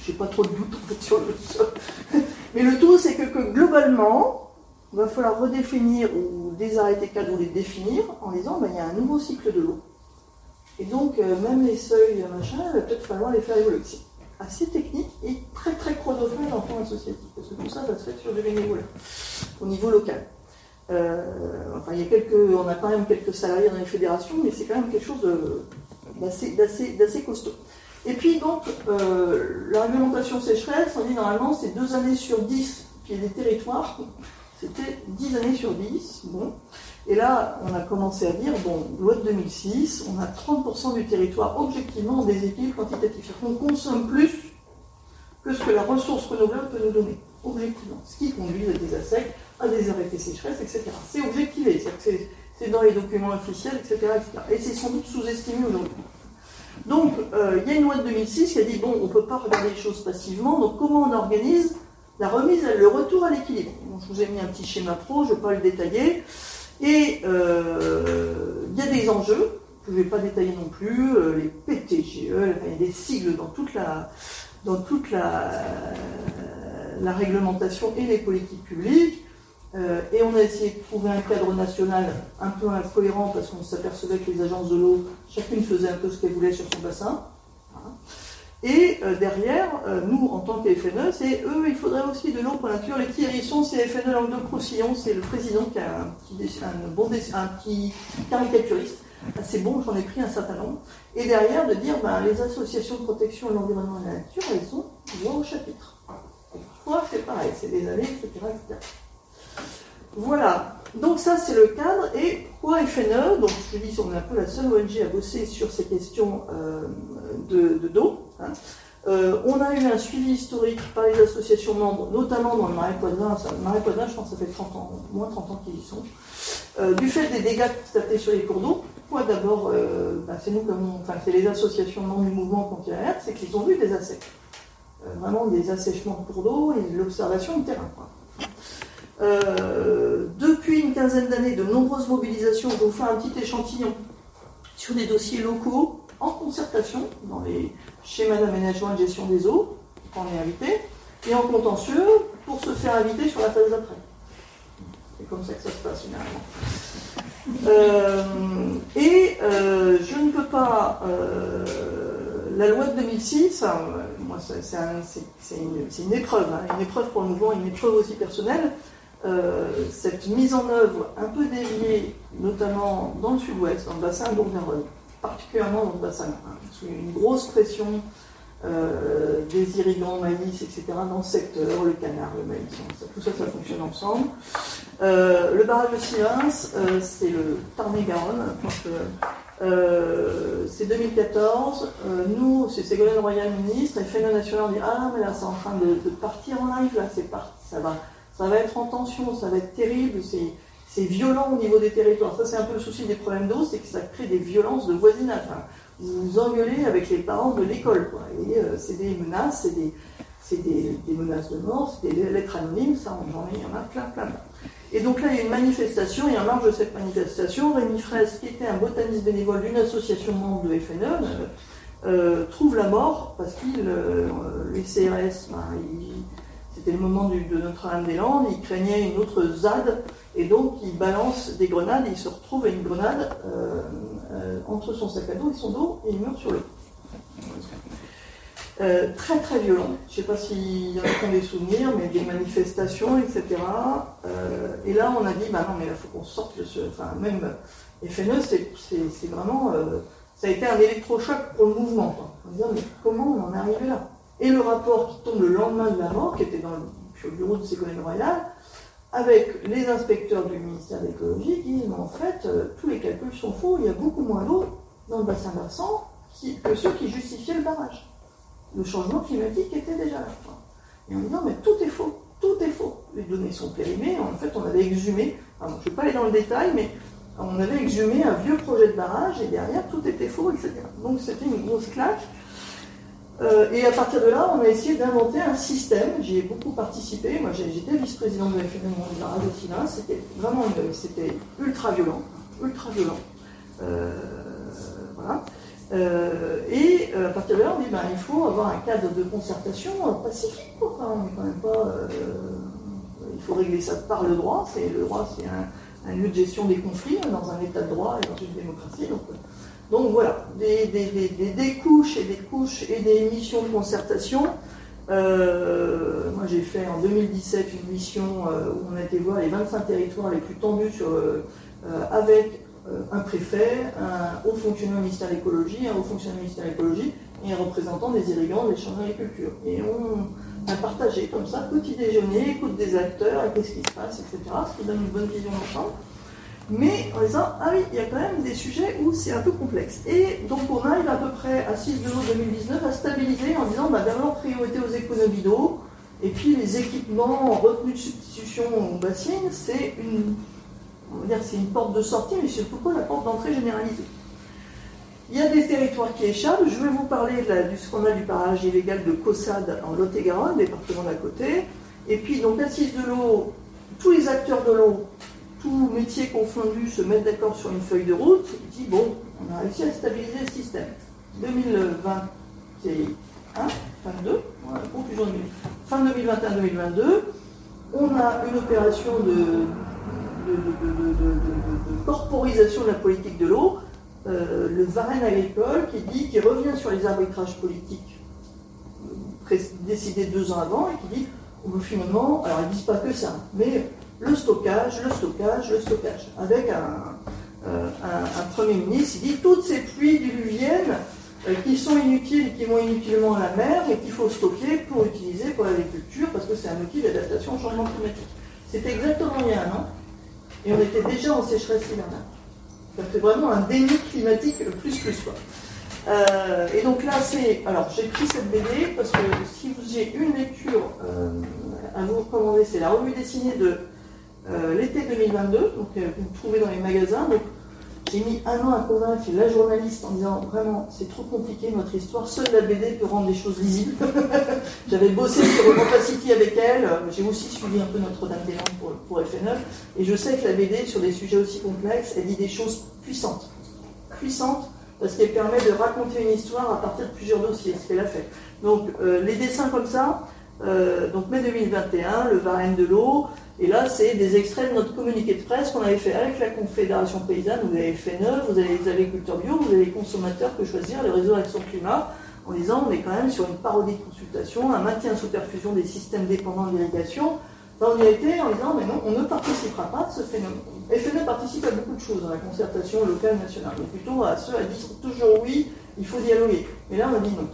[SPEAKER 2] Je n'ai pas trop de doute en fait sur le Mais le tout, c'est que, que, globalement, il va falloir redéfinir ou des arrêtés cadres ou les définir en disant ben, il y a un nouveau cycle de l'eau. Et donc, euh, même les seuils, machin, il va peut-être falloir les faire évoluer. C'est assez technique et très très chronophage en temps associatif, parce que tout ça va se faire sur du bénévolat, au niveau local. Euh, enfin, il y a quelques, on a quand même quelques salariés dans les fédérations, mais c'est quand même quelque chose d'assez costaud. Et puis donc, euh, la réglementation sécheresse, on dit normalement c'est deux années sur dix qu'il y a des territoires, c'était dix années sur dix, bon. Et là, on a commencé à dire, bon, loi de 2006, on a 30% du territoire objectivement en déséquilibre quantitatif. On consomme plus que ce que la ressource renouvelable peut nous donner, objectivement. Ce qui conduit à des assecs, à des arrêtés sécheresse, etc. C'est objectivé, c'est dans les documents officiels, etc. Et c'est sans doute sous-estimé aujourd'hui. Donc, euh, il y a une loi de 2006 qui a dit, bon, on ne peut pas regarder les choses passivement, donc comment on organise la remise, le retour à l'équilibre? Je vous ai mis un petit schéma pro, je ne vais pas le détailler. Et euh, il y a des enjeux, je ne vais pas détailler non plus, euh, les PTGE, il y a des sigles dans toute la, dans toute la réglementation et les politiques publiques. Euh, et on a essayé de trouver un cadre national un peu incohérent parce qu'on s'apercevait que les agences de l'eau, chacune faisait un peu ce qu'elle voulait sur son bassin. Et euh, derrière, euh, nous, en tant que FNE, c'est eux, il faudrait aussi de l'eau pour la nature. Les petits hérissons, c'est FNE Languedoc-Roussillon, c'est le président qui a un petit, caricaturiste. C'est bon, j'en ai pris un certain nombre. Et derrière, de dire, ben, les associations de protection de l'environnement et de la nature, elles sont voix au chapitre. C'est pareil, c'est des années, etc.. Voilà. Donc ça, c'est le cadre. Et pourquoi FNE Donc je dis, on est un peu la seule ONG à bosser sur ces questions euh, de, d'eau. Hein. Euh, on a eu un suivi historique par les associations membres, notamment dans le Marais Poitevin. Le Marais Poitevin, je pense que ça fait 30 ans, moins 30 ans qu'ils y sont. Euh, du fait des dégâts tapaient sur les cours d'eau, pourquoi d'abord, bah, c'est nous les associations membres du mouvement contre l'alerte, c'est qu'ils ont vu des euh, vraiment des assèchements de cours d'eau et l'observation de terrain. Euh, depuis une quinzaine d'années, de nombreuses mobilisations, je vous fais un petit échantillon sur des dossiers locaux en concertation dans les schémas d'aménagement et de gestion des eaux, quand on est invité, et en contentieux pour se faire inviter sur la phase d'après. C'est comme ça que ça se passe généralement. Euh, et euh, je ne peux pas. euh, la loi de 2006, hein, moi, c'est c'est un- c'est- c'est une, épreuve, hein, une épreuve pour le mouvement, une épreuve aussi personnelle. Cette mise en œuvre un peu déviée, notamment dans le sud-ouest, dans le bassin de Bourg-Garonne, particulièrement dans le bassin, hein, sous une grosse pression euh, des irrigants, maïs, etc., dans le secteur, le canard, le maïs, ça- tout ça, ça fonctionne ensemble. Euh, le barrage de Sivins, euh, c'est le Tarn-et-Garonne, c'est 2014. Euh, nous, c'est Ségolène Royal, ministre, et FNE National dit Ah, mais là, c'est en train de, de partir en live, là, c'est parti, ça va, ça va être en tension, ça va être terrible, c'est, c'est violent au niveau des territoires. Ça, c'est un peu le souci des problèmes d'eau, c'est que ça crée des violences de voisinage. Vous vous engueulez avec les parents de l'école, quoi. Euh, c'est des menaces, c'est des, menaces de mort, c'est des lettres anonymes, ça, j'en ai, il y en a plein, plein. Et donc là, il y a une manifestation, et en marge de cette manifestation, Rémi Fraisse, qui était un botaniste bénévole d'une association membre de FNE, euh, euh, trouve la mort parce qu'il, euh, les CRS, ben, c'était le moment de Notre-Dame-des-Landes, il craignait une autre ZAD, et donc il balance des grenades, et il se retrouve avec une grenade euh, euh, entre son sac à dos et son dos, et il meurt sur le euh, très très violent. Je ne sais pas s'il y en a qui des souvenirs, mais des manifestations, etc. Et là, on a dit, bah non, mais il faut qu'on sorte de ce. Enfin, même FNE, c'est vraiment. ça a été un électrochoc pour le mouvement. On se dit, mais comment on en est arrivé là? Et le rapport qui tombe le lendemain de la mort, qui était dans le, bureau de Ségolène Royal, avec les inspecteurs du ministère de l'écologie, qui disent, en fait, euh, tous les calculs sont faux, il y a beaucoup moins d'eau dans le bassin versant que ceux qui justifiaient le barrage le changement climatique était déjà là. Et on dit non, mais tout est faux, tout est faux. Les données sont périmées. En fait, on avait exhumé, je ne vais pas aller dans le détail, mais on avait exhumé un vieux projet de barrage et derrière, tout était faux, etc. Donc c'était une grosse claque. Euh, et à partir de là, on a essayé d'inventer un système. J'y ai beaucoup participé. Moi, j'étais vice-président de la de Sylvain. C'était vraiment c'était ultra violent, ultra violent. Euh, voilà. Euh, et à partir de là, on dit ben, il faut avoir un cadre de concertation pacifique. quoi. Quand même pas. il faut régler ça par le droit. Le droit, c'est un, lieu de gestion des conflits hein, dans un État de droit et dans une démocratie. Donc voilà, des, des- des- des- couches et des couches et des missions de concertation. Euh, moi, j'ai fait en 2017 une mission euh, où on a été voir les 25 territoires les plus tendus euh, avec un préfet, un haut fonctionnaire ministère de l'écologie, un haut fonctionnaire ministère de l'écologie et un représentant des irrigants des chambres d'agriculture. Et on a partagé comme ça, petit déjeuner, écoute des acteurs, qu'est-ce qui se passe, etc. Ce qui donne une bonne vision d'ensemble. Mais en disant, ah oui, il y a quand même des sujets où c'est un peu complexe. Et donc on arrive à peu près à 6 de l'eau 2019 à stabiliser en disant, bah, d'abord priorité aux économies d'eau, et puis les équipements en retenue de substitution aux bassines, c'est une, une porte de sortie, mais c'est surtout la porte d'entrée généralisée. Il y a des territoires qui échappent. Je vais vous parler du scandale du barrage illégal de Caussade en Lot-et-Garonne, département d'à côté. Et puis, donc, assise de l'eau, tous les acteurs de l'eau, tous métiers confondus, se mettent d'accord sur une feuille de route. Dit, bon, on a réussi à stabiliser le système. 2021, 22, voilà, conclusion de fin 2021-2022, on a une opération de, corporisation de la politique de l'eau, euh, le Varenne agricole qui dit, qui revient sur les arbitrages politiques euh, décidés deux ans avant et qui dit, oh, ben, finalement, alors ils disent pas que ça, mais le stockage, le stockage, le stockage, avec un, euh, Premier ministre, il dit toutes ces pluies diluviennes euh, qui sont inutiles et qui vont inutilement à la mer et qu'il faut stocker pour utiliser pour l'agriculture parce que c'est un outil d'adaptation au changement climatique. C'était exactement il y a un an et on était déjà en sécheresse hivernale. Fait vraiment un déni climatique plus plus quoi. Euh, et donc là c'est, alors j'ai pris cette BD parce que si vous j'ai une lecture à vous recommander, c'est la revue dessinée de euh, l'été 2022, donc euh, vous le trouvez dans les magasins. Donc J'ai mis un an à convaincre la journaliste en disant vraiment c'est trop compliqué notre histoire, seule la BD peut rendre les choses lisibles. J'avais bossé sur City avec elle, j'ai aussi suivi un peu Notre-Dame-des-Landes pour, pour FNF, et je sais que la BD sur des sujets aussi complexes, elle dit des choses puissantes. Puissantes parce qu'elle permet de raconter une histoire à partir de plusieurs dossiers, ce qu'elle a fait. Donc euh, les dessins comme ça, euh, donc mai 2021, le Varenne de l'eau, et là c'est des extraits de notre communiqué de presse qu'on avait fait avec la Confédération Paysanne, vous avez neuf, vous avez les agriculteurs bio, vous avez les consommateurs que choisir, le réseau Action Climat, en disant on est quand même sur une parodie de consultation, un maintien sous perfusion des systèmes dépendants de l'irrigation. on y a en disant mais non, on ne participera pas de ce phénomène. FNE participe à beaucoup de choses dans la concertation locale nationale, donc plutôt à ceux à dire toujours oui, il faut dialoguer. Mais là on a dit non,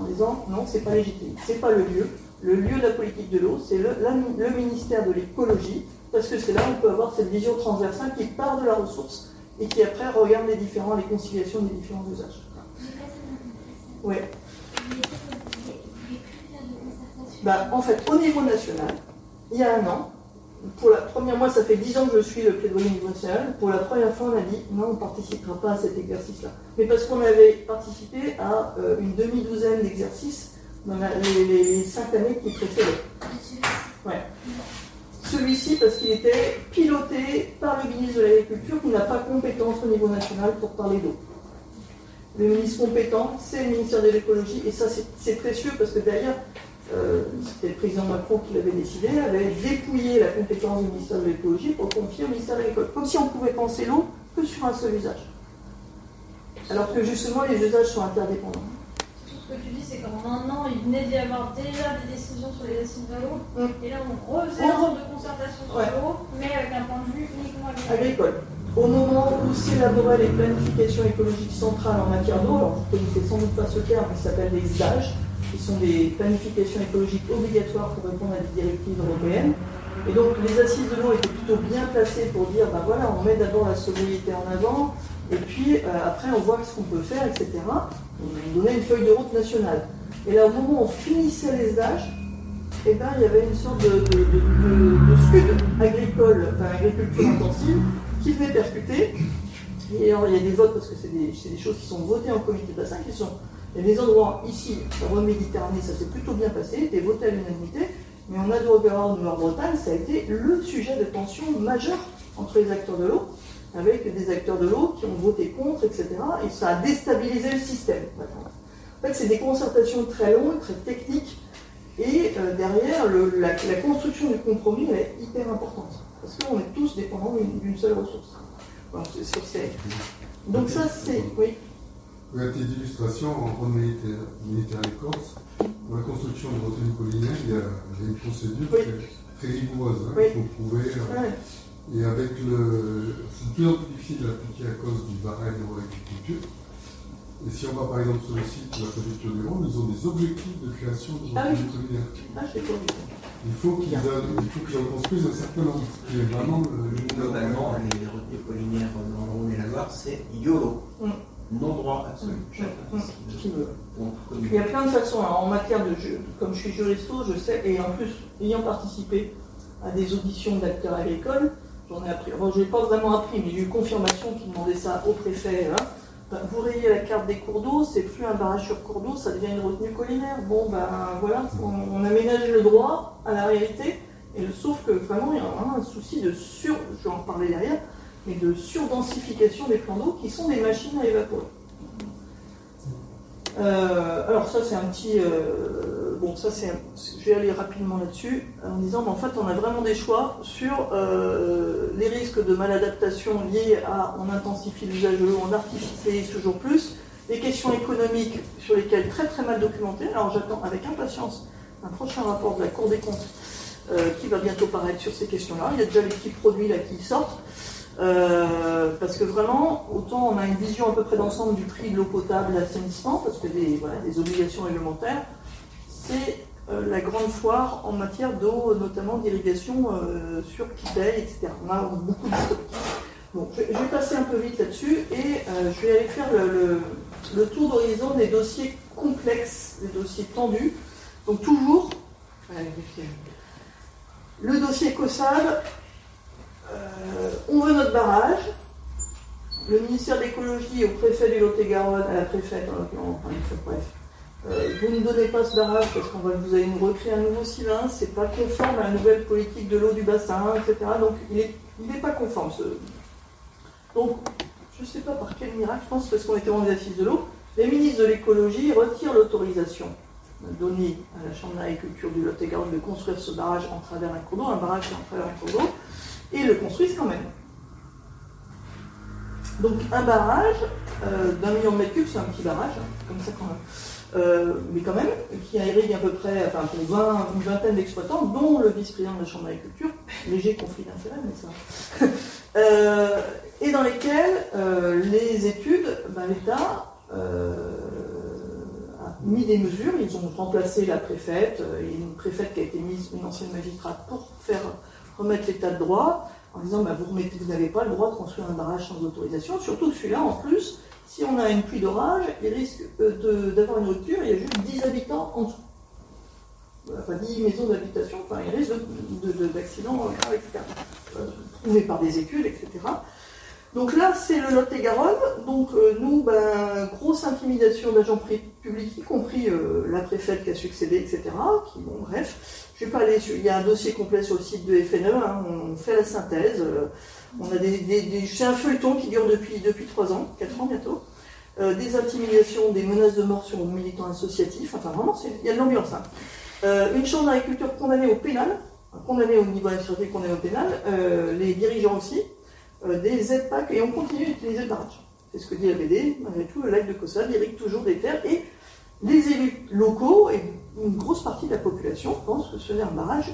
[SPEAKER 2] en disant non, c'est pas légitime, c'est pas le lieu. Le lieu de la politique de l'eau, c'est le, le, ministère de l'écologie, parce que c'est là où on peut avoir cette vision transversale qui part de la ressource et qui après regarde les différents, les conciliations des différents usages. Oui. Bah, en fait, au niveau national, il y a un an, pour la première fois, ça fait dix ans que je suis le plaidoyer niveau national. Pour la première fois, on a dit non, on ne participera pas à cet exercice-là. Mais parce qu'on avait participé à euh, une demi-douzaine d'exercices dans les, cinq années qui précédaient. Celui-ci, parce qu'il était piloté par le ministre de l'Agriculture qui n'a pas compétence au niveau national pour parler d'eau. Le ministre compétent, c'est le ministère de l'écologie, et ça c'est précieux parce que d'ailleurs, euh, c'était le président Macron qui l'avait décidé, avait dépouillé la compétence du ministère de l'écologie pour confier au ministère de l'école. Comme si on pouvait penser l'eau que sur un seul usage. Alors que justement, les usages sont interdépendants.
[SPEAKER 4] Ce que tu dis, c'est qu'en un an, il venait d'y avoir déjà des décisions sur les acides de l'eau. Mm. Et là, on refaisait un genre de concertation sur l'eau, mais avec un point de vue uniquement
[SPEAKER 2] agricole. Au moment où s'élaboraient les planifications écologiques centrales en matière d'eau, alors vous ne connaissez sans doute pas ce terme, il s'appelle les SDAGE, qui sont des planifications écologiques obligatoires pour répondre à des directives européennes. Et donc les assises de l'eau étaient plutôt bien placées pour dire, ben voilà, on met d'abord la sobriété en avant, et puis euh, après on voit ce qu'on peut faire, etc. On donnait une feuille de route nationale. Et là, au moment où on finissait les âges, eh ben, il y avait une sorte de, scud agricole, enfin agriculture intensive, qui venait percuter. Et alors, il y a des votes, parce que c'est des, des, choses qui sont votées en comité de bassin, qui sont il y a des endroits ici, en Méditerranée, ça s'est plutôt bien passé, c'était voté à l'unanimité, mais en Adour-Garde, Nord-Bretagne, ça a été le sujet de tension majeure entre les acteurs de l'eau, avec des acteurs de l'eau qui ont voté contre, etc. Et ça a déstabilisé le système. En fait, c'est des concertations très longues, très techniques, et euh, derrière, la, construction du compromis est hyper importante, parce qu'on est tous dépendants d'une seule ressource. Donc ça, c'est... Oui
[SPEAKER 5] pour être d'illustration, en grande militaire, militaire Corse, pour la construction de retenues collinaires, il y, a, une procédure très rigoureuse hein, prouver. Euh, et avec le. C'est de plus en plus difficile d'appliquer à cause du barème de l'agriculture. Et si on va par exemple sur le site de la préfecture du Monde, ils ont des objectifs de création de
[SPEAKER 2] ah
[SPEAKER 5] collinaires.
[SPEAKER 2] Ah,
[SPEAKER 5] il faut qu'ils en construisent un certain nombre.
[SPEAKER 3] Vraiment, Globalement, les retenues collinaires dans le Rhône et la Loire, c'est YOLO. Mm non-droit absolu. Mmh.
[SPEAKER 2] Mmh. Il y a plein de façons. en matière de jeu, comme je suis juristo, je sais, et en plus, ayant participé à des auditions d'acteurs agricoles, j'en ai appris. Enfin, je n'ai pas vraiment appris, mais j'ai eu confirmation qui demandait ça au préfet. Hein. Ben, vous rayez la carte des cours d'eau, c'est plus un barrage sur cours d'eau, ça devient une retenue collinaire. Bon, ben voilà, on, aménage le droit à la réalité, et sauf que vraiment, il y a un souci de sur, je vais en parler derrière, mais de surdensification des plans d'eau qui sont des machines à évaporer. Euh, alors ça c'est un petit... Euh, bon ça c'est... Je vais aller rapidement là-dessus en disant mais en fait on a vraiment des choix sur euh, les risques de maladaptation liés à on intensifie l'usage de l'eau, on artificialise toujours plus, les questions économiques sur lesquelles très très mal documentées. Alors j'attends avec impatience un prochain rapport de la Cour des comptes qui va bientôt paraître sur ces questions-là. Il y a déjà les petits produits là qui sortent. Euh, parce que vraiment, autant on a une vision à peu près d'ensemble du prix de l'eau potable, l'assainissement, parce que des, voilà, des obligations réglementaires, c'est euh, la grande foire en matière d'eau, notamment d'irrigation euh, sur qui etc. On a beaucoup d'historique. Bon, je, vais passer un peu vite là-dessus et je vais aller faire le, le tour d'horizon des dossiers complexes, des dossiers tendus. Donc toujours, le dossier COSAL, euh, on veut notre barrage. le ministère de l'écologie au préfet du Lot-et-Garonne, à la préfète, enfin, bref, euh, vous ne donnez pas ce barrage parce qu'on va vous allez nous recréer un nouveau cylindre, c'est pas conforme à la nouvelle politique de l'eau du bassin, etc. Donc il n'est pas conforme. Donc, je ne sais pas par quel miracle, je pense parce qu'on était en assises de l'eau, les ministres de l'écologie retirent l'autorisation donnée à la Chambre d'agriculture du Lot-et-Garonne de construire ce barrage en travers un cours d'eau, un barrage en travers un cours d'eau, et le construisent quand même. Donc un barrage euh, d'un million de mètres cubes, c'est un petit barrage, hein, comme ça quand même. Euh, mais quand même, qui irrigue à peu près, enfin pour 20, une vingtaine d'exploitants, dont le vice-président de la Chambre d'agriculture, léger conflit d'intérêt, mais ça. euh, et dans lesquels les études, ben, l'État a mis des mesures, ils ont remplacé la préfète, et une préfète qui a été mise, une ancienne magistrate, pour faire remettre l'état de droit, en disant ben, vous, vous n'avez pas le droit de construire un barrage sans autorisation, surtout celui-là en plus si on a une pluie d'orage, il risque euh, d'avoir une rupture, il y a juste 10 habitants en dessous. Enfin, 10 maisons d'habitation, enfin, il risque d'accidents graves, etc. Trouvés par des études, etc. Donc là, c'est le Lot-et-Garonne. Donc euh, nous, ben, grosse intimidation d'agents publics, y compris euh, la préfète qui a succédé, etc. Qui, bon, bref, je vais pas aller Il y a un dossier complet sur le site de FNE. Hein, on fait la synthèse. On a des, c'est un feuilleton qui dure depuis, depuis 3 ans, 4 ans bientôt. Euh, des intimidations, des menaces de mort sur militants associatifs. Enfin, vraiment, il y a de l'ambiance. Hein. Euh, une chambre d'agriculture condamnée au pénal, condamnée au niveau administratif, condamnée au pénal, euh, les dirigeants aussi, des aides PAC, et on continue d'utiliser le barrage. C'est ce que dit la BD. Malgré tout, le lac de Cossade irrigue toujours des terres, et les élus locaux et une grosse partie de la population pensent que c'est un barrage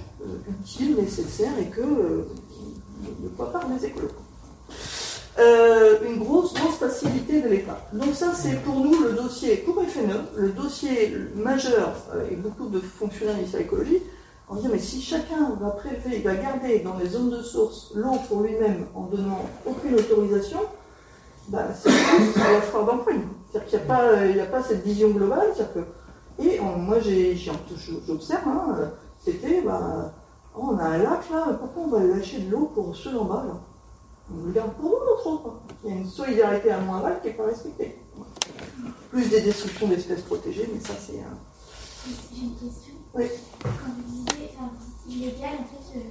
[SPEAKER 2] utile, nécessaire, et que ne quoi pas les écolos. Euh, une grosse, grosse facilité de l'État. Donc ça, c'est pour nous le dossier, pour FNE, le dossier majeur, euh, et beaucoup de fonctionnaires de l'écologie, en disant, mais si chacun va prélever, va garder dans les zones de source l'eau pour lui-même en donnant aucune autorisation, bah, c'est la foire d'empoigne. C'est-à-dire qu'il n'y a, pas, il a pas cette vision globale. Que, et moi, j'observe, hein, c'était... Bah, Oh, on a un lac là, pourquoi on va lâcher de l'eau pour ceux en bas là? On le garde pour nous, notre eau. Il y a une solidarité à moins aval qui n'est pas respectée. Plus des destructions d'espèces protégées, mais ça c'est un.
[SPEAKER 6] J'ai une question.
[SPEAKER 2] Oui.
[SPEAKER 6] Quand vous disiez, enfin, illégal, en fait, euh,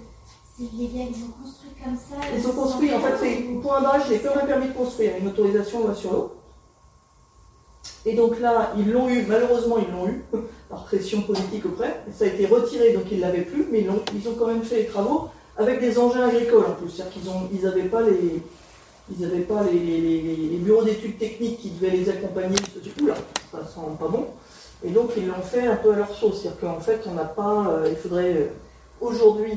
[SPEAKER 6] c'est illégal, ils ont construit comme ça.
[SPEAKER 2] Ils ont construit, en fait, c'est pour un barrage, c'est comme un permis de construire, une autorisation sur l'eau. Et donc là, ils l'ont eu, malheureusement, ils l'ont eu, par pression politique auprès. Ça a été retiré, donc ils ne l'avaient plus, mais ils ont, ils ont quand même fait les travaux avec des engins agricoles en plus. C'est-à-dire qu'ils n'avaient pas les. Ils n'avaient pas les, bureaux d'études techniques qui devaient les accompagner. Du là, ça sent pas bon. Et donc ils l'ont fait un peu à leur sauce. C'est-à-dire qu'en fait, on n'a pas. Euh, il faudrait euh, aujourd'hui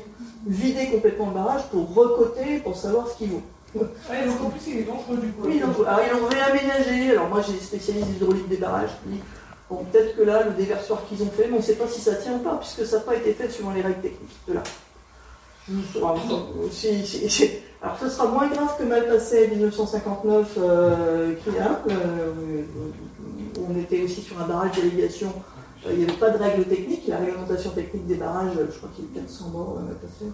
[SPEAKER 2] vider complètement le barrage pour recoter, pour savoir ce qu'il vaut.
[SPEAKER 7] Ouais, donc en plus, il est dangereux du coup.
[SPEAKER 2] Oui. Alors, ils l'ont réaménagé. Alors, moi, j'ai spécialiste hydraulique des barrages. Bon, peut-être que là, le déversoir qu'ils ont fait, mais on ne sait pas si ça tient ou pas, puisque ça n'a pas été fait suivant les règles techniques de là. Alors, ce sera moins grave que mal passé 1959, euh, qui, hein, euh, on était aussi sur un barrage d'allégation. Euh, il n'y avait pas de règles techniques. La réglementation technique des barrages, je crois qu'il y a eu 400 morts mal passé.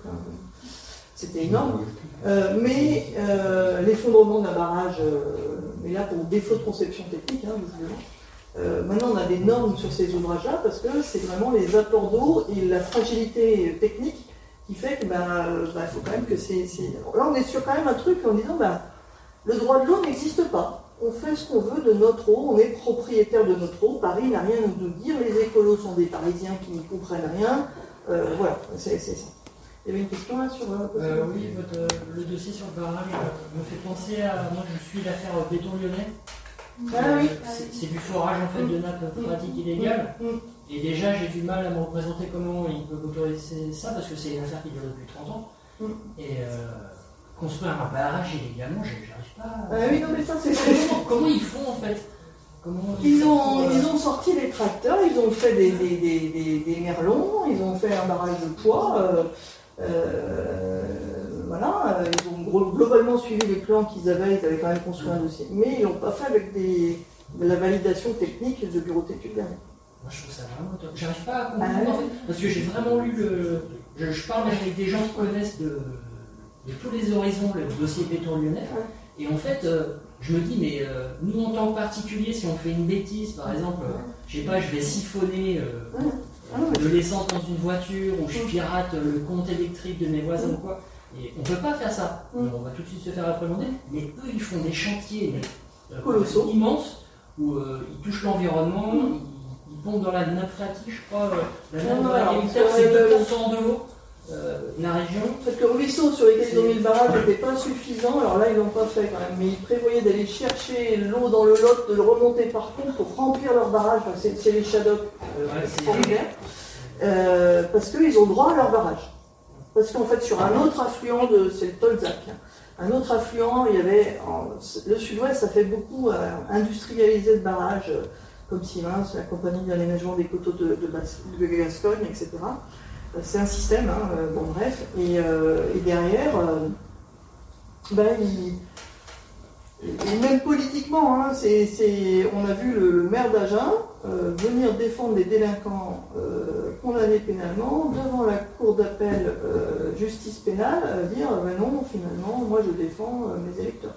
[SPEAKER 2] C'était énorme. Euh, mais euh, l'effondrement d'un barrage, euh, mais là pour défaut de conception technique, hein, maintenant on a des normes sur ces ouvrages-là parce que c'est vraiment les apports d'eau et la fragilité technique qui fait qu'il bah, bah, faut quand même que c'est. Là on est sur quand même un truc en disant bah, le droit de l'eau n'existe pas. On fait ce qu'on veut de notre eau, on est propriétaire de notre eau. Paris n'a rien à nous dire, les écolos sont des Parisiens qui ne comprennent rien. voilà, c'est ça. Il y avait une question là sur. Euh,
[SPEAKER 7] euh oui, votre, le dossier sur le barrage euh, me fait penser à. Moi, je suis l'affaire béton lyonnais.
[SPEAKER 2] Ah oui.
[SPEAKER 7] C'est du forage en fait de nappe pratique illégale. Mm, mm. Et déjà, j'ai du mal à me représenter comment ils peuvent autoriser ça parce que c'est une affaire qui dure depuis 30 ans. Mm. Et euh, construire un barrage illégalement, j'arrive pas.
[SPEAKER 2] Ah oui, non, mais ça, c'est.
[SPEAKER 7] Comment, comment ils font en fait?
[SPEAKER 2] Ils, ont, ils ont sorti les tracteurs, ils ont fait des, des, des, des, merlons, ils ont fait un barrage de poids. Euh, voilà, euh, ils ont globalement suivi les plans qu'ils avaient, ils avaient quand même construit un dossier. Mais ils l'ont pas fait avec des, de la validation technique de bureau d'études
[SPEAKER 7] derrière. Moi je trouve ça vraiment top. J'arrive pas à comprendre ah en fait, parce que j'ai vraiment lu le. Je, parle avec des gens qui connaissent de, de tous les horizons le dossier béton lyonnais. Et en fait, euh, je me dis, mais euh, nous en tant que particulier, si on fait une bêtise, par exemple, euh, je sais pas, je vais siphonner de l'essence dans une voiture, ou je pirate le compte électrique de mes voisins ou quoi, et on peut pas faire ça.
[SPEAKER 2] Mm.
[SPEAKER 7] On va tout de suite se faire réprimander, mais eux, ils font des chantiers euh, immenses, où euh, ils touchent l'environnement, ils, ils pompent dans la nappe phréatique, je crois, euh, la nappe
[SPEAKER 2] Non, non,
[SPEAKER 7] phréatique, c'est
[SPEAKER 2] c'est-
[SPEAKER 7] 2% de l'eau, la région.
[SPEAKER 2] Parce que le ruisseau sur lequel ils ont mis le barrage n'était pas suffisant, alors là ils l'ont pas fait quand même, mais ils prévoyaient d'aller chercher l'eau dans le lot, de le remonter par contre pour remplir leur barrage, Enfin, c'est c'est les Shadocks euh,
[SPEAKER 7] c'est-
[SPEAKER 2] euh, parce qu'ils ont droit à leur barrage. Parce qu'en fait sur un autre affluent de, c'est le Tolzac, hein, un autre affluent, il y avait, en- le sud-ouest ça fait beaucoup euh, industrialiser le barrage, euh, comme Siemens, la compagnie d'aménagement des coteaux de, de, Bas- de Gascogne, etc. C'est un système, hein, euh, bon bref, et, euh, derrière, euh, ben, il- même politiquement, hein, on a vu le, maire d'Agen venir défendre des délinquants condamnés pénalement devant la cour d'appel justice pénale, dire ben non, finalement, moi je défends mes électeurs.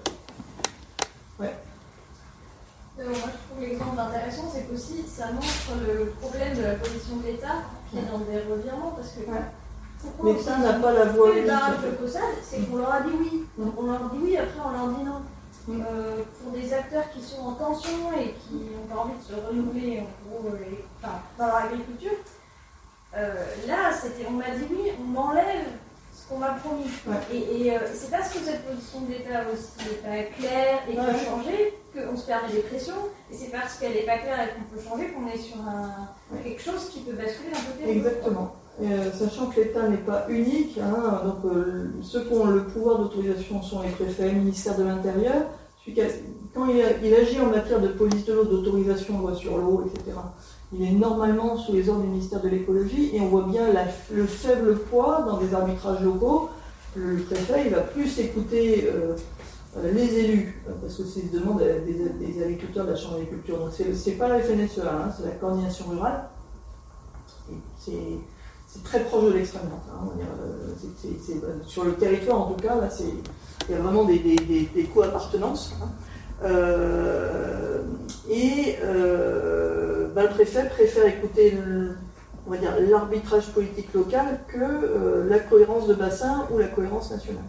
[SPEAKER 4] Euh, moi, je trouve l'exemple intéressant, c'est qu'aussi ça montre le problème de la position de l'État dans des revirements parce que
[SPEAKER 2] Ouais.
[SPEAKER 4] pourquoi
[SPEAKER 2] L'État
[SPEAKER 4] on
[SPEAKER 2] n'a pas la voix
[SPEAKER 4] le barrage de Caussade, c'est qu'on leur a dit oui.
[SPEAKER 2] Mm.
[SPEAKER 4] On leur dit oui, après on leur dit non.
[SPEAKER 2] Mm.
[SPEAKER 4] Euh, pour des acteurs qui sont en tension et qui n'ont pas envie de se renouveler en gros, euh, enfin, dans leur agriculture, euh, là c'était on m'a dit oui, on enlève ce qu'on m'a promis.
[SPEAKER 2] Ouais.
[SPEAKER 4] Et, et, euh, c'est parce que cette position de l'État aussi n'est pas claire et qui a changé qu'on se permet des pressions. Et c'est parce qu'elle n'est pas claire et qu'on peut changer qu'on est sur un,
[SPEAKER 2] Ouais.
[SPEAKER 4] quelque chose qui peut basculer d'un côté.
[SPEAKER 2] Exactement. Euh, sachant que l'État n'est pas unique, hein, donc euh, ceux qui ont le pouvoir d'autorisation sont les préfets, le ministère de l'Intérieur. Quand il, a- il agit en matière de police de l'eau, d'autorisation, loi sur l'eau, etc., il est normalement sous les ordres du ministère de l'écologie et on voit bien la- le faible poids dans des arbitrages locaux. Le préfet, il va plus écouter euh, les élus, euh, parce que c'est une demande des, des- agriculteurs de la Chambre d'agriculture. Donc c'est pas la FNSEA, hein, c'est la coordination rurale. C'est très proche de l'extrême hein, euh, euh, sur le territoire, en tout cas, là, il y a vraiment des, co-appartenances. hein. Euh, et euh, ben, le préfet préfère écouter l'arbitrage politique local que euh, la cohérence de bassin ou la cohérence nationale.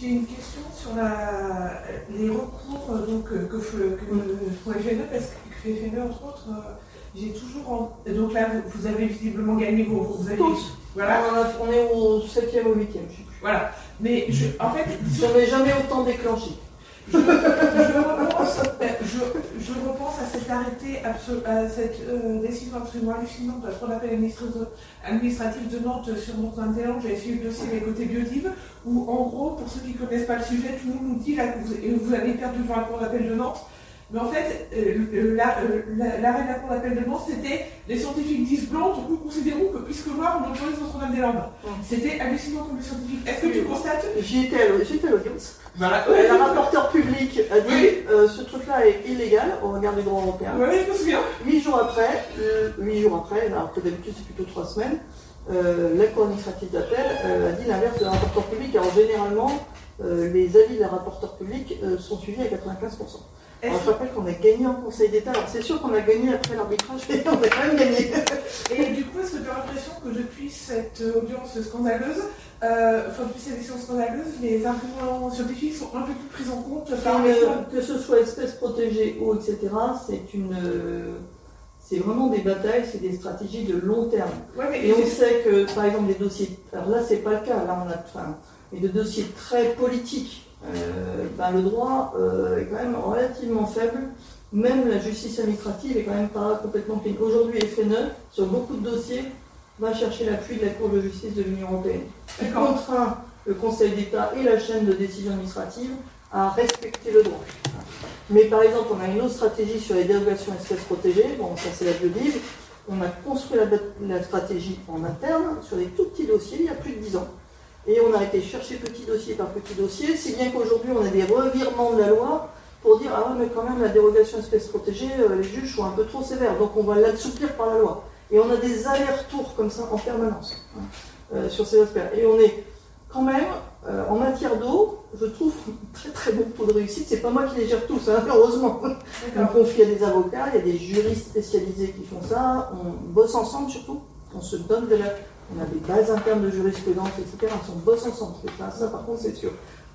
[SPEAKER 8] J'ai une question sur la, les recours euh, donc, euh, que, font les FNE, parce que les FNE, entre autres, euh, j'ai toujours. en- Donc là, vous, avez visiblement gagné vos. Vous avez. Voilà.
[SPEAKER 2] On, est au 7e ou 8e, je sais plus.
[SPEAKER 8] Voilà. Mais je, en fait, je,
[SPEAKER 2] J'en ai jamais autant déclenché.
[SPEAKER 8] Je, repense, je, je repense à cet arrêté, à cette euh, décision absolument hallucinante de la Cour d'appel administrative de Nantes sur Nantes-Saint-Élan. J'avais suivi le dossier avec côté Biodive, où en gros, pour ceux qui ne connaissent pas le sujet, tout le monde nous dit là, que vous, avez perdu devant la Cour d'appel de Nantes. Mais en fait, euh, la- euh, la- l'arrêt de la Cour d'appel de Nantes, c'était les scientifiques disent blanc, du coup considérons que puisque noir, on autorise Notre-Dame-des-Landes. C'était hallucinant comme les scientifiques. Est-ce que tu constates
[SPEAKER 2] j'étais à l'audience.
[SPEAKER 8] Voilà.
[SPEAKER 2] Euh, Le rapporteur public a dit
[SPEAKER 8] Oui.
[SPEAKER 2] euh, ce truc-là est illégal au regard du droit européen.
[SPEAKER 8] Oui, je me souviens.
[SPEAKER 2] Huit jours après, euh, huit jours après, alors que d'habitude c'est plutôt trois semaines, euh, la Cour administrative d'appel a dit l'inverse de rapporteur public. Alors généralement, les avis des rapporteurs publics euh, sont suivis à 95%. Alors, je rappelle qu'on a gagné en Conseil d'État. Alors c'est sûr qu'on a gagné après l'arbitrage, mais on a quand même gagné.
[SPEAKER 8] Et du coup, est-ce que tu as l'impression que depuis cette audience scandaleuse, euh, enfin depuis cette édition scandaleuse, les arguments scientifiques sont un peu plus pris en compte par
[SPEAKER 2] que ce soit espèces protégées, eau, etc., c'est une, c'est vraiment des batailles, c'est des stratégies de long terme.
[SPEAKER 8] Ouais, mais
[SPEAKER 2] Et on sait que, par exemple, des dossiers, alors là, c'est pas le cas, là, on a, enfin, mais de dossiers très politiques, euh, ben, le droit euh, est quand même relativement faible. Même la justice administrative est quand même pas complètement clean. Aujourd'hui, FNE, sur beaucoup de dossiers, va chercher l'appui de la Cour de justice de l'Union européenne, qui contraint le Conseil d'État et la chaîne de décision administrative à respecter le droit. Mais par exemple, on a une autre stratégie sur les dérogations espèces protégées. Bon, ça c'est la biodive. On a construit la, la stratégie en interne sur des tout petits dossiers il y a plus de 10 ans. Et on a été chercher petit dossier par petit dossier, si bien qu'aujourd'hui on a des revirements de la loi pour dire ah ouais mais quand même la dérogation espèces protégées, euh, les juges sont un peu trop sévères, donc on va l'assouplir par la loi. Et on a des allers-retours comme ça en permanence hein, euh, sur ces aspects. Et on est quand même euh, en matière d'eau, je trouve très très bon taux de réussite. C'est pas moi qui les gère tous, hein, heureusement. On confie à des avocats, il y a des juristes spécialisés qui font ça. On bosse ensemble surtout. On se donne de la. On a des bases internes de jurisprudence, etc. On bosse ensemble. Ça, ça, par contre, c'est sûr.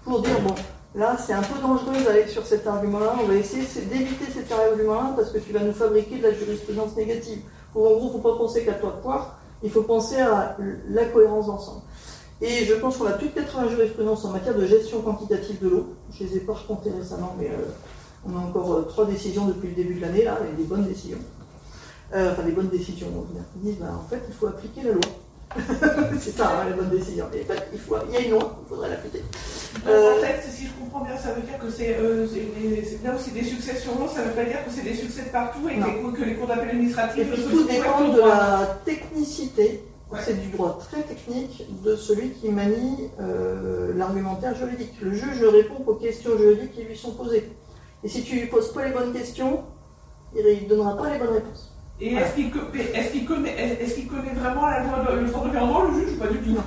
[SPEAKER 2] Pour dire, bon, là, c'est un peu dangereux d'aller sur cet argument-là. On va essayer d'éviter cet argument-là parce que tu vas nous fabriquer de la jurisprudence négative. En gros, il ne faut pas penser qu'à toi de poire. Il faut penser à la cohérence d'ensemble. Et je pense qu'on a plus de 80 jurisprudences en matière de gestion quantitative de l'eau. Je ne les ai pas recomptées récemment, mais euh, on a encore euh, trois décisions depuis le début de l'année, là, et des bonnes décisions. Euh, enfin, des bonnes décisions, on dit, bah, en fait, il faut appliquer la loi. c'est ça, hein, les bonnes décisions. en fait, il, faut, il y a une loi, il faudrait l'appliquer.
[SPEAKER 8] en fait, si je comprends bien, ça veut dire que c'est là aussi des succès sur l'eau, ça ne veut pas dire que c'est des succès de partout et que les, cours d'appel administratifs...
[SPEAKER 2] tout dépend de la technicité c'est du droit très technique de celui qui manie euh, l'argumentaire juridique. Le juge répond qu'aux questions juridiques qui lui sont posées. Et si tu lui poses pas les bonnes questions, il ne donnera pas les bonnes réponses.
[SPEAKER 8] Et est-ce qu'il connaît, vraiment la loi de, le droit le juge, ou pas du tout?
[SPEAKER 2] Non.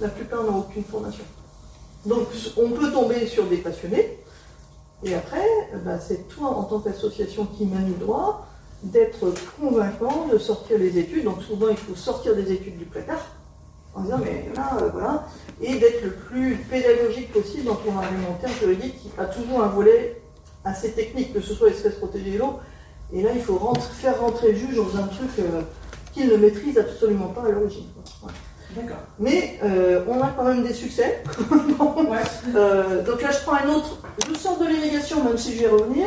[SPEAKER 2] La plupart n'ont aucune formation. Donc on peut tomber sur des passionnés, et après, bah, c'est toi en tant qu'association qui manie le droit d'être convaincant, de sortir les études. Donc souvent, il faut sortir des études du placard en disant, mais là, euh, voilà, et d'être le plus pédagogique possible dans ton argumentaire juridique qui a toujours un volet assez technique, que ce soit l'espèce protégée de l'eau. Et là, il faut faire rentrer le juge dans un truc euh, qu'il ne maîtrise absolument pas à l'origine. D'accord. Mais euh, on a quand même des succès. donc là, je prends un autre. Je sors de l'irrigation, même si je vais revenir.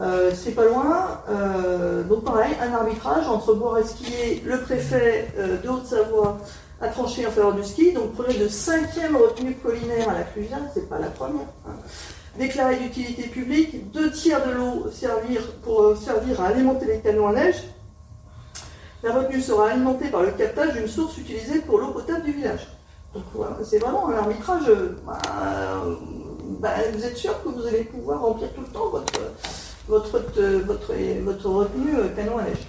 [SPEAKER 2] Euh, c'est pas loin. Euh, donc pareil, un arbitrage entre Bois-Resquier, le préfet euh, de Haute-Savoie, a tranché en faveur du ski. Donc projet de cinquième retenue collinaire à la Clusiane, c'est pas la première. Hein. Déclaré d'utilité publique, deux tiers de l'eau servir pour servir à alimenter les canaux à neige. La retenue sera alimentée par le captage d'une source utilisée pour l'eau potable du village. Donc voilà, c'est vraiment un arbitrage. Bah, bah, vous êtes sûr que vous allez pouvoir remplir tout le temps votre votre, votre, euh, canon à neige?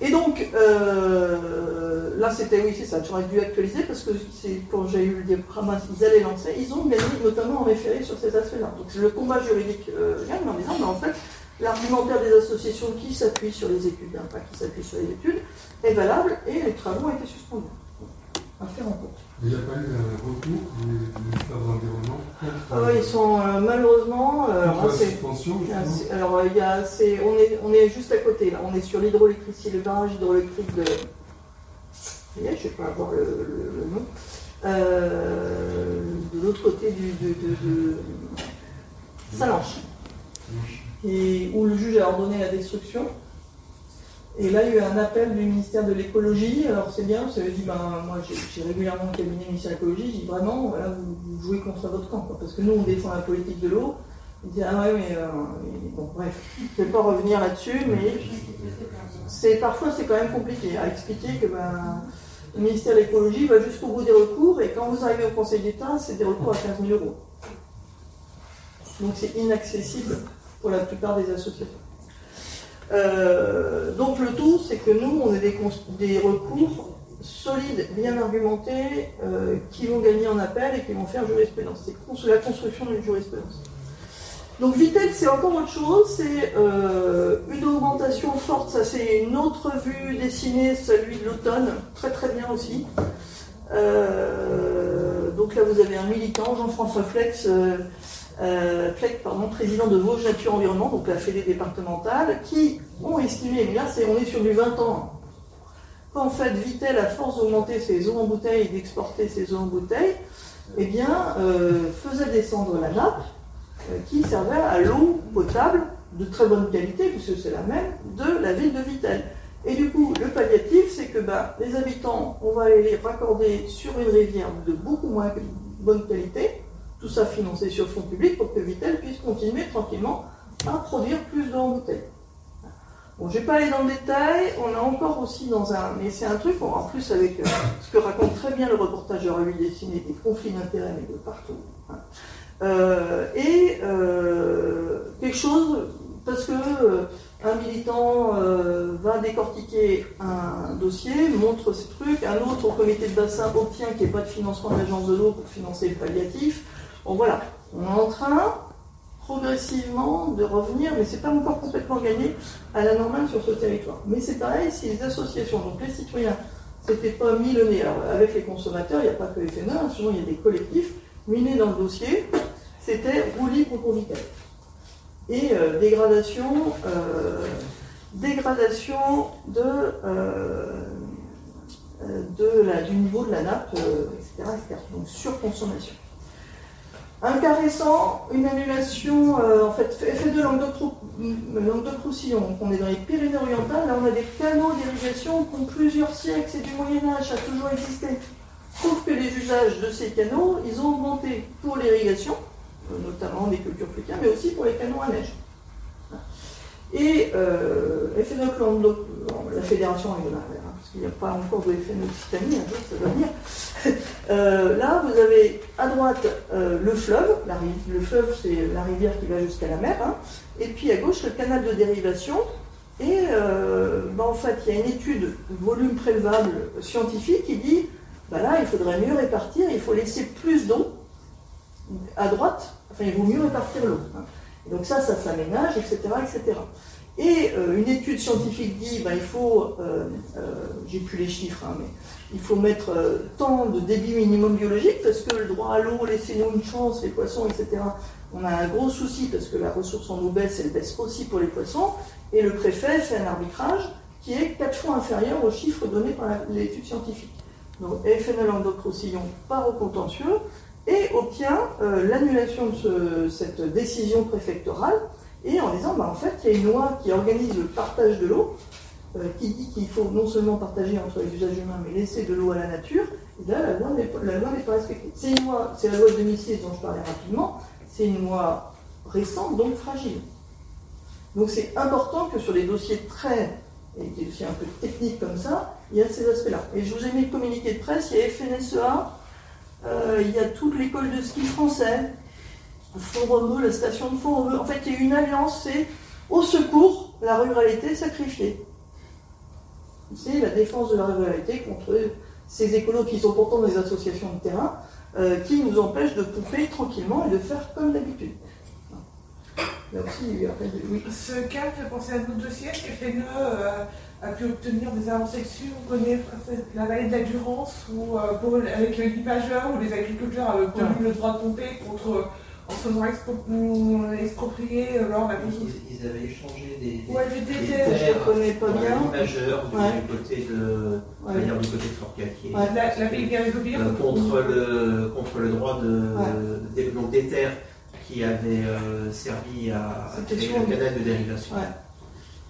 [SPEAKER 2] Et donc, euh, là, c'était, oui, c'est ça, j'aurais dû actualiser parce que c'est quand j'ai eu le diaporama, ils allaient lancer, ils ont gagné notamment en référé sur ces aspects-là. Donc, le combat juridique euh, gagne en disant, mais en fait, l'argumentaire des associations qui s'appuient sur les études d'impact, qui s'appuient sur les études, est valable et les travaux ont été suspendus. À faire en compte.
[SPEAKER 5] Il n'y a pas eu un retour du ministère de l'Environnement
[SPEAKER 2] ah Ils sont euh, malheureusement.
[SPEAKER 5] Euh, alors,
[SPEAKER 2] il y a, on, est, on est juste à côté, là. On est sur l'hydroélectricité, le barrage hydroélectrique de. je ne vais pas avoir le, nom. Euh, de l'autre côté du, de, de, de Salanche. Et, où le juge a ordonné la destruction. Et là, il y a eu un appel du ministère de l'écologie. Alors c'est bien, ça veut dire, ben, moi j'ai régulièrement le cabinet ministère de l'écologie, je dis vraiment, voilà, vous, jouez contre votre camp. Parce que nous, on défend la politique de l'eau. Il dit, ah ouais, mais euh, bon, bref, je ne vais pas revenir là-dessus, mais c'est parfois c'est quand même compliqué à expliquer que ben, le ministère de l'écologie va jusqu'au bout des recours et quand vous arrivez au Conseil d'État, c'est des recours à 15 000 euros. Donc c'est inaccessible pour la plupart des associations. Euh, donc le tout, c'est que nous, on a des, recours solides, bien argumentés, euh, qui vont gagner en appel et qui vont faire jurisprudence. C'est la construction d'une jurisprudence. Donc Vitel, c'est encore autre chose, c'est euh, une augmentation forte, ça c'est une autre vue dessinée, celui de l'automne, très très bien aussi. donc là vous avez un militant, Jean-François Flex, euh, pardon, président de Vosges Nature Environnement, donc la fédé départementale, qui ont estimé, mais là on est sur du 20 ans, qu'en fait Vitel, à force d'augmenter ses eaux en bouteille et d'exporter ses eaux en bouteille, eh bien, euh, faisait descendre la nappe euh, qui servait à l'eau potable de très bonne qualité, puisque c'est la même, de la ville de Vitel. Et du coup, le palliatif, c'est que bah, les habitants, on va les raccorder sur une rivière de beaucoup moins bonne qualité, tout ça financé sur fonds public pour que Vitel puisse continuer tranquillement à produire plus d'eau en bouteille. Bon, je vais pas aller dans le détail, on a encore aussi dans un. Mais c'est un truc, en plus avec euh, ce que raconte très bien le reportage de Revue Dessinée, des conflits d'intérêts, mais de partout. Hein. Euh, et euh, quelque chose parce que un militant va décortiquer un dossier, montre ses trucs, un autre au comité de bassin obtient qu'il n'y ait pas de financement de l'agence de l'eau pour financer le palliatif. Bon voilà, on est en train progressivement de revenir, mais c'est pas encore complètement gagné, à la normale sur ce territoire. Mais c'est pareil, si les associations, donc les citoyens, s'étaient pas mis le nez, alors avec les consommateurs, il n'y a pas que les FNE, hein, souvent il y a des collectifs, mis dans le dossier, c'était roulis pour. Et euh, dégradation, euh, dégradation euh, du niveau de la nappe, etc., etc. Donc surconsommation. Un cas récent, une annulation, en fait, effet de Languedoc-Roussillon. Donc on est dans les Pyrénées-Orientales, là on a des canaux d'irrigation qui ont plusieurs siècles, c'est du Moyen-Âge, ça a toujours existé. Sauf que les usages de ces canaux, ils ont augmenté pour l'irrigation, notamment des cultures fruitières, mais aussi pour les canons à neige. Et euh, la fédération régionale, qu'il n'y a pas encore de FNE Occitanie, un jour ça va venir. Euh, là, vous avez à droite euh, le fleuve, le fleuve c'est la rivière qui va jusqu'à la mer, hein, et puis à gauche le canal de dérivation. Et euh, ben, en fait, il y a une étude volume prélevable scientifique qui dit ben là, il faudrait mieux répartir, il faut laisser plus d'eau à droite Enfin, il vaut mieux répartir l'eau. Hein. Donc ça, ça s'aménage, etc., etc. Et euh, une étude scientifique dit, ben, il faut, euh, euh, j'ai plus les chiffres, hein, mais il faut mettre tant de débit minimum biologique parce que le droit à l'eau, laissez-nous une chance, les poissons, etc. On a un gros souci parce que la ressource en eau baisse, elle baisse aussi pour les poissons. Et le préfet fait un arbitrage qui est quatre fois inférieur aux chiffres donnés par l'étude scientifique. Donc FNL Languedoc-Roussillon part au contentieux et obtient l'annulation de cette décision préfectorale et en disant bah, en fait il y a une loi qui organise le partage de l'eau euh, qui dit qu'il faut non seulement partager entre les usages humains mais laisser de l'eau à la nature. Et là la loi n'est pas respectée. C'est une loi c'est la loi de 2006 dont je parlais rapidement. C'est une loi récente donc fragile. Donc c'est important que sur les dossiers très et des dossiers un peu techniques comme ça il y a ces aspects là et je vous ai mis le communiqué de presse il y a FNSEA euh, il y a toute l'école de ski français, Font-Romeu, la station de Font-Romeu. En fait, il y a une alliance, c'est au secours, la ruralité sacrifiée. C'est la défense de la ruralité contre ces écolos qui sont pourtant des associations de terrain, euh, qui nous empêchent de pouffer tranquillement et de faire comme d'habitude.
[SPEAKER 8] Merci. Oui. Ce cas fait penser à un autre dossier, FNE euh, a pu obtenir des avancées dessus. On connaît la vallée de la Durance, où, euh, avec le guipageur, où les agriculteurs avaient obtenu le droit de pomper contre, en se faisant exproprier euh, lors de la
[SPEAKER 3] construction. Ils, avaient échangé des,
[SPEAKER 8] ouais,
[SPEAKER 3] des,
[SPEAKER 8] des
[SPEAKER 3] terres
[SPEAKER 2] je connais pas bien.
[SPEAKER 3] majeurs du, côté de, ouais. du côté de Fort Calquier.
[SPEAKER 8] Ouais, la, la
[SPEAKER 3] euh, contre, le, contre le droit de, de, donc des terres qui avaient euh, servi à, créer le canal de dérivation.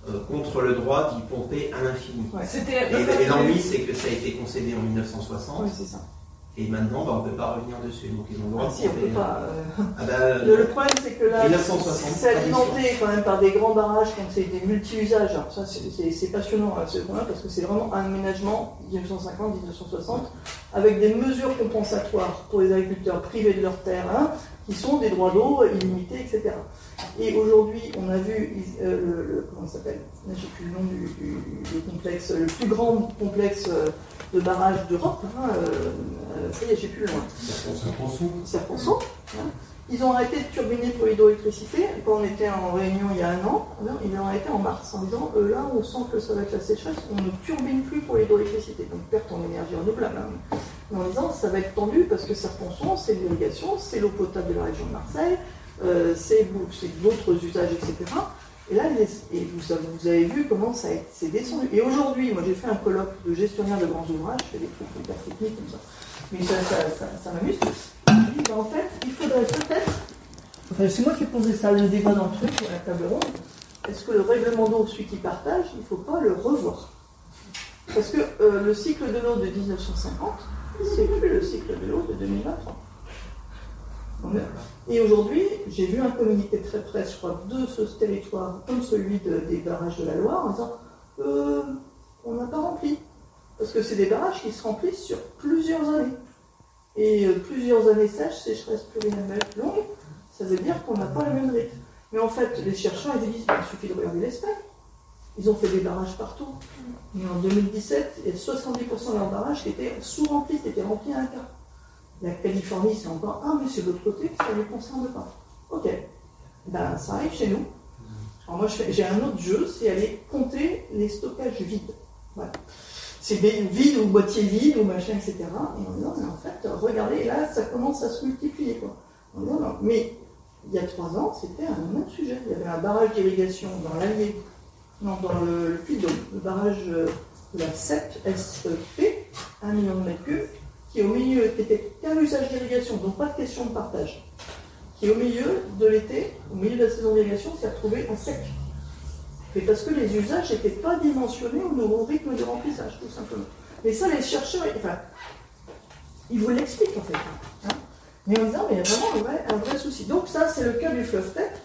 [SPEAKER 3] Euh, contre le droit d'y pomper à l'infini. et, l'ennui, c'est que ça a été concédé en 1960. Et maintenant, bah, on ne peut pas revenir dessus. Donc ils ont le droit
[SPEAKER 2] ah,
[SPEAKER 3] de si, on peut
[SPEAKER 2] pas, euh. ah, bah, le, problème, c'est que là, c'est alimenté quand même par des grands barrages, quand c'est des multi-usages. Alors ça, c'est passionnant à ce point-là, parce que c'est vraiment un aménagement 1950-1960, avec des mesures compensatoires pour les agriculteurs privés de leur terrain, qui sont des droits d'eau illimités, etc. Et aujourd'hui, on a vu euh, le, comment s'appelle? J'ai plus le nom du, complexe, le plus grand complexe euh, de barrage d'Europe. Hein, euh, ça y est, j'ai plus le nom. Serponçon. Hein. Ils ont arrêté de turbiner pour l'hydroélectricité. Quand on était en réunion il y a un an, hein, ils ont arrêté en mars en disant là, on sent que ça va être la sécheresse, on ne turbine plus pour l'hydroélectricité. Donc perte en énergie renouvelable. Hein en disant ça va être tendu parce que Serponçon, c'est l'irrigation, c'est l'eau potable de la région de Marseille, euh, c'est d'autres usages, etc. Et là, et vous, vous, avez vu comment ça s'est descendu. Et aujourd'hui, moi j'ai fait un colloque de gestionnaire de grands ouvrages, je fais des trucs hyper techniques comme ça, mais ça, ça, m'amuse. Ben, en fait, il faudrait peut-être, enfin c'est moi qui ai posé ça, le débat dans le truc, à la table ronde, est-ce que le règlement d'eau, celui qui partage, il ne faut pas le revoir Parce que euh, le cycle de l'eau de 1950, c'est plus le cycle de l'eau de 2023. Et aujourd'hui, j'ai vu un communiqué très près, je crois, de ce territoire, comme celui des barrages de la Loire, en disant euh, on n'a pas rempli. Parce que c'est des barrages qui se remplissent sur plusieurs années. Et euh, plusieurs années sèches, sécheresse pluriannuelle longue, ça veut dire qu'on n'a pas le même rythme. Mais en fait, les chercheurs, ils disent, il suffit de regarder l'Espagne. Ils ont fait des barrages partout. Mais en 2017, il y a 70% de leurs barrages qui étaient sous-remplis, qui étaient remplis à un quart. La Californie, c'est encore un, mais c'est de l'autre côté, ça ne les concerne pas. Ok. Ben, ça arrive chez nous. Alors moi, j'ai un autre jeu, c'est aller compter les stockages vides. C'est vide ou boîtier vide ou machin, etc. Et en disant, mais en fait, regardez, là, ça commence à se multiplier. Mais il y a trois ans, c'était un autre sujet. Il y avait un barrage d'irrigation dans l'Allier, non, dans le, le le barrage de la 7 SP, 1 million de mètres cubes, qui au milieu, qui était qu'un usage d'irrigation, donc pas de question de partage, qui au milieu de l'été, au milieu de la saison d'irrigation, s'est retrouvé en sec. Mais parce que les usages n'étaient pas dimensionnés au nouveau rythme de remplissage, tout simplement. Mais ça, les chercheurs, enfin, ils vous l'expliquent en fait. Hein. mais en disant, mais il y a vraiment un vrai, souci. Donc ça, c'est le cas du fleuve tête.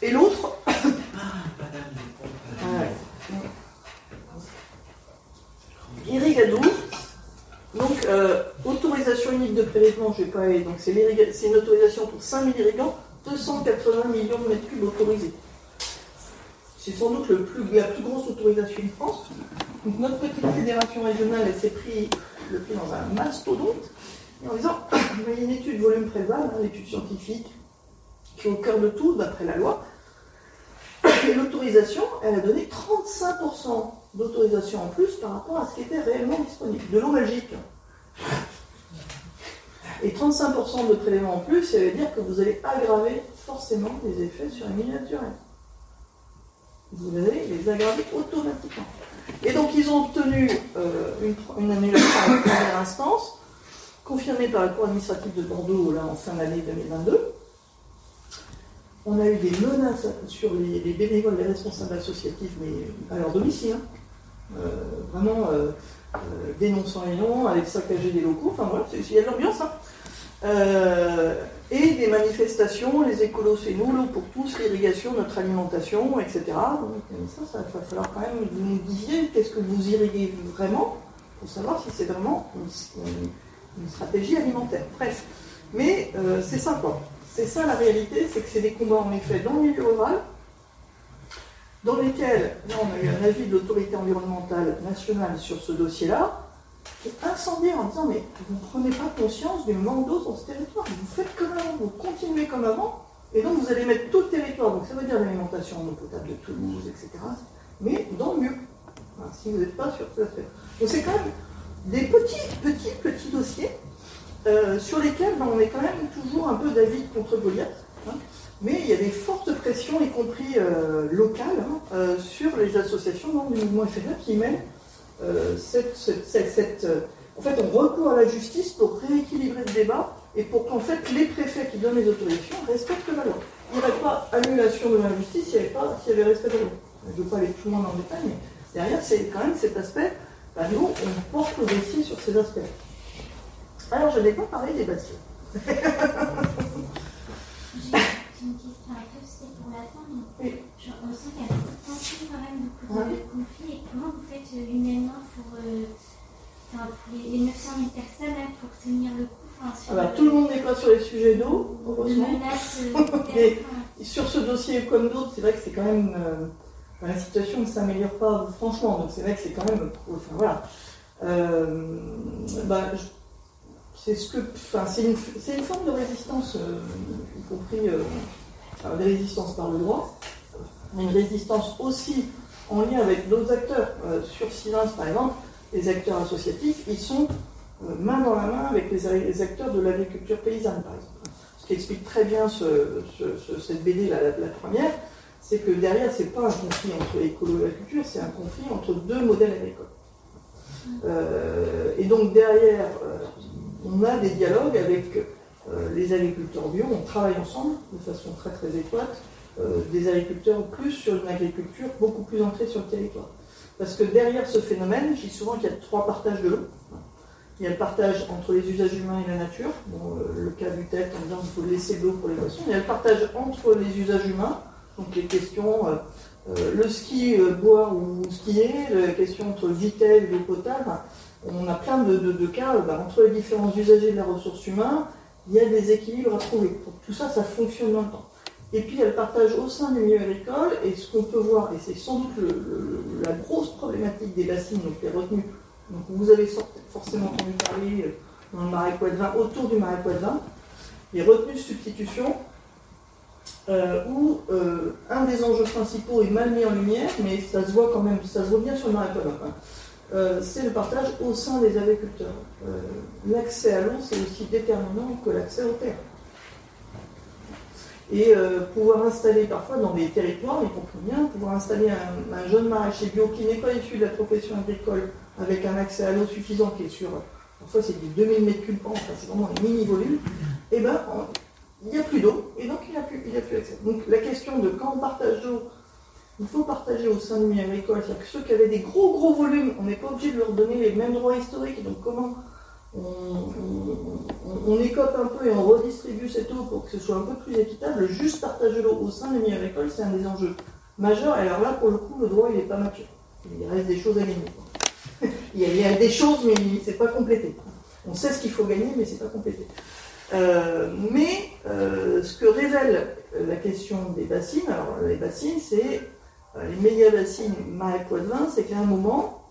[SPEAKER 2] Et l'autre. ah, Irrigadou, donc, euh, autorisation unique de prélèvement, je vais pas donc c'est une autorisation pour 5000 irrigants, 280 millions de mètres cubes autorisés. C'est sans doute la plus grosse autorisation de France. Notre petite fédération régionale, elle s'est pris le pied dans un mastodonte, en disant il y une étude volume préval, hein, l'étude scientifique, qui est au cœur de tout, d'après la loi. Et l'autorisation, elle a donné 35% d'autorisation en plus par rapport à ce qui était réellement disponible. De l'eau magique. Et 35% de prélèvement en plus, ça veut dire que vous allez aggraver forcément les effets sur les milieux naturels. Vous allez les aggraver automatiquement. Et donc ils ont obtenu euh, une, annulation en première instance, confirmée par la Cour administrative de Bordeaux là, en fin d'année 2022. On a eu des menaces sur les, bénévoles, les responsables associatifs, mais à leur domicile. Hein. Euh, vraiment euh, dénonçant les noms, avec saccager des locaux, enfin voilà, il y a de l'ambiance. Hein. Et des manifestations, les écolos c'est nous, l'eau pour tous, l'irrigation, notre alimentation, etc. Donc ça, ça va falloir quand même que vous nous disiez qu'est-ce que vous irriguez vraiment, pour savoir si c'est vraiment une, stratégie alimentaire. Bref, mais c'est ça quoi. C'est ça la réalité, c'est que c'est des combats en effet dans le milieu rural, dans lesquels, là on a eu un avis de l'autorité environnementale nationale sur ce dossier-là, qui est incendiaire en disant mais vous ne prenez pas conscience du manque d'eau dans ce territoire, vous faites comme avant, vous continuez comme avant, et donc vous allez mettre tout le territoire, donc ça veut dire l'alimentation en eau potable de Toulouse, etc., mais dans le mieux, si vous n'êtes pas sur ce fait. Donc c'est quand même des petits, petits, petits dossiers euh, sur lesquels ben, on est quand même toujours un peu David contre Goliath. Hein mais il y a des fortes pressions, y compris euh, locales, hein, euh, sur les associations membres du mouvement FNE qui mènent euh, cette, cette, En fait, on recourt à la justice pour rééquilibrer le débat et pour qu'en fait les préfets qui donnent les autorisations respectent la loi. Il n'y aurait pas annulation de la justice s'il y, avait respect de la loi. Je ne veux pas aller plus loin dans le détail, mais derrière, c'est quand même cet aspect. Bah, nous, on porte le dossier sur ces aspects. Alors, je n'ai pas parlé des bâtiments.
[SPEAKER 6] Je ressens qu'il y a beaucoup de tension quand même, beaucoup de conflits. Et comment vous faites euh, humainement pour, euh, enfin, pour les, 900 000 personnes hein, pour tenir le coup enfin,
[SPEAKER 2] ah bah, Tout le monde n'est pas sur les sujets d'eau, heureusement.
[SPEAKER 6] Euh,
[SPEAKER 2] sur ce dossier comme d'autres, c'est vrai que c'est quand même. la situation ne s'améliore pas franchement, donc c'est vrai que c'est quand même. Enfin, voilà. Bah, c'est ce que, enfin, c'est une, une, forme de résistance, y compris euh, des résistances par le droit, mais une résistance aussi en lien avec d'autres acteurs. Euh, sur Silence, par exemple, les acteurs associatifs, ils sont euh, main dans la main avec les, acteurs de l'agriculture paysanne, par exemple. Ce qui explique très bien cette BD, la, la première, c'est que derrière, ce n'est pas un conflit entre l'écolo et l'agriculture, c'est un conflit entre deux modèles agricoles. et donc derrière, on a des dialogues avec euh, les agriculteurs bio, on travaille ensemble de façon très très étroite, euh, des agriculteurs plus sur une agriculture beaucoup plus ancrée sur le territoire. Parce que derrière ce phénomène, je dis souvent qu'il y a trois partages de l'eau. Il y a le partage entre les usages humains et la nature, euh, le cas du tête en disant qu'il faut laisser de l'eau pour les poissons. Il y a le partage entre les usages humains, donc les questions, le ski, boire ou skier, la question entre vitel et potable. On a plein de, cas bah, entre les différents usagers de la ressource humaine il y a des équilibres à trouver. tout ça, ça fonctionne longtemps. Et puis il y a le partage au sein du milieu agricole, et ce qu'on peut voir, et c'est sans doute la grosse problématique des bassines, donc les retenues, donc vous avez forcément entendu parler euh, dans le marais Poitevin, autour du marais Poitevin, les retenues de substitution, euh, où euh, un des enjeux principaux est mal mis en lumière, mais ça se voit quand même, ça se voit bien sur le marais Poitevin. Hein. c'est le partage au sein des agriculteurs. l'accès à l'eau, c'est aussi déterminant que l'accès aux terres et euh, pouvoir installer parfois dans des territoires, y compris bien, pouvoir installer un, jeune maraîcher bio qui n'est pas issu de la profession agricole avec un accès à l'eau suffisant qui est sur, parfois c'est du 2000 m3 par enfin c'est vraiment un mini volume, et eh ben il n'y a plus d'eau et donc il n'y a, plus, a plus accès. Donc la question de quand on partage d'eau, il faut partager au sein du milieu agricole, c'est-à-dire que ceux qui avaient des gros gros volumes, on n'est pas obligé de leur donner les mêmes droits historiques, donc comment on, écope un peu et on redistribue cette eau pour que ce soit un peu plus équitable. Juste partager l'eau au sein des milieux agricoles, c'est un des enjeux majeurs. Alors là, pour le coup, le droit, il n'est pas mature. Il reste des choses à gagner. il, y a, des choses, mais c'est pas complété. On sait ce qu'il faut gagner, mais c'est pas complété. Euh, mais euh, ce que révèle la question des bassines, alors les bassines, c'est euh, les méga bassines marais vin, c'est qu'à un moment,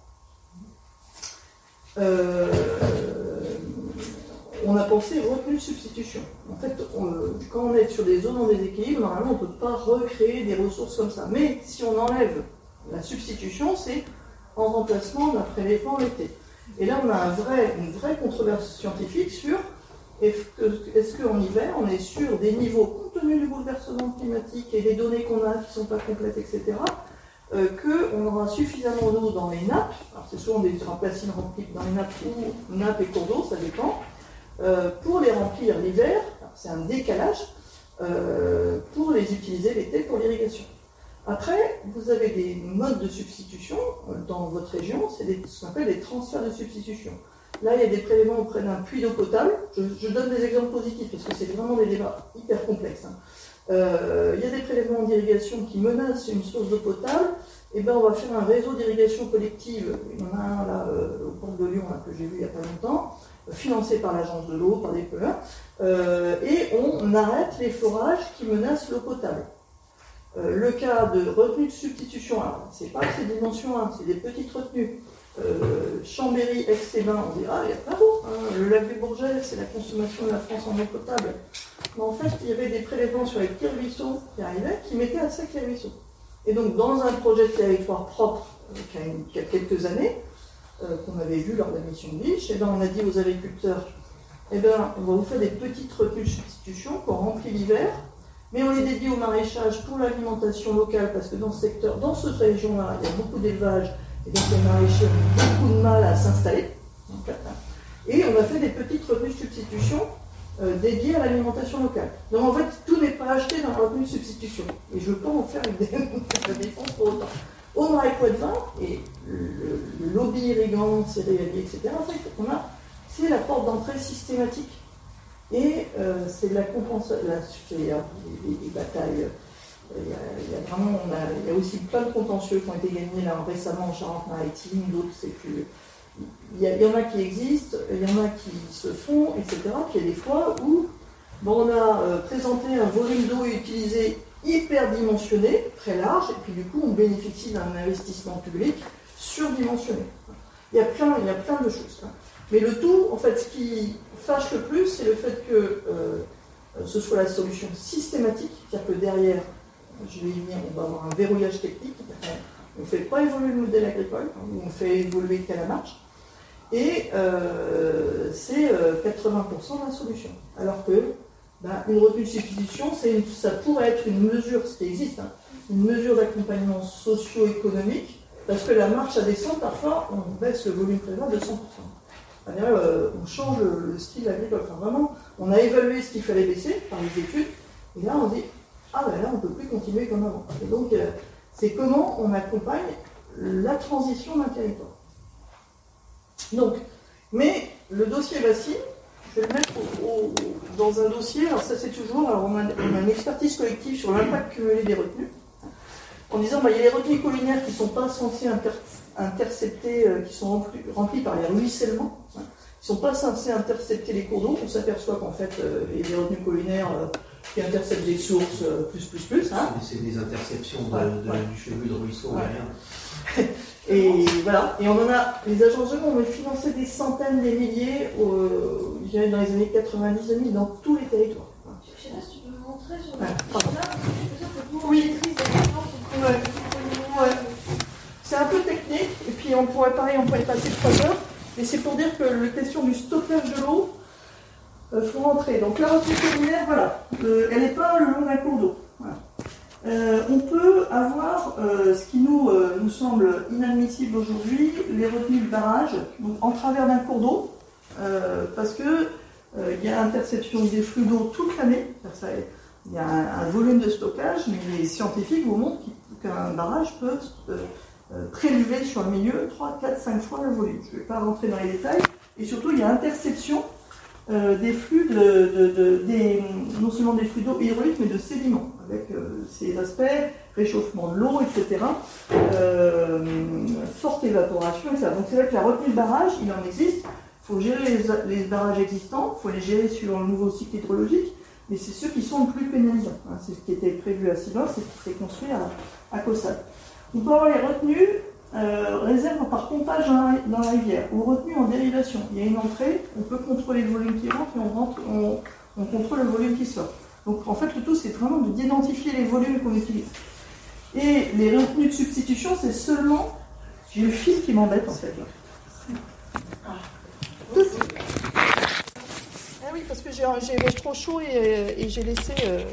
[SPEAKER 2] on a pensé retenue substitution. En fait, quand on est sur des zones en déséquilibre, normalement, on ne peut pas recréer des ressources comme ça. Mais si on enlève la substitution, c'est en remplacement d'un prélèvement l'été. Et là, on a une vraie controverse scientifique sur est-ce qu'en hiver, on est sur des niveaux, compte tenu du bouleversement climatique et des données qu'on a qui ne sont pas complètes, etc., euh, qu'on aura suffisamment d'eau dans les nappes, alors c'est souvent des remplacines remplies dans les nappes ou nappes et cours d'eau, ça dépend, euh, pour les remplir l'hiver, c'est un décalage, euh, pour les utiliser l'été pour l'irrigation. Après, vous avez des modes de substitution euh, dans votre région, c'est ce qu'on appelle des transferts de substitution. Là, il y a des prélèvements auprès d'un puits d'eau potable. Je, donne des exemples positifs parce que c'est vraiment des débats hyper complexes. Hein. il y a des prélèvements d'irrigation qui menacent une source d'eau potable. Et eh ben, on va faire un réseau d'irrigation collective. Il y en a un là au port de Lyon que j'ai vu il n'y a pas longtemps financé par l'agence de l'eau, par des euh, et on arrête les forages qui menacent l'eau potable. Euh, le cas de retenue de substitution, alors c'est pas ces dimensions 1, c'est des petites retenues. Euh, Chambéry, Aix-les-Bains, on dira, il y a pas d'eau. Hein. Le lac du Bourget, c'est la consommation de la France en eau potable. Mais en fait, il y avait des prélèvements sur les petits ruisseaux qui arrivaient, qui mettaient à sec les ruisseaux. Et donc, dans un projet de territoire propre, qui a quelques années, euh, qu'on avait vu lors de la mission de et ben, on a dit aux agriculteurs, eh ben, on va vous faire des petites retenues de substitution qu'on remplit l'hiver, mais on les dédie au maraîchage pour l'alimentation locale, parce que dans ce secteur, dans cette région-là, il y a beaucoup d'élevage, et donc les maraîchers ont beaucoup de mal à s'installer. Et on a fait des petites retenues de substitution euh, dédiées à l'alimentation locale. Donc en fait, tout n'est pas acheté dans la retenue de substitution. Et je pas en faire une défense pour autant au marais Poitevin, et le, lobby irrigant, céréalier, etc., en fait, on a, c'est la porte d'entrée systématique. Et euh, c'est la compensation, il y a des, batailles, euh, il y, a, vraiment, il y a aussi plein de contentieux qui ont été gagnés là, récemment en Charente-Maritime, d'autres c'est plus. Il y, en a qui existent, il y en a qui se font, etc. Puis il y a des fois où bon, on a euh, présenté un volume d'eau utilisé hyperdimensionné, très large, et puis du coup on bénéficie d'un investissement public surdimensionné. Il y a plein, de choses. Hein. Mais le tout, en fait, ce qui fâche le plus, c'est le fait que euh, ce soit la solution systématique, c'est-à-dire que derrière, je vais y venir, on va avoir un verrouillage technique, on ne fait pas évoluer le modèle agricole, on fait évoluer qu'à la marche, et euh, c'est 80% euh, de la solution. Alors que bah, une retenue de substitution, ça pourrait être une mesure, ce qui existe, hein, une mesure d'accompagnement socio-économique, parce que la marche à descente, parfois, on baisse le volume prélèvement de 100%. Euh, on change le, style agricole. Enfin, vraiment, on a évalué ce qu'il fallait baisser par les études, et là, on dit Ah ben là, on ne peut plus continuer comme avant. Et donc, euh, c'est comment on accompagne la transition d'un territoire. Donc, mais le dossier Bassine, je vais le mettre dans un dossier. Alors ça c'est toujours, alors on a, une expertise collective sur l'impact cumulé des retenues, en disant bah, il y a les retenues collinaires qui ne sont pas censées intercepter, euh, qui sont remplies, par les ruissellements, hein, qui ne sont pas censées intercepter les cours d'eau. On s'aperçoit qu'en fait euh, les retenues collinaires, euh, qui interceptent des sources plus, plus, plus. Hein.
[SPEAKER 3] C'est des interceptions du cheveu de ruisseau, rien.
[SPEAKER 2] Et voilà, et on en a, les agences de l'eau ont financé des centaines, des milliers, euh, dans les années 90-2000 dans tous les territoires.
[SPEAKER 4] Je sais pas si tu peux me montrer sur le là,
[SPEAKER 2] oui. Ouais. C'est un peu technique, et puis on pourrait pareil, on pourrait passer trois heures, mais c'est pour dire que la question du stockage de l'eau, il euh, faut rentrer. Donc la retenue collinaire, voilà, euh, elle n'est pas le long d'un cours d'eau. Euh, on peut avoir euh, ce qui nous, euh, nous semble inadmissible aujourd'hui, les retenues de barrage, en travers d'un cours d'eau, parce que il y a interception des flux d'eau toute l'année. Il y a un, volume de stockage, mais les scientifiques vous montrent qu'un barrage peut prélever sur le milieu 3, 4, 5 fois le volume. Je ne vais pas rentrer dans les détails. Et surtout, il y a interception des flux de, non seulement des flux d'eau hydraulique, mais de sédiments avec euh, ces aspects, réchauffement de l'eau, etc., euh, forte évaporation, etc. Donc c'est vrai que la retenue de barrage, il en existe, il faut gérer les, barrages existants, il faut les gérer sur le nouveau cycle hydrologique, mais c'est ceux qui sont le plus pénalisants. Hein. C'est ce qui était prévu à Sylvain, c'est ce qui s'est construit à, à On peut avoir les retenues euh, réserves par pompage dans la, rivière ou retenues en dérivation. Il y a une entrée, on peut contrôler le volume qui rentre et on, rentre, on contrôle le volume qui sort. Donc en fait, le tout, c'est vraiment d'identifier les volumes qu'on utilise. Et les retenues de substitution, c'est seulement. J'ai le fil qui m'embête en fait. Ah. oui, parce que j'ai trop chaud et, j'ai laissé. Euh...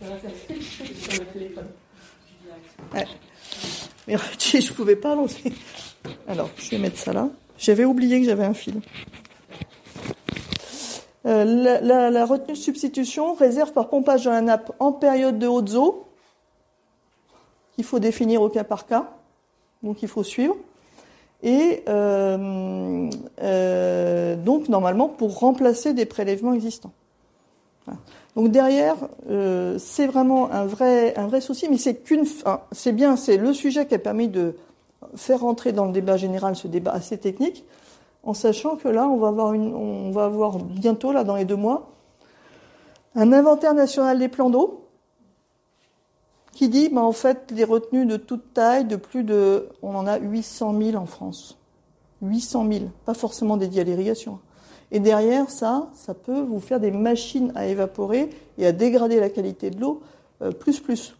[SPEAKER 2] sur le téléphone. Mais en fait, je ne pouvais pas lancer. Alors, je vais mettre ça là. J'avais oublié que j'avais un fil. Euh, la, retenue de substitution réserve par pompage dans la nappe en période de haute eau, qu'il faut définir au cas par cas, donc il faut suivre. Et euh, euh, donc normalement pour remplacer des prélèvements existants. Donc derrière, c'est vraiment un vrai, souci, mais c'est qu'une, c'est bien, c'est le sujet qui a permis de faire entrer dans le débat général ce débat assez technique en sachant que là, on va avoir, une, on va avoir bientôt, là, dans les deux mois, un inventaire national des plans d'eau qui dit, bah, en fait, les retenues de toute taille, de plus de, on en a 800 000 en France. 800 000, pas forcément dédiées à l'irrigation. Et derrière ça, ça peut vous faire des machines à évaporer et à dégrader la qualité de l'eau euh, plus plus.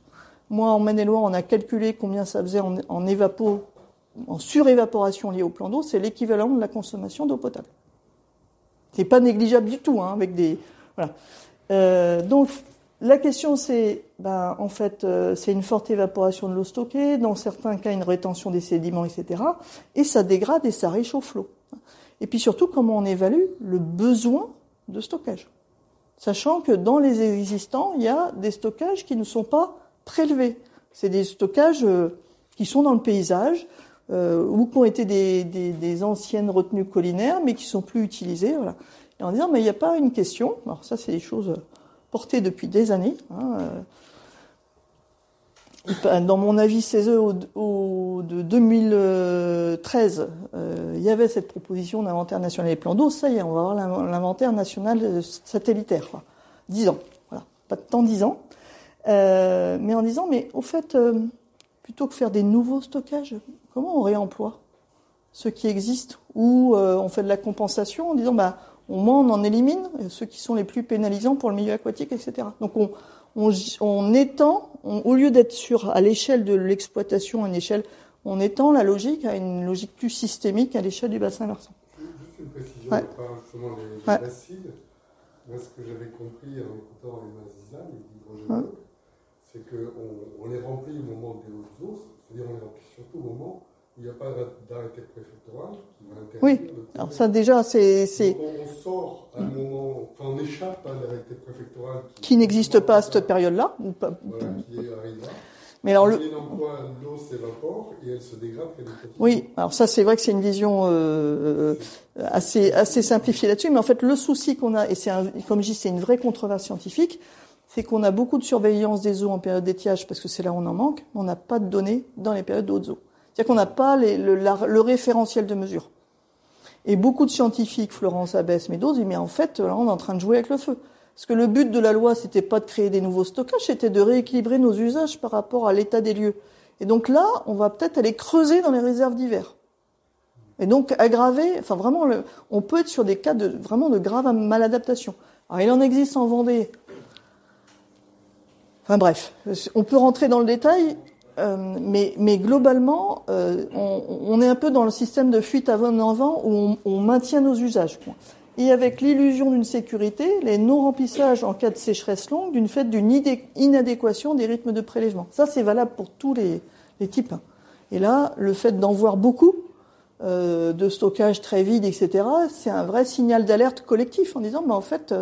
[SPEAKER 2] Moi, en Maine-et-Loire, on a calculé combien ça faisait en, évapo en surévaporation liée au plan d'eau, c'est l'équivalent de la consommation d'eau potable. C'est pas négligeable du tout, hein, avec des voilà. Euh, donc la question c'est, ben, en fait, euh, c'est une forte évaporation de l'eau stockée, dans certains cas une rétention des sédiments, etc. Et ça dégrade et ça réchauffe l'eau. Et puis surtout, comment on évalue le besoin de stockage, sachant que dans les existants, il y a des stockages qui ne sont pas prélevés. C'est des stockages euh, qui sont dans le paysage, euh, ou qui ont été des, anciennes retenues collinaires, mais qui sont plus utilisées. Voilà. Et en disant, mais il n'y a pas une question. Alors ça, c'est des choses portées depuis des années. Hein, euh, dans mon avis CESE au, au, de 2013, euh, il y avait cette proposition d'inventaire national des plans d'eau. Ça y est, on va avoir l'inventaire national satellitaire. Quoi. 10 ans. Voilà. Pas de temps, 10 ans. Euh, mais en disant, mais au fait, euh, plutôt que faire des nouveaux stockages, comment on réemploie ceux qui existent ou euh, on fait de la compensation en disant bah au moins on en élimine ceux qui sont les plus pénalisants pour le milieu aquatique, etc. Donc on, on, on étend, au lieu d'être sur à l'échelle de l'exploitation, à une échelle, on étend la logique à une logique plus systémique à l'échelle du bassin versant.
[SPEAKER 5] Juste une précision ouais. par justement les, les acides. Moi, ce que j'avais compris en écoutant Emma Zizan, l'hydrogène, c'est qu'on on les remplit au moment des hautes eaux, c'est-à-dire on les remplit surtout au moment il n'y a pas d'arrêté préfectoral qui va interdire.
[SPEAKER 2] Oui, alors ça déjà c'est.
[SPEAKER 5] On, on, sort à un moment, enfin on échappe à l'arrêté préfectoral
[SPEAKER 2] qui, qui n'existe pas à cette période-là.
[SPEAKER 5] Voilà, qui arrive là.
[SPEAKER 2] Mais alors le.
[SPEAKER 5] l'eau s'évapore et elle se dégrade
[SPEAKER 2] Oui, alors ça c'est vrai que c'est une vision euh, assez assez simplifiée là-dessus, mais en fait le souci qu'on a et c'est comme je dis c'est une vraie controverse scientifique, c'est qu'on a beaucoup de surveillance des eaux en période d'étiage parce que c'est là où on en manque, mais on n'a pas de données dans les périodes de hautes eaux. C'est-à-dire qu'on n'a pas les, le, le, référentiel de mesure. Et beaucoup de scientifiques, Florence Abès, mais d'autres, disent mais en fait, là, on est en train de jouer avec le feu. Parce que le but de la loi, c'était pas de créer des nouveaux stockages, c'était de rééquilibrer nos usages par rapport à l'état des lieux. Et donc là, on va peut-être aller creuser dans les réserves d'hiver. Et donc aggraver, enfin vraiment, on peut être sur des cas de vraiment de grave maladaptation. Alors il en existe en Vendée. Enfin bref, on peut rentrer dans le détail, euh, mais, globalement, euh, on, est un peu dans le système de fuite avant en avant où on, maintient nos usages. Et avec l'illusion d'une sécurité, les non-remplissages en cas de sécheresse longue, d'une fait d'une inadéquation des rythmes de prélèvement. Ça, c'est valable pour tous les, types. Et là, le fait d'en voir beaucoup, euh, de stockage très vide, etc., c'est un vrai signal d'alerte collectif en disant, en fait,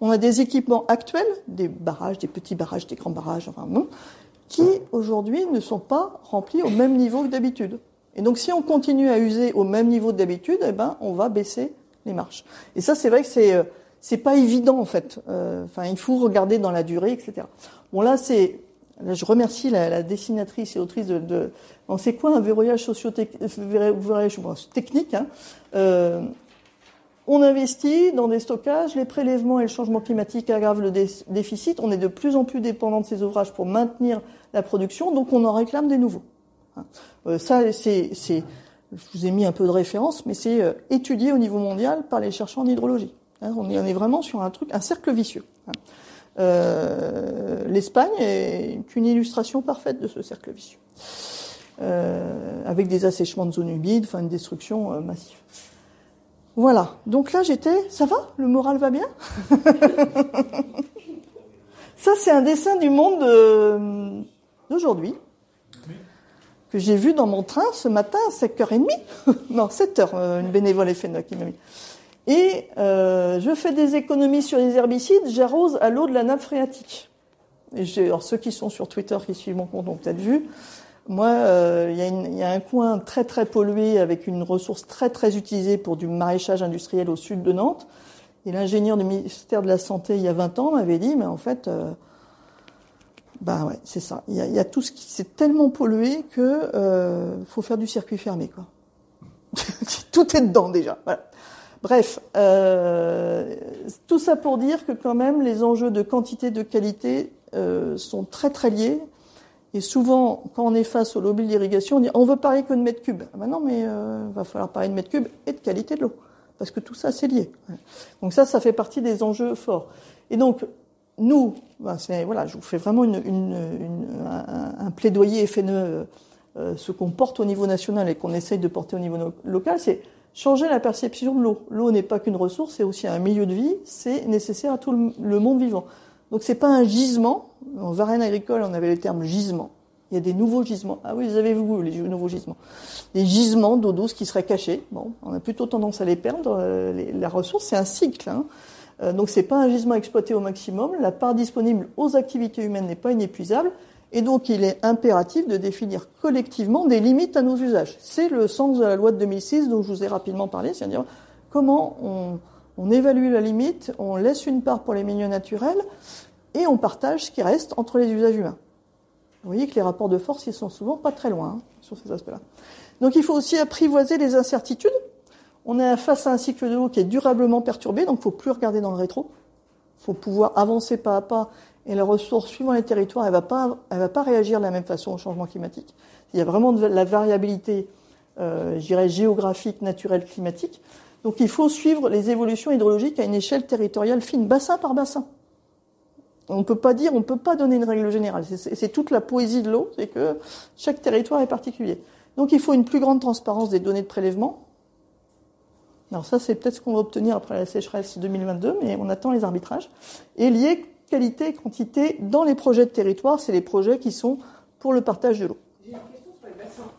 [SPEAKER 2] on a des équipements actuels, des barrages, des petits barrages, des grands barrages, enfin bon, qui aujourd'hui ne sont pas remplis au même niveau que d'habitude. Et donc, si on continue à user au même niveau que d'habitude, eh ben, on va baisser les marches. Et ça, c'est vrai que c'est euh, c'est pas évident en fait. Euh, enfin, il faut regarder dans la durée, etc. Bon là, c'est je remercie la, dessinatrice et autrice de. de c'est quoi un verrouillage socio-technique hein euh, On investit dans des stockages, les prélèvements et le changement climatique aggravent le déficit. On est de plus en plus dépendant de ces ouvrages pour maintenir la production, donc on en réclame des nouveaux. Hein. Euh, ça, c'est je vous ai mis un peu de référence, mais c'est euh, étudié au niveau mondial par les chercheurs en hydrologie. Hein, on est vraiment sur un truc, un cercle vicieux. Hein. Euh, L'Espagne est une illustration parfaite de ce cercle vicieux, avec des assèchements de zones humides, enfin une destruction massive. Voilà. Donc là, j'étais. Ça va? Le moral va bien? Ça, c'est un dessin du monde d'aujourd'hui que j'ai vu dans mon train ce matin à 5h30. non, 7h, euh, une bénévole FNA qui m'a mis. Et euh, je fais des économies sur les herbicides, j'arrose à l'eau de la nappe phréatique. Et alors ceux qui sont sur Twitter, qui suivent mon compte ont peut-être vu. Moi, euh, il y, y, a un coin très très pollué avec une ressource très très utilisée pour du maraîchage industriel au sud de Nantes. Et l'ingénieur du ministère de la Santé, il y a 20 ans, m'avait dit, mais en fait, euh, ben ouais, c'est ça. Il y, a, y a, tout ce qui c'est tellement pollué que euh, faut faire du circuit fermé quoi. tout est dedans déjà. Voilà. Bref, euh, tout ça pour dire que quand même les enjeux de quantité de qualité euh, sont très très liés. Et souvent, quand on est face au lobby d'irrigation, on dit on veut parler que de mètres cubes. Ah ben non, mais euh, va falloir parler de mètres cubes et de qualité de l'eau, parce que tout ça c'est lié. Donc ça, ça fait partie des enjeux forts. Et donc nous, ben voilà, je vous fais vraiment une, une, un, un, plaidoyer FNE, euh, euh, ce qu'on porte au niveau national et qu'on essaye de porter au niveau local, c'est changer la perception de l'eau. L'eau n'est pas qu'une ressource, c'est aussi un milieu de vie, c'est nécessaire à tout le, monde vivant. Donc c'est pas un gisement. En Varenne agricole, on avait le terme gisement. Il y a des nouveaux gisements. Ah oui, vous avez vu les nouveaux gisements? Les gisements d'eau douce qui seraient cachés. Bon, on a plutôt tendance à les perdre. Euh, la ressource, c'est un cycle. Hein. Euh, donc c'est pas un gisement exploité au maximum. La part disponible aux activités humaines n'est pas inépuisable. Et donc il est impératif de définir collectivement des limites à nos usages. C'est le sens de la loi de 2006 dont je vous ai rapidement parlé, c'est-à-dire comment on, on, évalue la limite, on laisse une part pour les milieux naturels et on partage ce qui reste entre les usages humains. Vous voyez que les rapports de force, ils sont souvent pas très loin hein, sur ces aspects-là. Donc il faut aussi apprivoiser les incertitudes on est face à un cycle de l'eau qui est durablement perturbé, donc il faut plus regarder dans le rétro. Il faut pouvoir avancer pas à pas. Et la ressource, suivant les territoires, elle elle va pas réagir de la même façon au changement climatique. Il y a vraiment de la variabilité, euh, je dirais, géographique, naturelle, climatique. Donc il faut suivre les évolutions hydrologiques à une échelle territoriale fine, bassin par bassin. On ne peut pas dire, on ne peut pas donner une règle générale. C'est toute la poésie de l'eau, c'est que chaque territoire est particulier. Donc il faut une plus grande transparence des données de prélèvement, alors ça, c'est peut-être ce qu'on va obtenir après la sécheresse 2022, mais on attend les arbitrages. Et lié qualité et quantité dans les projets de territoire, c'est les projets qui sont pour le partage de l'eau.
[SPEAKER 8] J'ai une question sur les bassins.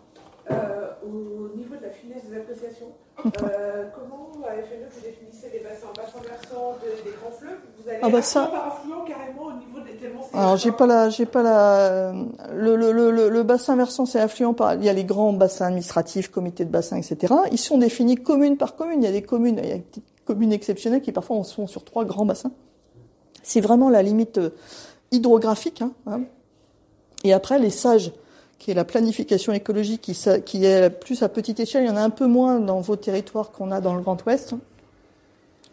[SPEAKER 8] Euh, au niveau de la finesse des appréciations, euh, comment à FNE vous définissez les bassins Bassins versants des grands fleuves Vous allez ah bah ça... par affluent carrément au niveau des tellement
[SPEAKER 2] Alors j'ai pas la, j'ai pas la. Le, le, le, le bassin versant c'est affluent par. Il y a les grands bassins administratifs, comités de bassin, etc. Ils sont définis commune par commune. Il y a des communes, il y a des communes exceptionnelles qui parfois sont sur trois grands bassins. C'est vraiment la limite euh, hydrographique. Hein, hein. Et après les sages qui est la planification écologique, qui, est plus à petite échelle. Il y en a un peu moins dans vos territoires qu'on a dans le Grand Ouest.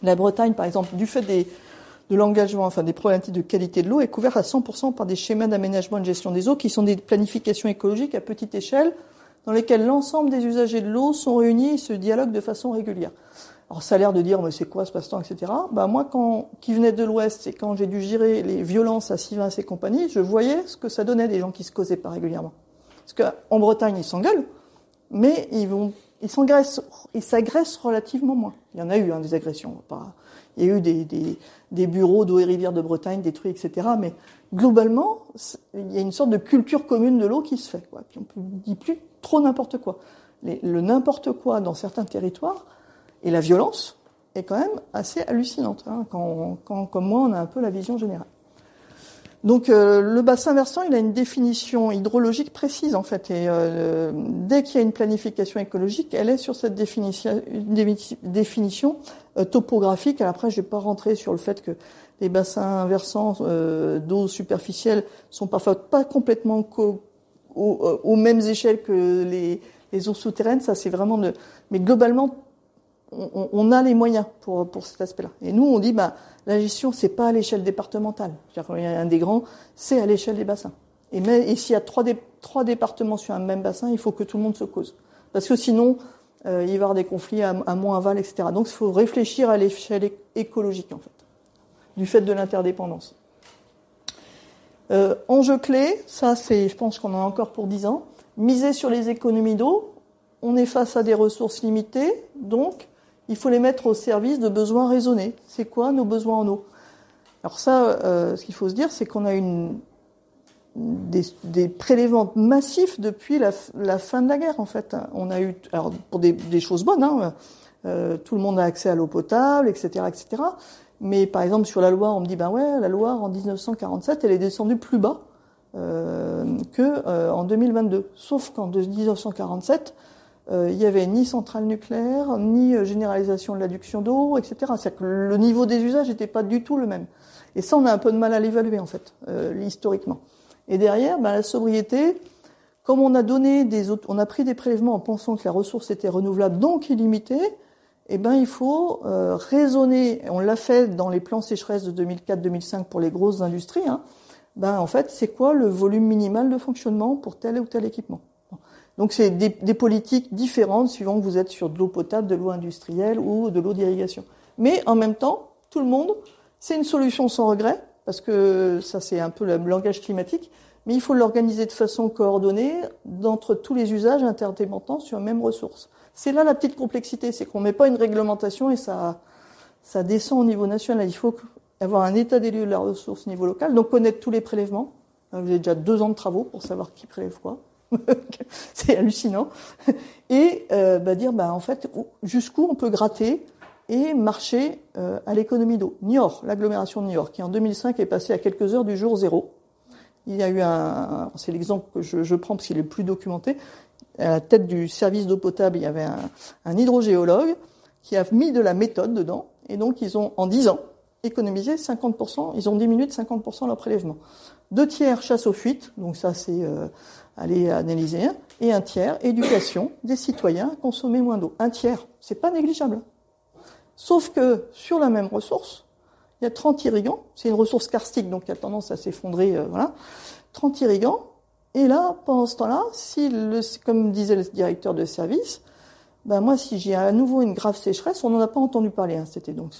[SPEAKER 2] La Bretagne, par exemple, du fait de l'engagement, enfin des problématiques de qualité de l'eau est couvert à 100% par des schémas d'aménagement et de gestion des eaux qui sont des planifications écologiques à petite échelle dans lesquelles l'ensemble des usagers de l'eau sont réunis et se dialoguent de façon régulière. Alors ça a l'air de dire mais c'est quoi ce passe-temps, etc. Bah moi quand qui venait de l'Ouest et quand j'ai dû gérer les violences à Sivins et compagnie, je voyais ce que ça donnait des gens qui se causaient pas régulièrement. Parce qu'en Bretagne ils s'engueulent, mais ils vont ils s'agressent ils relativement moins. Il y en a eu hein, des agressions, il y a eu des bureaux d'eau et rivière de Bretagne détruits, etc. Mais globalement, il y a une sorte de culture commune de l'eau qui se fait. Quoi. Puis on ne dit plus trop n'importe quoi. le n'importe quoi dans certains territoires et la violence est quand même assez hallucinante, hein, quand, quand, comme moi, on a un peu la vision générale. Donc euh, le bassin versant, il a une définition hydrologique précise en fait, et euh, dès qu'il y a une planification écologique, elle est sur cette définition, définition euh, topographique. Alors après, je vais pas rentrer sur le fait que les bassins versants d'eau superficielle sont parfois pas complètement aux, mêmes échelles que les, les eaux souterraines. Ça, c'est vraiment. Mais globalement, on, a les moyens pour, cet aspect-là. Et nous, on dit, bah, la gestion, c'est pas à l'échelle départementale. Il y a un des grands, c'est à l'échelle des bassins. Et, s'il y a trois, départements sur un même bassin, il faut que tout le monde se cause. Parce que sinon, euh, il va y avoir des conflits à, à moins aval, etc. Donc, il faut réfléchir à l'échelle écologique, en fait, du fait de l'interdépendance. Euh, enjeu clé, ça, c'est, je pense qu'on en a encore pour dix ans. Miser sur les économies d'eau. On est face à des ressources limitées, donc il faut les mettre au service de besoins raisonnés. C'est quoi nos besoins en eau? Alors ça, euh, ce qu'il faut se dire, c'est qu'on a une, des, prélèvements massifs depuis la, fin de la guerre, en fait. On a eu, alors pour des, choses bonnes, hein, euh, tout le monde a accès à l'eau potable, etc., etc. Mais par exemple sur la Loire, on me dit ben ouais, la Loire en 1947, elle est descendue plus bas euh, que euh, en 2022. Sauf qu'en 1947, euh, il n'y avait ni centrale nucléaire, ni euh, généralisation de l'adduction d'eau, etc. C'est-à-dire que le niveau des usages n'était pas du tout le même. Et ça, on a un peu de mal à l'évaluer, en fait, euh, historiquement. Et derrière, ben, la sobriété, comme on a donné des on a pris des prélèvements en pensant que la ressource était renouvelable, donc illimitée, eh ben, il faut euh, raisonner, on l'a fait dans les plans sécheresse de 2004-2005 pour les grosses industries, hein, ben, en fait, c'est quoi le volume minimal de fonctionnement pour tel ou tel équipement? Donc c'est des, des, politiques différentes suivant que vous êtes sur de l'eau potable, de l'eau industrielle ou de l'eau d'irrigation. Mais en même temps, tout le monde, c'est une solution sans regret, parce que ça c'est un peu le langage climatique, mais il faut l'organiser de façon coordonnée d'entre tous les usages interdépendants sur la même ressource. C'est là la petite complexité, c'est qu'on met pas une réglementation et ça, ça descend au niveau national. Il faut avoir un état des lieux de la ressource au niveau local, donc connaître tous les prélèvements. Vous avez déjà deux ans de travaux pour savoir qui prélève quoi. c'est hallucinant. Et euh, bah, dire, bah, en fait, jusqu'où on peut gratter et marcher euh, à l'économie d'eau. Niort, l'agglomération de Niort, qui en 2005 est passée à quelques heures du jour zéro. Il y a eu un, c'est l'exemple que je, prends parce qu'il est le plus documenté. À la tête du service d'eau potable, il y avait un, un, hydrogéologue qui a mis de la méthode dedans, et donc ils ont en 10 ans économisé 50%, ils ont diminué de 50% leur prélèvement. Deux tiers chasse aux fuites, donc ça c'est euh, aller analyser, et un tiers, éducation des citoyens à consommer moins d'eau. Un tiers, c'est pas négligeable. Sauf que sur la même ressource, il y a 30 irrigants, c'est une ressource karstique, donc y a tendance à s'effondrer, euh, voilà. 30 irrigants, et là, pendant ce temps-là, si le, comme disait le directeur de service, ben moi, si j'ai à nouveau une grave sécheresse, on n'en a pas entendu parler, hein, c'était donc,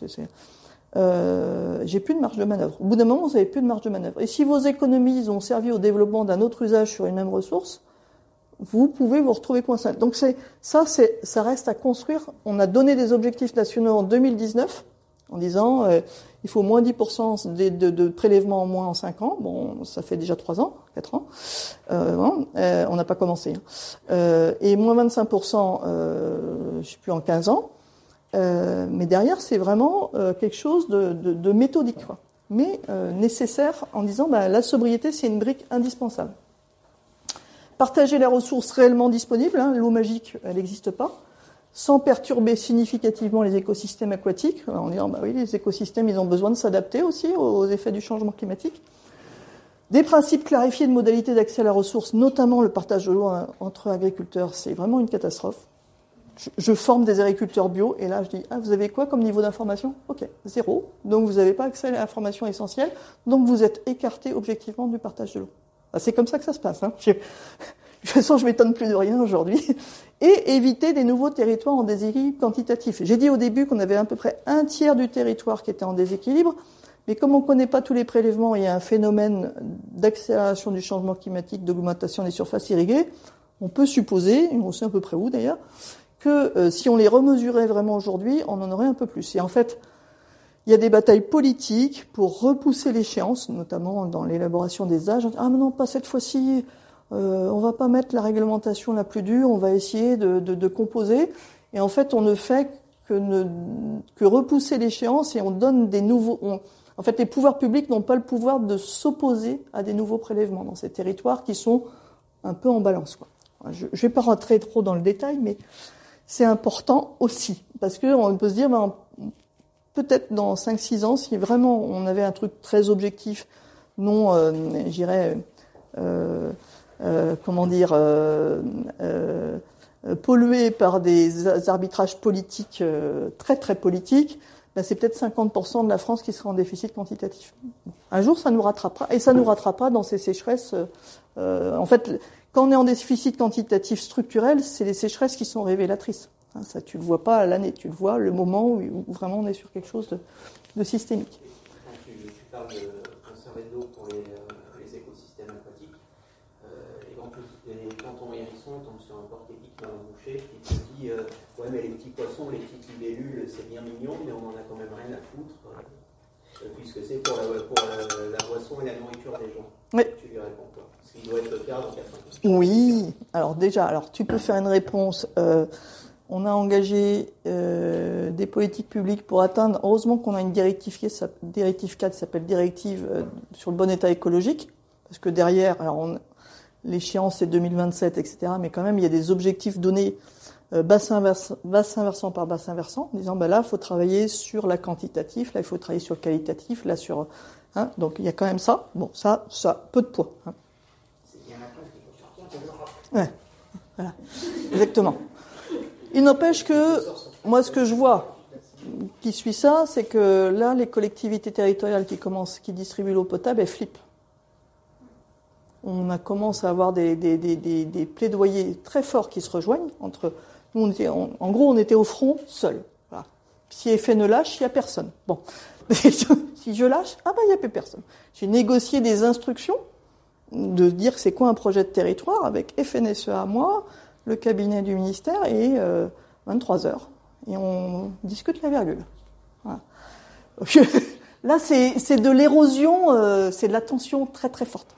[SPEAKER 2] euh, j'ai plus de marge de manœuvre. Au bout d'un moment, vous n'avez plus de marge de manœuvre. Et si vos économies ont servi au développement d'un autre usage sur une même ressource, vous pouvez vous retrouver coincé. Donc ça, ça reste à construire. On a donné des objectifs nationaux en 2019 en disant euh, il faut moins 10% de, de, prélèvements en moins en 5 ans. Bon, ça fait déjà 3 ans, 4 ans. Euh, euh, on n'a pas commencé. Hein. Et moins 25%, euh, je sais plus, en 15 ans. Euh, mais derrière, c'est vraiment euh, quelque chose de, méthodique, mais euh, nécessaire en disant bah, la sobriété, c'est une brique indispensable. Partager les ressources réellement disponibles, hein, l'eau magique, elle n'existe pas, sans perturber significativement les écosystèmes aquatiques, en disant bah oui, les écosystèmes, ils ont besoin de s'adapter aussi aux effets du changement climatique. Des principes clarifiés de modalités d'accès à la ressource, notamment le partage de l'eau hein, entre agriculteurs, c'est vraiment une catastrophe. Je, forme des agriculteurs bio et là je dis ah vous avez quoi comme niveau d'information? Ok, zéro. Donc vous n'avez pas accès à l'information essentielle, donc vous êtes écarté objectivement du partage de l'eau. Ah, c'est comme ça que ça se passe. Hein. de toute façon, je m'étonne plus de rien aujourd'hui. Et éviter des nouveaux territoires en déséquilibre quantitatif. J'ai dit au début qu'on avait à peu près un tiers du territoire qui était en déséquilibre, mais comme on ne connaît pas tous les prélèvements, il y a un phénomène d'accélération du changement climatique, d'augmentation des surfaces irriguées, on peut supposer, et on sait à peu près où d'ailleurs, que euh, si on les remesurait vraiment aujourd'hui, on en aurait un peu plus. Et en fait, il y a des batailles politiques pour repousser l'échéance, notamment dans l'élaboration des âges. Ah mais non, pas cette fois-ci, euh, on va pas mettre la réglementation la plus dure, on va essayer de, composer. Et en fait, on ne fait que, repousser l'échéance et on donne des nouveaux... en fait, les pouvoirs publics n'ont pas le pouvoir de s'opposer à des nouveaux prélèvements dans ces territoires qui sont un peu en balance. Je ne vais pas rentrer trop dans le détail, mais c'est important aussi. Parce qu'on peut se dire, ben, peut-être dans 5-6 ans, si vraiment on avait un truc très objectif, non, euh, j'irais, euh, euh, comment dire, euh, pollué par des arbitrages politiques très très politiques, ben c'est peut-être 50% de la France qui sera en déficit quantitatif. Un jour, ça nous rattrapera, et ça nous rattrapera dans ces sécheresses. en fait, quand on est en déficit quantitatif structurel, c'est les sécheresses qui sont révélatrices. Hein, ça, tu le vois pas à l'année, tu le vois le moment où, vraiment on est sur quelque chose de, systémique.
[SPEAKER 3] Quand tu, parles de conserver de l'eau pour les, euh, écosystèmes aquatiques, euh, et, quand, on hérisson, on tombe sur un porc-épic dans le boucher qui te dit euh, Ouais, mais les petits poissons, les petites libellules, c'est bien mignon, mais on en a quand même rien à foutre, puisque c'est pour, la, boisson et la nourriture des gens. Tu lui réponds quoi
[SPEAKER 2] oui, alors déjà, alors tu peux faire une réponse. Euh, on a engagé euh, des politiques publiques pour atteindre. Heureusement qu'on a une directive, directive 4 qui s'appelle directive euh, sur le bon état écologique, parce que derrière, alors l'échéance c'est 2027, etc. Mais quand même, il y a des objectifs donnés bassin, bassin versant par bassin versant, en disant bah là, il faut travailler sur la quantitatif, là, il faut travailler sur le qualitatif, là sur. Hein, donc il y a quand même ça. Bon, ça, ça, peu de poids. Hein. Ouais, voilà, exactement. Il n'empêche que, moi, ce que je vois qui suit ça, c'est que là, les collectivités territoriales qui commencent, qui distribuent l'eau potable, elles flippent. On a à avoir des, des, des, des, plaidoyers très forts qui se rejoignent entre. En gros, on était au front seul. Si effet ne lâche, il n'y a personne. Bon. si je lâche, ah ben, il n'y a plus personne. J'ai négocié des instructions de dire c'est quoi un projet de territoire avec FNSE à moi, le cabinet du ministère et 23 euh, heures. Et on discute la virgule. Là, c'est de l'érosion, euh, c'est de la tension très très forte.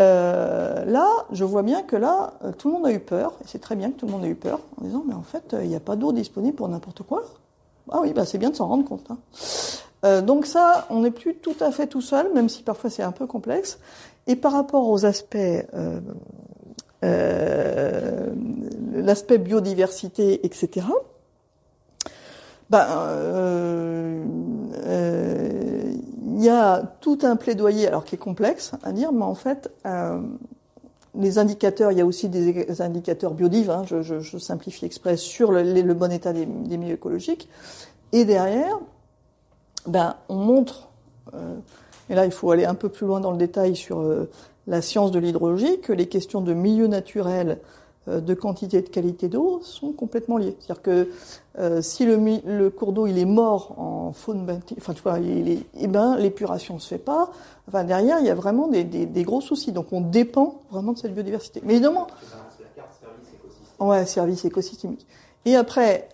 [SPEAKER 2] Euh, là, je vois bien que là, tout le monde a eu peur, et c'est très bien que tout le monde ait eu peur, en disant, mais en fait, il n'y a pas d'eau disponible pour n'importe quoi. Ah oui, bah, c'est bien de s'en rendre compte. Hein. donc ça, on n'est plus tout à fait tout seul, même si parfois c'est un peu complexe. Et par rapport aux aspects, euh, euh, l'aspect biodiversité, etc., ben, euh, il y a tout un plaidoyer, alors qui est complexe à dire, mais en fait, les indicateurs, il y a aussi des indicateurs biodives, hein, je, simplifie exprès, sur le, bon état des, milieux écologiques. Et derrière, ben, on montre et là il faut aller un peu plus loin dans le détail sur euh, la science de l'hydrologie, que les questions de milieu naturel, euh, de quantité et de qualité d'eau sont complètement liées. C'est-à-dire que euh, si le, le cours d'eau il est mort en faune, enfin tu vois, il est, eh ben l'épuration se fait pas. Enfin derrière il y a vraiment des, des, des, gros soucis. Donc on dépend vraiment de cette biodiversité. Mais évidemment. Ouais, service écosystémique. Et après,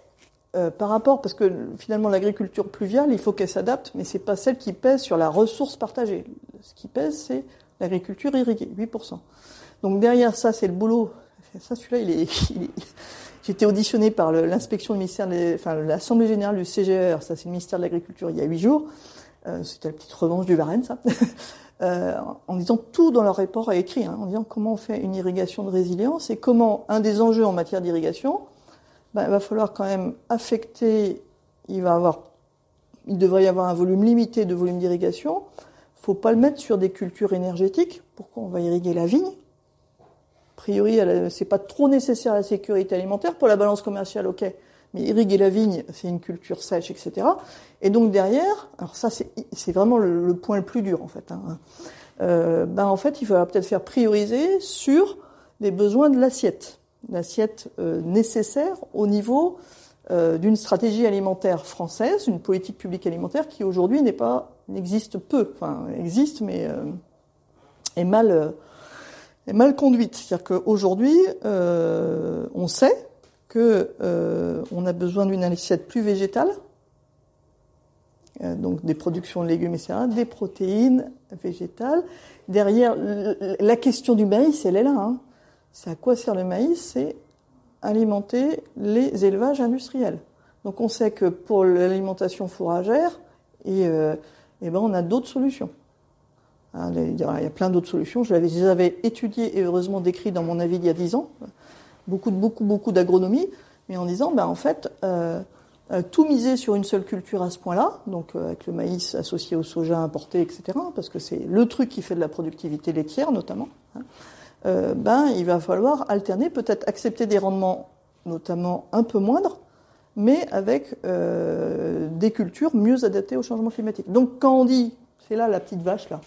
[SPEAKER 2] euh, par rapport, parce que finalement l'agriculture pluviale, il faut qu'elle s'adapte, mais c'est pas celle qui pèse sur la ressource partagée. Ce qui pèse, c'est l'agriculture irriguée, 8%. Donc derrière ça, c'est le boulot. Ça, celui-là, il est. J'ai été auditionné par l'inspection du ministère, enfin l'Assemblée générale du CGR, ça c'est le ministère de l'Agriculture, il y a huit jours. Euh, C'était la petite revanche du Varenne, ça. euh, en disant tout dans leur rapport est écrit, hein, en disant comment on fait une irrigation de résilience et comment un des enjeux en matière d'irrigation, ben, il va falloir quand même affecter, il va avoir, il devrait y avoir un volume limité de volume d'irrigation. Faut pas le mettre sur des cultures énergétiques. Pourquoi on va irriguer la vigne? Priori, c'est pas trop nécessaire à la sécurité alimentaire. Pour la balance commerciale, ok. Mais irriguer la vigne, c'est une culture sèche, etc. Et donc derrière, alors ça c'est vraiment le, point le plus dur en fait. Hein. Euh, ben en fait, il faudra peut-être faire prioriser sur les besoins de l'assiette, l'assiette euh, nécessaire au niveau euh, d'une stratégie alimentaire française, une politique publique alimentaire qui aujourd'hui n'est pas n'existe peu, enfin existe mais est mal mal conduite. C'est-à-dire qu'aujourd'hui, on sait que on a besoin d'une assiette plus végétale, donc des productions de légumes, etc., des protéines végétales. Derrière, la question du maïs, elle est là. Hein. C'est à quoi sert le maïs? C'est alimenter les élevages industriels. Donc on sait que pour l'alimentation fourragère, et, euh, eh ben on a d'autres solutions. Hein, il y a plein d'autres solutions. Je les avais étudiées et heureusement décrites dans mon avis il y a dix ans. Beaucoup, beaucoup, beaucoup d'agronomie, mais en disant, ben en fait, euh, euh, tout miser sur une seule culture à ce point-là, donc euh, avec le maïs associé au soja importé, etc., parce que c'est le truc qui fait de la productivité laitière notamment, hein, ben il va falloir alterner, peut-être accepter des rendements notamment un peu moindres, mais avec des cultures mieux adaptées au changement climatique. Donc quand on dit, c'est là la petite vache là,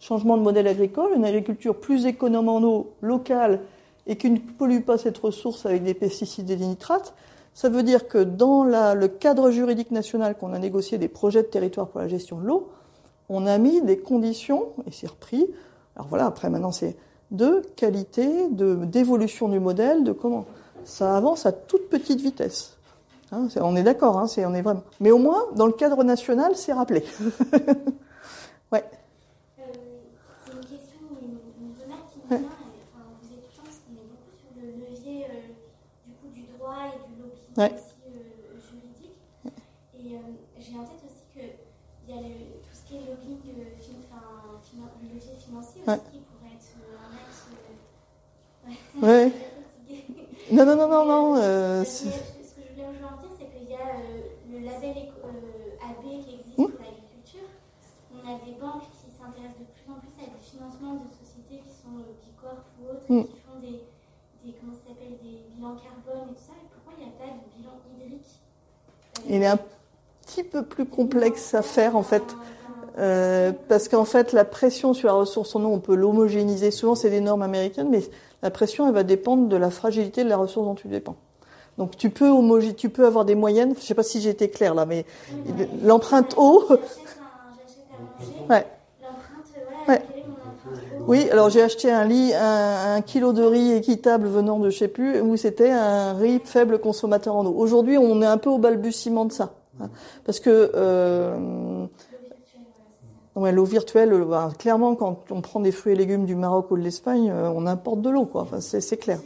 [SPEAKER 2] changement de modèle agricole, une agriculture plus économe en eau, locale, et qui ne pollue pas cette ressource avec des pesticides et des nitrates, ça veut dire que dans le cadre juridique national qu'on a négocié des projets de territoire pour la gestion de l'eau, on a mis des conditions, et c'est repris, alors voilà, après maintenant c'est de qualité, de d'évolution du modèle, de comment. Ça avance à toute petite vitesse. Hein, on est d'accord, hein, on est vraiment. Mais au moins, dans le cadre national, c'est rappelé.
[SPEAKER 6] ouais. Euh, c'est une question, une, une qui ouais. ouais. aussi euh, juridique. Et euh, j'ai en tête aussi qu'il y a le, tout ce qui est lobbying, euh, fin, le levier financier aussi qui pourrait être un axe.
[SPEAKER 2] ouais. ouais. non, non, non, non, non. Euh,
[SPEAKER 6] ce que je voulais aujourd'hui dire, c'est qu'il y a le label AB qui existe mmh. pour l'agriculture. On a des banques qui s'intéressent de plus en plus à des financements de sociétés qui sont Bicorp ou autres, mmh. qui font des, des, comment ça s'appelle, des bilans carbone et tout ça.
[SPEAKER 2] Il est un petit peu plus complexe à faire en fait. Euh, parce qu'en fait, la pression sur la ressource en eau, on peut l'homogénéiser. Souvent, c'est des normes américaines, mais la pression, elle va dépendre de la fragilité de la ressource dont tu dépends. Donc, tu peux homogé tu peux avoir des moyennes. Je sais pas si j'ai été claire là, mais l'empreinte eau. ouais. ouais. Oui, alors j'ai acheté un, lit, un, kilo de riz équitable venant de je sais plus où c'était un riz faible consommateur en eau. Aujourd'hui, on est un peu au balbutiement de ça, hein, parce que euh, ouais, l'eau virtuelle, bah, clairement, quand on prend des fruits et légumes du Maroc ou de l'Espagne, euh, on importe de l'eau, quoi. Enfin, c'est clair.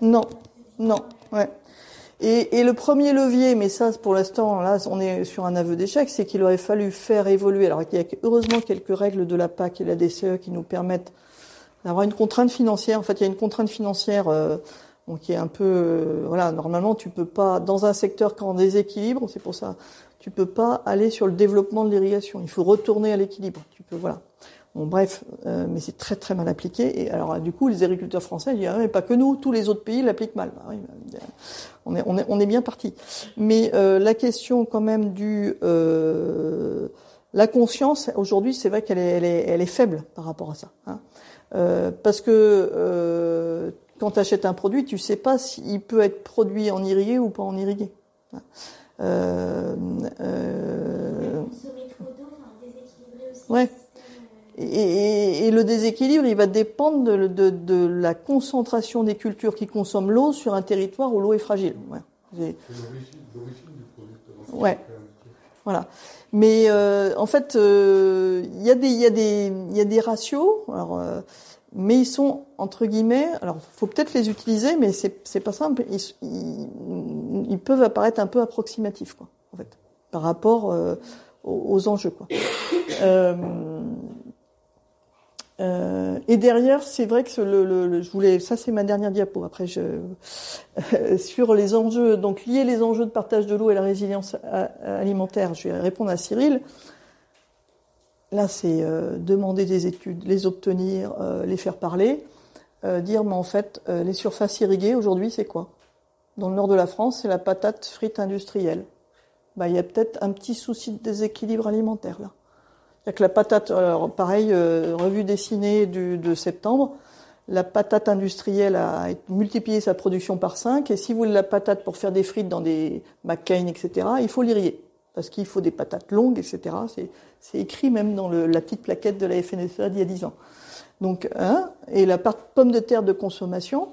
[SPEAKER 2] Non, non, ouais. Et, le premier levier, mais ça pour l'instant, là on est sur un aveu d'échec, c'est qu'il aurait fallu faire évoluer. Alors il y a heureusement quelques règles de la PAC et de la DCE qui nous permettent d'avoir une contrainte financière. En fait, il y a une contrainte financière euh, qui est un peu, euh, voilà, normalement tu peux pas dans un secteur qui est en déséquilibre, c'est pour ça, tu peux pas aller sur le développement de l'irrigation. Il faut retourner à l'équilibre. Tu peux, voilà. Bon, bref, euh, mais c'est très très mal appliqué. Et alors, du coup, les agriculteurs français disent ah, mais pas que nous, tous les autres pays l'appliquent mal. Bah, bah, on est on est on est bien parti. Mais euh, la question quand même du euh, la conscience aujourd'hui, c'est vrai qu'elle est, elle est elle est faible par rapport à ça. Hein. Euh, parce que quand tu achètes un produit, tu sais pas s'il peut être produit en irrigué ou pas en irrigué. Hein. Euh,
[SPEAKER 6] euh,
[SPEAKER 2] ouais. Et, et, le déséquilibre, il va dépendre de, de, de, la concentration des cultures qui consomment l'eau sur un territoire où l'eau est fragile. Ouais.
[SPEAKER 5] C'est l'origine du producteur.
[SPEAKER 2] Ouais. Voilà. Mais euh, en fait, euh, il y, a des, y, a des, y a des ratios, alors, euh, mais ils sont entre guillemets. Alors, faut peut-être les utiliser, mais c'est pas simple. Ils, ils, ils, peuvent apparaître un peu approximatifs, quoi, en fait, par rapport aux, aux, enjeux, quoi. Euh, euh, et derrière, c'est vrai que le, je voulais, ça c'est ma dernière diapo. Après, je euh, sur les enjeux, donc lier les enjeux de partage de l'eau et la résilience alimentaire, je vais répondre à Cyril. là, c'est demander des études, les obtenir, les faire parler, dire, mais en fait, les surfaces irriguées, aujourd'hui, c'est quoi? Dans le nord de la France, c'est la patate frite industrielle. Bah, il y a peut-être un petit souci de déséquilibre alimentaire, là. C'est que la patate, alors pareil, revue dessinée du, de septembre, la patate industrielle a multiplié sa production par 5, et si vous voulez la patate pour faire des frites dans des McCain, etc., il faut l'irriguer, parce qu'il faut des patates longues, etc. C'est écrit même dans le, la petite plaquette de la FNSEA d'il y a 10 ans. Donc, hein, et la pomme de terre de consommation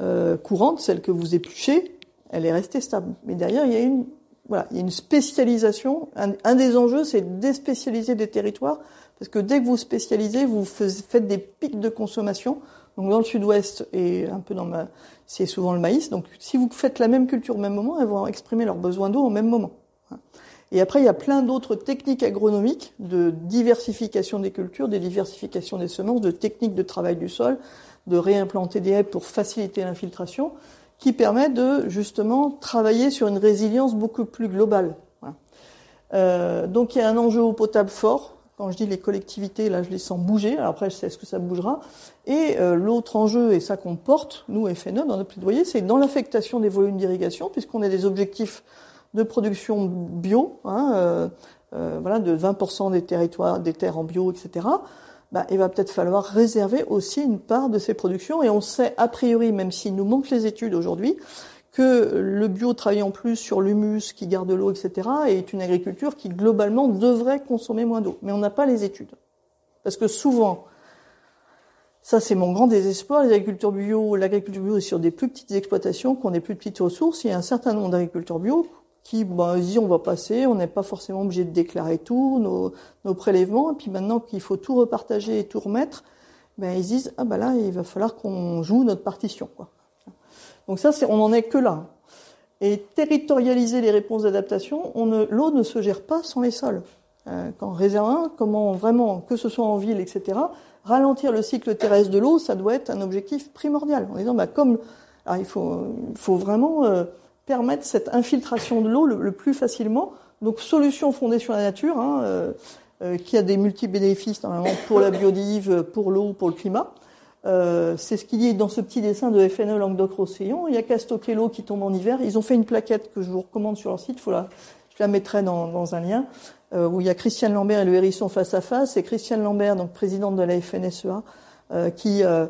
[SPEAKER 2] euh, courante, celle que vous épluchez, elle est restée stable. Mais derrière, il y a une, voilà, il y a une spécialisation. Un, des enjeux, c'est de déspécialiser des territoires parce que dès que vous spécialisez, vous faites des pics de consommation. Donc dans le sud-ouest et un peu dans ma, c'est souvent le maïs. Donc si vous faites la même culture au même moment, elles vont exprimer leurs besoins d'eau au même moment. Et après, il y a plein d'autres techniques agronomiques de diversification des cultures, de diversification des semences, de techniques de travail du sol, de réimplanter des haies pour faciliter l'infiltration, qui permettent de justement travailler sur une résilience beaucoup plus globale. Euh, donc il y a un enjeu eau potable fort, quand je dis les collectivités, là, je les sens bouger. Alors après, je sais ce que ça bougera. Et euh, l'autre enjeu, et ça qu'on porte, nous, FNE, dans notre plaidoyer, c'est dans l'affectation des volumes d'irrigation, puisqu'on a des objectifs de production bio, hein, euh, euh, voilà, de 20% des territoires, des terres en bio, etc. Bah, il va peut-être falloir réserver aussi une part de ces productions. Et on sait, a priori, même s'il nous manque les études aujourd'hui, que le bio travaille en plus sur l'humus qui garde l'eau, etc., et est une agriculture qui globalement devrait consommer moins d'eau. Mais on n'a pas les études. Parce que souvent, ça c'est mon grand désespoir, les agriculteurs bio, l'agriculture bio est sur des plus petites exploitations, qu'on ait plus petites ressources, il y a un certain nombre d'agriculteurs bio qui bah, disent on va passer, on n'est pas forcément obligé de déclarer tout, nos, nos prélèvements, et puis maintenant qu'il faut tout repartager et tout remettre, ben ils disent ah ben là il va falloir qu'on joue notre partition quoi. Donc ça, on n'en est que là. Et territorialiser les réponses d'adaptation, l'eau ne se gère pas sans les sols. Euh, quand réserve 1, comment vraiment, que ce soit en ville, etc., ralentir le cycle terrestre de l'eau, ça doit être un objectif primordial. En disant, bah, comme, alors il faut, faut vraiment euh, permettre cette infiltration de l'eau le, plus facilement. Donc, solution fondée sur la nature, hein, euh, euh, qui a des multi-bénéfices normalement pour la biodive, pour l'eau, pour le climat. Euh, c'est ce qu'il y a dans ce petit dessin de FNE Languedoc-Roussillon. Il y a qu'à stocker l'eau qui tombe en hiver. Ils ont fait une plaquette que je vous recommande sur leur site. Faut la, je la mettrai dans, dans un lien euh, où il y a Christiane Lambert et le hérisson face à face. C'est Christiane Lambert, donc présidente de la FNSEA, euh, qui euh,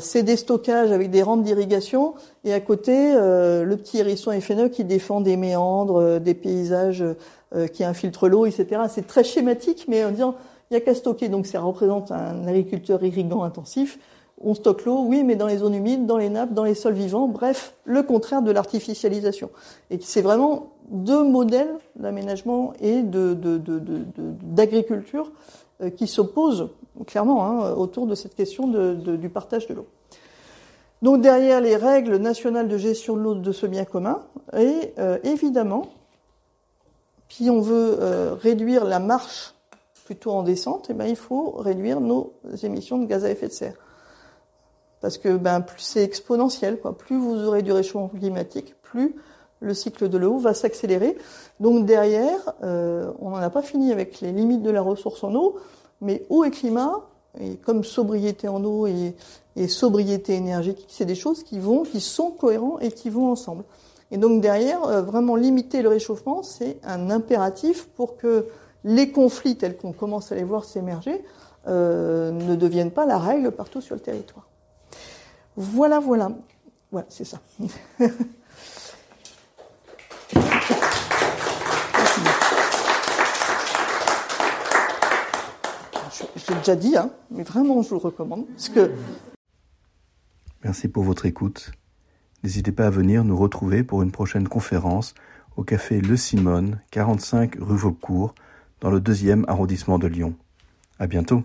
[SPEAKER 2] c'est des stockages avec des rampes d'irrigation et à côté le petit hérisson FNE qui défend des méandres, des paysages qui infiltrent l'eau, etc. C'est très schématique, mais en disant il y a qu'à stocker. Donc ça représente un agriculteur irrigant intensif on stocke l'eau, oui, mais dans les zones humides, dans les nappes, dans les sols vivants, bref, le contraire de l'artificialisation. Et c'est vraiment deux modèles d'aménagement et d'agriculture euh, qui s'opposent clairement hein, autour de cette question du partage de l'eau. Donc derrière les règles nationales de gestion de l'eau de ce bien commun, et euh, évidemment, si on veut euh, réduire la marche plutôt en descente, eh ben, il faut réduire nos émissions de gaz à effet de serre parce que ben, plus c'est exponentiel, quoi. plus vous aurez du réchauffement climatique, plus le cycle de l'eau va s'accélérer. Donc derrière, euh, on n'en a pas fini avec les limites de la ressource en eau, mais eau et climat, et comme sobriété en eau et, sobriété énergétique, c'est des choses qui vont, qui sont cohérents et qui vont ensemble. Et donc derrière, euh, vraiment limiter le réchauffement, c'est un impératif pour que les conflits tels qu'on commence à les voir s'émerger euh, ne deviennent pas la règle partout sur le territoire. Voilà, voilà. Voilà, c'est ça. J'ai déjà dit, hein, mais vraiment, je vous le recommande. Parce que...
[SPEAKER 1] Merci pour votre écoute. N'hésitez pas à venir nous retrouver pour une prochaine conférence au café Le Simone, 45 rue Vaucourt, dans le deuxième arrondissement de Lyon. À bientôt.